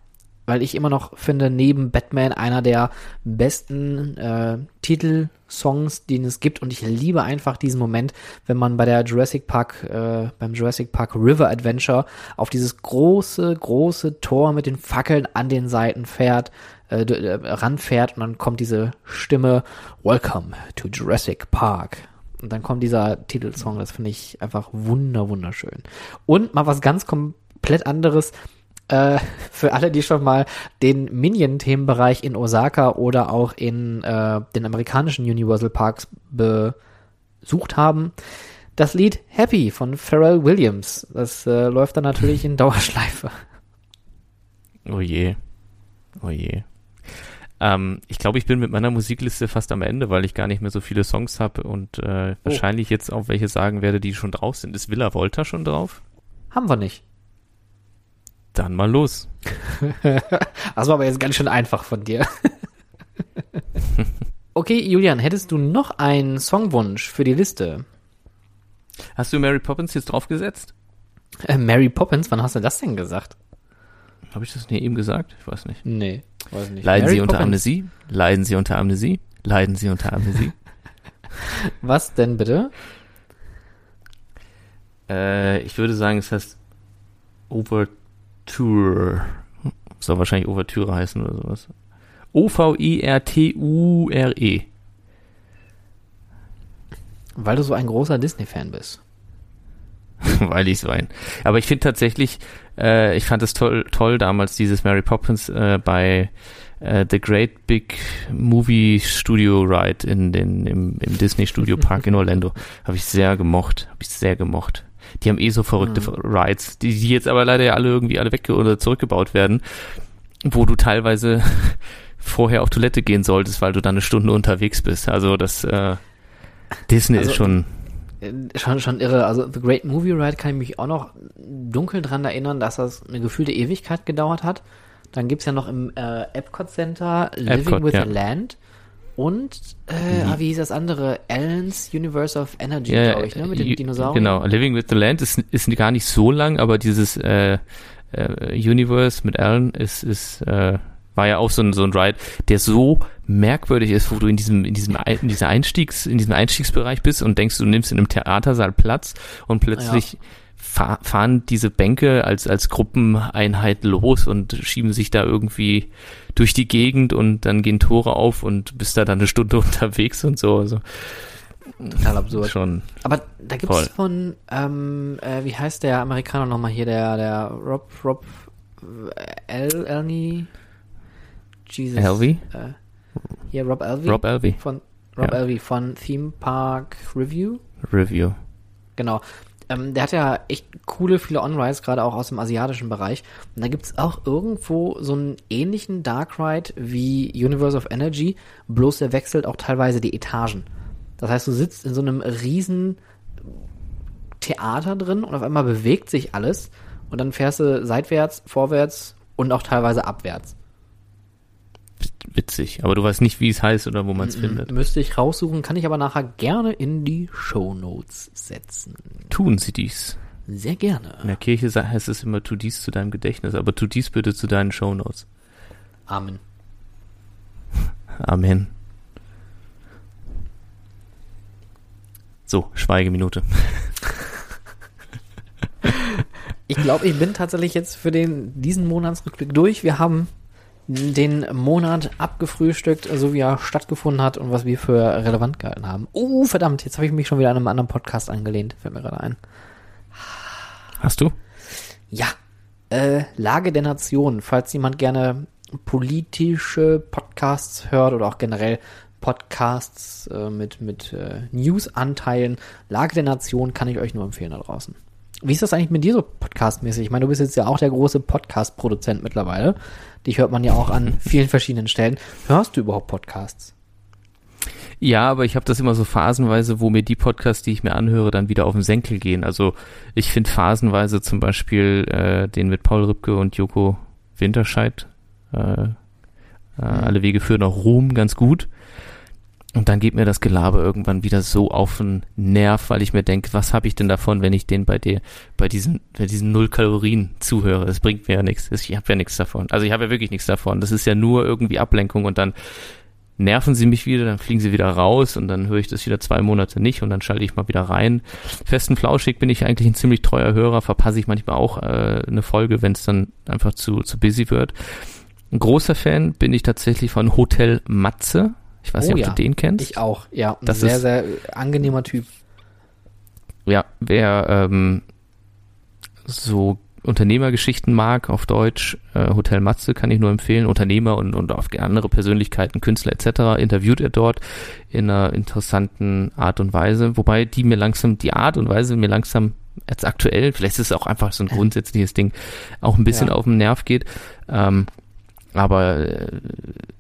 weil ich immer noch finde, neben Batman einer der besten äh, Titelsongs, den es gibt. Und ich liebe einfach diesen Moment, wenn man bei der Jurassic Park, äh, beim Jurassic Park River Adventure auf dieses große, große Tor mit den Fackeln an den Seiten fährt, äh, äh, ranfährt und dann kommt diese Stimme Welcome to Jurassic Park. Und dann kommt dieser Titelsong, das finde ich einfach wunder, wunderschön. Und mal was ganz komplett anderes, äh, für alle, die schon mal den Minion-Themenbereich in Osaka oder auch in äh, den amerikanischen Universal Parks besucht haben. Das Lied Happy von Pharrell Williams. Das äh, läuft dann natürlich in Dauerschleife. Oh je. Oh je. Ähm, ich glaube, ich bin mit meiner Musikliste fast am Ende, weil ich gar nicht mehr so viele Songs habe und äh, wahrscheinlich jetzt auch welche sagen werde, die schon drauf sind. Ist Villa Volta schon drauf? Haben wir nicht. Dann mal los. Das war aber jetzt ganz schön einfach von dir. okay, Julian, hättest du noch einen Songwunsch für die Liste? Hast du Mary Poppins jetzt draufgesetzt? Äh, Mary Poppins, wann hast du das denn gesagt? Habe ich das nicht eben gesagt? Ich weiß nicht. Nee, weiß nicht. Leiden Mary Sie unter Poppins. Amnesie? Leiden Sie unter Amnesie? Leiden Sie unter Amnesie? Was denn bitte? äh, ich würde sagen, es heißt Overture. Soll wahrscheinlich Overture heißen oder sowas. O-V-I-R-T-U-R-E. Weil du so ein großer Disney-Fan bist. weil ich so ein. Aber ich finde tatsächlich, äh, ich fand es toll, toll damals dieses Mary Poppins äh, bei äh, The Great Big Movie Studio Ride in den im, im Disney Studio Park in Orlando. Habe ich sehr gemocht, habe ich sehr gemocht. Die haben eh so verrückte Rides, die, die jetzt aber leider ja alle irgendwie alle weg oder zurückgebaut werden, wo du teilweise vorher auf Toilette gehen solltest, weil du dann eine Stunde unterwegs bist. Also das äh, Disney Also, ist schon äh, schon, schon irre. Also The Great Movie Ride kann ich mich auch noch dunkel dran erinnern, dass das eine gefühlte Ewigkeit gedauert hat. Dann gibt's ja noch im äh, Epcot Center Living Epcot, with ja. the Land und äh, ah, wie hieß das andere? Alan's Universe of Energy, Ja, glaube ich, ne? Mit den Dinosauriern. Genau, Living with the Land ist, ist gar nicht so lang, aber dieses äh, äh, Universe mit Alan ist, ist äh, war ja auch so ein, so ein Ride, der so merkwürdig ist, wo du in diesem, in diesem, in dieser Einstiegs, in diesem Einstiegsbereich bist und denkst, du nimmst in einem Theatersaal Platz und plötzlich fahr, fahren diese Bänke als, als Gruppeneinheit los und schieben sich da irgendwie durch die Gegend und dann gehen Tore auf und bist da dann eine Stunde unterwegs und so. Also Total absurd. schon. Aber da gibt's Voll. von, ähm, äh, wie heißt der Amerikaner nochmal hier, der, der Rob, Rob, äh, El, Elney, Jesus. Elvey? Äh, hier, Rob Elvey. Rob. Von, Rob Ja. Elvey von Theme Park Review. Review. Genau. Ähm, der hat ja echt coole, viele On-Rides, gerade auch aus dem asiatischen Bereich. Und da gibt's auch irgendwo so einen ähnlichen Dark Ride wie Universe of Energy, bloß der wechselt auch teilweise die Etagen. Das heißt, du sitzt in so einem riesen Theater drin und auf einmal bewegt sich alles und dann fährst du seitwärts, vorwärts und auch teilweise abwärts. Witzig. Aber du weißt nicht, wie es heißt oder wo man es findet. Müsste ich raussuchen, kann ich aber nachher gerne in die Show Notes setzen. Tun sie dies. Sehr gerne. In der Kirche heißt es immer, tu dies zu deinem Gedächtnis, aber tu dies bitte zu deinen Shownotes. Amen. Amen. So, Schweigeminute. Ich glaube, ich bin tatsächlich jetzt für den, diesen Monatsrückblick durch. Wir haben den Monat abgefrühstückt, so wie er stattgefunden hat und was wir für relevant gehalten haben. Oh, verdammt, jetzt habe ich mich schon wieder an einem anderen Podcast angelehnt, fällt mir gerade ein. Hast du? Ja, äh, Lage der Nation, falls jemand gerne politische Podcasts hört oder auch generell Podcasts äh, mit, mit äh, News-Anteilen, Lage der Nation kann ich euch nur empfehlen da draußen. Wie ist das eigentlich mit dir so podcastmäßig? Ich meine, du bist jetzt ja auch der große Podcast-Produzent mittlerweile. Dich hört man ja auch an vielen verschiedenen Stellen. Hörst du überhaupt Podcasts? Ja, aber ich habe das immer so phasenweise, wo mir die Podcasts, die ich mir anhöre, dann wieder auf den Senkel gehen. Also ich finde phasenweise zum Beispiel äh, den mit Paul Rübke und Joko Winterscheid, äh, äh, alle Wege führen nach Ruhm, ganz gut. Und dann geht mir das Gelaber irgendwann wieder so auf den Nerv, weil ich mir denke, was habe ich denn davon, wenn ich den bei dir, bei diesen, bei diesen null Kalorien zuhöre? Das bringt mir ja nichts. Ich habe ja nichts davon. Also ich habe ja wirklich nichts davon. Das ist ja nur irgendwie Ablenkung und dann nerven sie mich wieder, dann fliegen sie wieder raus und dann höre ich das wieder zwei Monate nicht und dann schalte ich mal wieder rein. Festen Flauschig bin ich eigentlich ein ziemlich treuer Hörer, verpasse ich manchmal auch äh, eine Folge, wenn es dann einfach zu, zu busy wird. Ein großer Fan bin ich tatsächlich von Hotel Matze. Ich weiß Oh nicht, ob ja, du den kennst. Ich auch, ja. Ein Das sehr, ist- sehr angenehmer Typ. Ja, wer ähm, so Unternehmergeschichten mag auf Deutsch, äh, Hotel Matze kann ich nur empfehlen. Unternehmer und, und auch andere Persönlichkeiten, Künstler etc. interviewt er dort in einer interessanten Art und Weise. Wobei die mir langsam, die Art und Weise mir langsam jetzt aktuell, vielleicht ist es auch einfach so ein grundsätzliches Ding, auch ein bisschen Ja. auf den Nerv geht. Ähm, aber äh,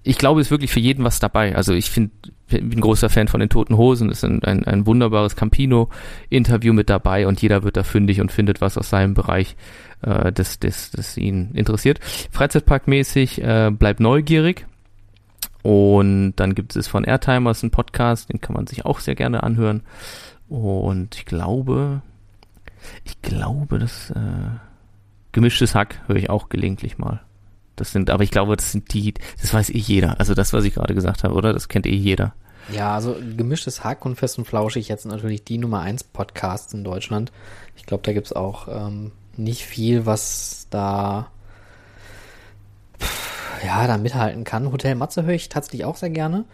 ich glaube, es ist wirklich für jeden was dabei. Also ich finde, bin ein großer Fan von den Toten Hosen. Es ist ein, ein, ein wunderbares Campino-Interview mit dabei und jeder wird da fündig und findet was aus seinem Bereich, äh, das, das, das ihn interessiert. Freizeitparkmäßig äh, bleibt neugierig. Und dann gibt es von Airtimers einen Podcast, den kann man sich auch sehr gerne anhören. Und ich glaube, ich glaube, das äh, gemischtes Hack höre ich auch gelegentlich mal. Das sind, aber ich glaube, das sind die, das weiß eh jeder. Also das, was ich gerade gesagt habe, oder? Das kennt eh jeder. Ja, also gemischtes Hack und fest und flauschig jetzt natürlich die Nummer eins Podcasts in Deutschland. Ich glaube, da gibt's auch ähm, nicht viel, was da pff, ja, da mithalten kann. Hotel Matze höre ich tatsächlich auch sehr gerne.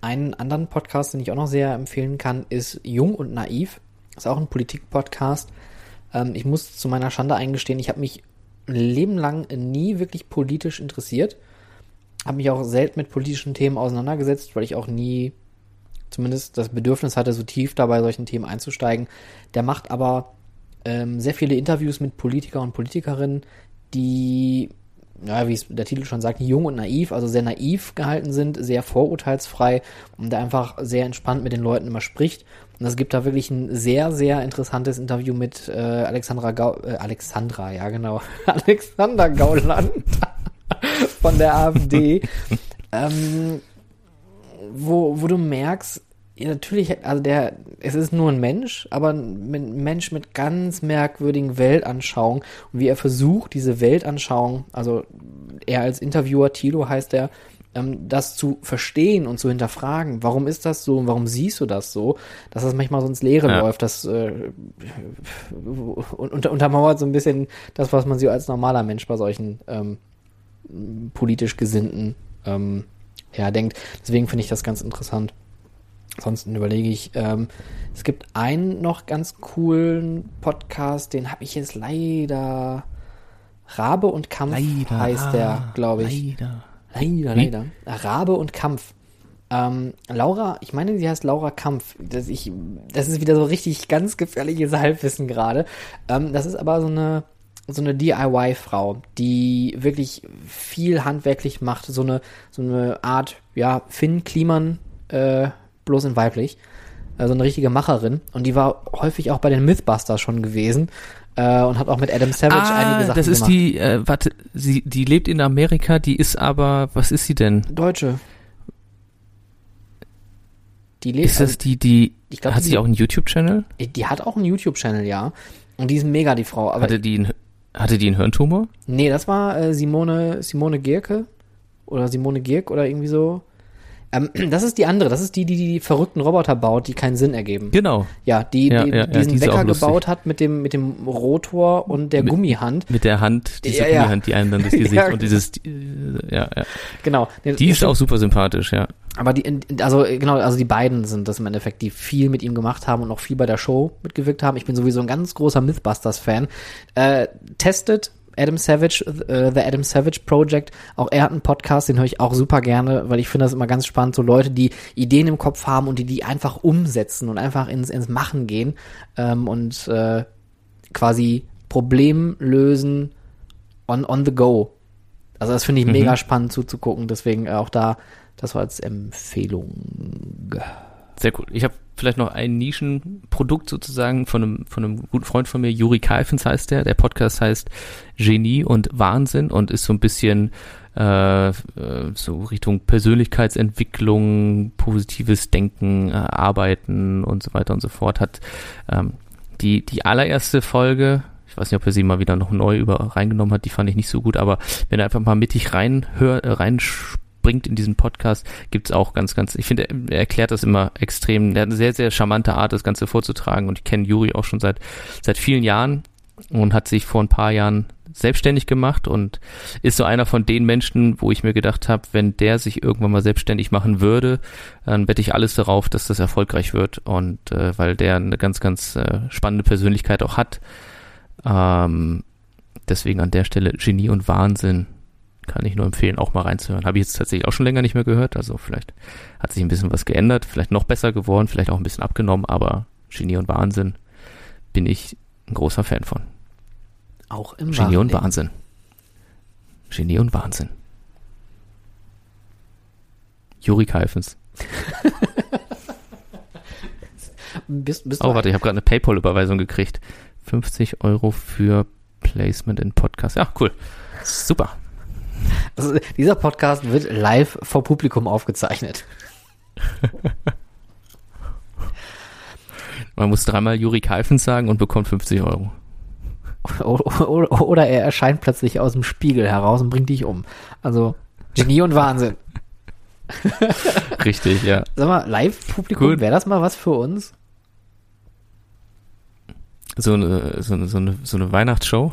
Einen anderen Podcast, den ich auch noch sehr empfehlen kann, ist Jung und Naiv. Ist auch ein Politik-Podcast. Ähm, ich muss zu meiner Schande eingestehen, ich habe mich Leben lang nie wirklich politisch interessiert. Habe mich auch selten mit politischen Themen auseinandergesetzt, weil ich auch nie zumindest das Bedürfnis hatte, so tief da bei solchen Themen einzusteigen. Der macht aber ähm, sehr viele Interviews mit Politiker und Politikerinnen, die, ja, wie es der Titel schon sagt, jung und naiv, also sehr naiv gehalten sind, sehr vorurteilsfrei und der einfach sehr entspannt mit den Leuten immer spricht. Und es gibt da wirklich ein sehr, sehr interessantes Interview mit äh, Alexandra Gau äh, Alexandra, ja genau. Alexander Gauland von der AfD. ähm, wo, wo du merkst, ja, natürlich, also der, es ist nur ein Mensch, aber ein Mensch mit ganz merkwürdigen Weltanschauungen und wie er versucht, diese Weltanschauung, also er als Interviewer, Tilo heißt er, ähm, das zu verstehen und zu hinterfragen. Warum ist das so und warum siehst du das so? Dass das manchmal so ins Leere ja. läuft, das äh, unter, untermauert so ein bisschen das, was man sich als normaler Mensch bei solchen ähm, politisch Gesinnten ähm, ja, denkt. Deswegen finde ich das ganz interessant. Ansonsten überlege ich, ähm, es gibt einen noch ganz coolen Podcast, den habe ich jetzt leider. Rabe und Kampf leider, heißt der, glaube ich. Leider. Leider, Wie? leider. Rabe und Kampf. Ähm, Laura, ich meine, sie heißt Laura Kampf. Das, ich, das ist wieder so richtig ganz gefährliches Halbwissen gerade. Ähm, das ist aber so eine, so eine DIY-Frau, die wirklich viel handwerklich macht. So eine, so eine Art, ja, Finn Kliman, äh, bloß in weiblich. Also eine richtige Macherin. Und die war häufig auch bei den Mythbusters schon gewesen äh, und hat auch mit Adam Savage ah, einige Sachen das ist gemacht. die, äh, warte, sie, die lebt in Amerika, die ist aber, was ist sie denn? Deutsche. Die lebt, ist das also die, die, ich glaub, hat die, sie auch einen YouTube-Channel? Die hat auch einen YouTube-Channel, ja. Und die ist mega, die Frau. Aber hatte die einen, hatte die einen Hirntumor? Nee, das war äh, Simone, Simone Gierke oder Simone Gierk oder irgendwie so. Ähm, das ist die andere, das ist die, die die verrückten Roboter baut, die keinen Sinn ergeben. Genau. Ja, die, ja, die ja, diesen die Wecker gebaut hat mit dem, mit dem Rotor und der mit, Gummihand. Mit der Hand, diese Gummihand, die einem dann das Gesicht und dieses, ja, ja. Genau. Die ist auch super sympathisch, ja. Aber die, also genau, also die beiden sind das im Endeffekt, die viel mit ihm gemacht haben und auch viel bei der Show mitgewirkt haben. Ich bin sowieso ein ganz großer Mythbusters-Fan. Äh, testet Adam Savage, uh, The Adam Savage Project. Auch er hat einen Podcast, den höre ich auch super gerne, weil ich finde das immer ganz spannend, so Leute, die Ideen im Kopf haben und die die einfach umsetzen und einfach ins, ins Machen gehen ähm, und äh, quasi Problem lösen on, on the go. Also das finde ich mhm. mega spannend zuzugucken, deswegen auch da das war als Empfehlung. Sehr cool. Ich habe vielleicht noch ein Nischenprodukt sozusagen von einem, von einem guten Freund von mir, Juri Kalfens heißt der. Der Podcast heißt Genie und Wahnsinn und ist so ein bisschen äh, äh so Richtung Persönlichkeitsentwicklung, positives Denken, äh, Arbeiten und so weiter und so fort. Hat ähm, die, die allererste Folge, ich weiß nicht, ob er sie mal wieder noch neu über reingenommen hat, die fand ich nicht so gut, aber wenn er einfach mal mittig reinhört, äh, rein bringt in diesem Podcast, gibt's auch ganz, ganz, ich finde, er erklärt das immer extrem, er hat eine sehr, sehr charmante Art, das Ganze vorzutragen. Und ich kenne Juri auch schon seit, seit vielen Jahren und hat sich vor ein paar Jahren selbstständig gemacht und ist so einer von den Menschen, wo ich mir gedacht habe, wenn der sich irgendwann mal selbstständig machen würde, dann wette ich alles darauf, dass das erfolgreich wird und äh, weil der eine ganz, ganz äh, spannende Persönlichkeit auch hat. Ähm, deswegen an der Stelle Genie und Wahnsinn kann ich nur empfehlen, auch mal reinzuhören. Habe ich jetzt tatsächlich auch schon länger nicht mehr gehört. Also vielleicht hat sich ein bisschen was geändert, vielleicht noch besser geworden, vielleicht auch ein bisschen abgenommen, aber Genie und Wahnsinn bin ich ein großer Fan von. Auch im Genie und Wahnsinn. Genie und Wahnsinn. Juri Kalfens. bist, bist oh, warte, ich habe gerade eine PayPal-Überweisung gekriegt. 50 Euro für Placement in Podcast. Ja, cool. Super. Also, dieser Podcast wird live vor Publikum aufgezeichnet. Man muss dreimal Juri Kalfens sagen und bekommt 50 Euro. Oder er erscheint plötzlich aus dem Spiegel heraus und bringt dich um. Also Genie und Wahnsinn. Richtig, ja. Sag mal, Live-Publikum, wäre das mal was für uns? So eine, so eine, so eine, so eine Weihnachtsshow?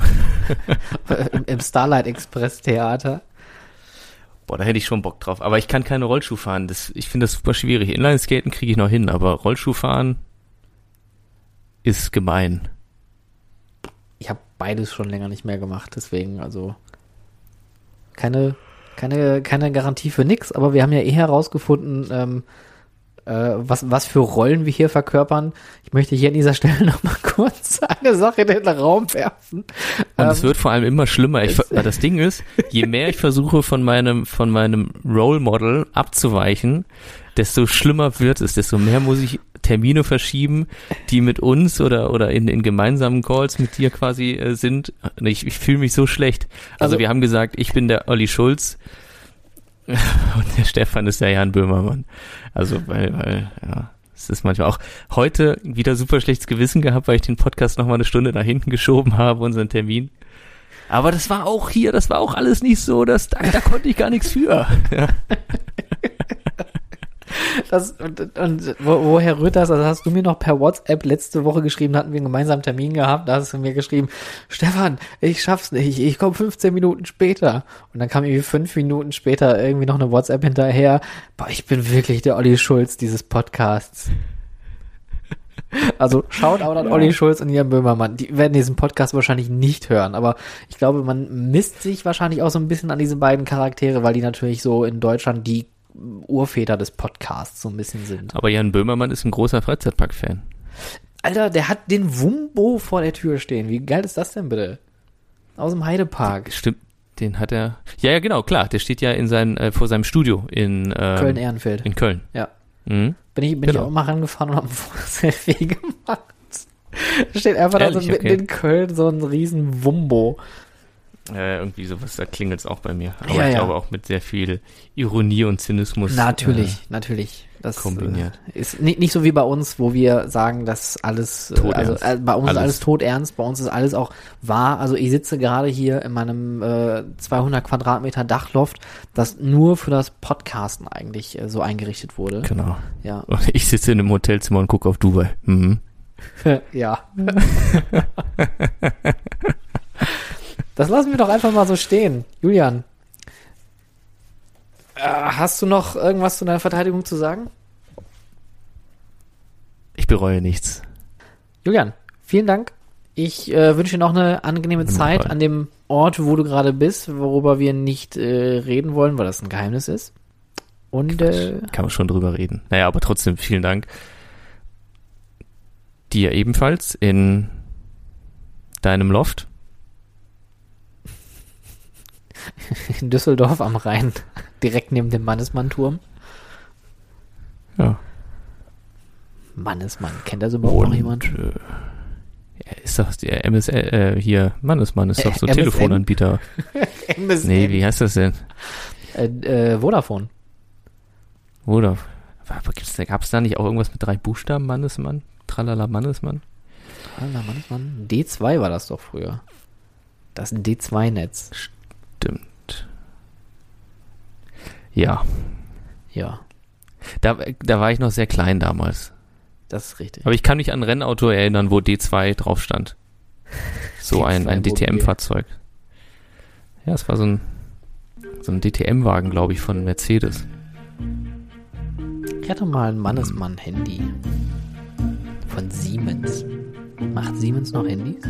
Im, Im Starlight Express Theater. Boah, da hätte ich schon Bock drauf. Aber ich kann keine Rollschuh fahren. Das, ich finde das super schwierig. Inlineskaten kriege ich noch hin, aber Rollschuh fahren ist gemein. Ich habe beides schon länger nicht mehr gemacht, deswegen, also keine, keine, keine Garantie für nix, aber wir haben ja eh herausgefunden, ähm, äh, was, was für Rollen wir hier verkörpern. Ich möchte hier an dieser Stelle nochmal kurz eine Sache in den Raum werfen. Und ähm, es wird vor allem immer schlimmer. Ich, das Ding ist, je mehr ich versuche von meinem, von meinem Role Model abzuweichen, desto schlimmer wird es, desto mehr muss ich Termine verschieben, die mit uns oder, oder in, in gemeinsamen Calls mit dir quasi äh, sind. Ich, ich fühle mich so schlecht. Also, Also- wir haben gesagt, ich bin der Olli Schulz und der Stefan ist der Jan Böhmermann. Also, weil, weil, ja. Es ist manchmal auch heute wieder super schlechtes Gewissen gehabt, weil ich den Podcast noch mal eine Stunde nach hinten geschoben habe, unseren Termin. Aber das war auch hier, das war auch alles nicht so, dass da, da konnte ich gar nichts für. Ja. Das, und, und wo, woher rührt das? Also hast du mir noch per WhatsApp letzte Woche geschrieben, da hatten wir einen gemeinsamen Termin gehabt, da hast du mir geschrieben, Stefan, ich schaff's nicht, ich, komme 15 Minuten später. Und dann kam irgendwie fünf Minuten später irgendwie noch eine WhatsApp hinterher, boah, ich bin wirklich der Olli Schulz dieses Podcasts. Also schaut auch an Olli Schulz und Jan Böhmermann. Die werden diesen Podcast wahrscheinlich nicht hören, aber ich glaube, man misst sich wahrscheinlich auch so ein bisschen an diese beiden Charaktere, weil die natürlich so in Deutschland die Urväter des Podcasts so ein bisschen sind. Aber Jan Böhmermann ist ein großer Freizeitpark-Fan. Alter, der hat den Wumbo vor der Tür stehen. Wie geil ist das denn bitte? Aus dem Heidepark. Stimmt, den hat er. Ja, ja, genau, klar. Der steht ja in sein, äh, vor seinem Studio in ähm, Köln-Ehrenfeld. In Köln. Ja. Mhm. Bin ich, bin ich Genau. auch mal rangefahren und hab ein Selfie gemacht. Da steht einfach da so Ehrlich? mitten Okay. in Köln so ein riesen Wumbo. Äh, irgendwie sowas, da klingelt es auch bei mir. Aber Ja, ich ja. glaube auch mit sehr viel Ironie und Zynismus. Natürlich, natürlich. Das kombiniert. Äh, ist nicht, nicht so wie bei uns, wo wir sagen, dass alles, äh, also äh, bei uns ist Alles. alles todernst, bei uns ist alles auch wahr. Also ich sitze gerade hier in meinem äh, 200 Quadratmeter Dachloft, das nur für das Podcasten eigentlich äh, so eingerichtet wurde. Äh, genau. Ja, Und ich sitze in einem Hotelzimmer und gucke auf Dubai. Mhm. ja. das lassen wir doch einfach mal so stehen. Julian, äh, hast du noch irgendwas zu deiner Verteidigung zu sagen? Ich bereue nichts. Julian, vielen Dank. Ich äh, wünsche dir noch eine angenehme. Zeit an dem Ort, wo du gerade bist, worüber wir nicht äh, reden wollen, weil das ein Geheimnis ist. Und äh, Kann man schon drüber reden. Naja, aber trotzdem vielen Dank. Dir ebenfalls in deinem Loft. In Düsseldorf am Rhein, direkt neben dem Mannesmann-Turm. Ja. Mannesmann, kennt das überhaupt noch Und, jemand? äh, ist doch der MSL, äh, hier, Mannesmann ist doch so Äh, MSN? Telefonanbieter. Nee, wie heißt das denn? Äh, äh, Vodafone. Oder? Aber gibt's da, nicht auch irgendwas mit drei Buchstaben, Mannesmann? Tralala Mannesmann? Alter, Mannesmann. D2 war das doch früher. Das D2-Netz. Stimmt. Ja. Ja, Da, da war ich noch sehr klein damals. das ist richtig. Aber ich kann mich an ein Rennauto erinnern, wo D2 drauf stand. So ein, ein D2 DTM-Fahrzeug. Ja, es war so ein, so ein DTM-Wagen, glaube ich, von Mercedes. Ich hatte mal ein Mannesmann-Handy. Von Siemens. Macht Siemens noch Handys?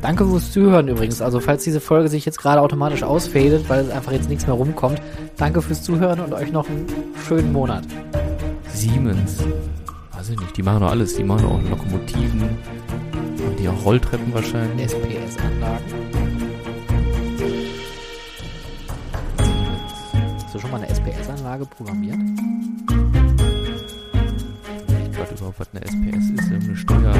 Danke fürs Zuhören übrigens. Also falls diese Folge sich jetzt gerade automatisch ausfadet, weil es einfach jetzt nichts mehr rumkommt, danke fürs Zuhören und euch noch einen schönen Monat. Siemens. Weiß ich nicht, die machen doch alles. Die machen auch Lokomotiven. Die auch Rolltreppen wahrscheinlich. SPS-Anlagen. Hast du schon mal eine SPS-Anlage programmiert? Ich gerade überhaupt, was eine SPS ist. Eine Steuer,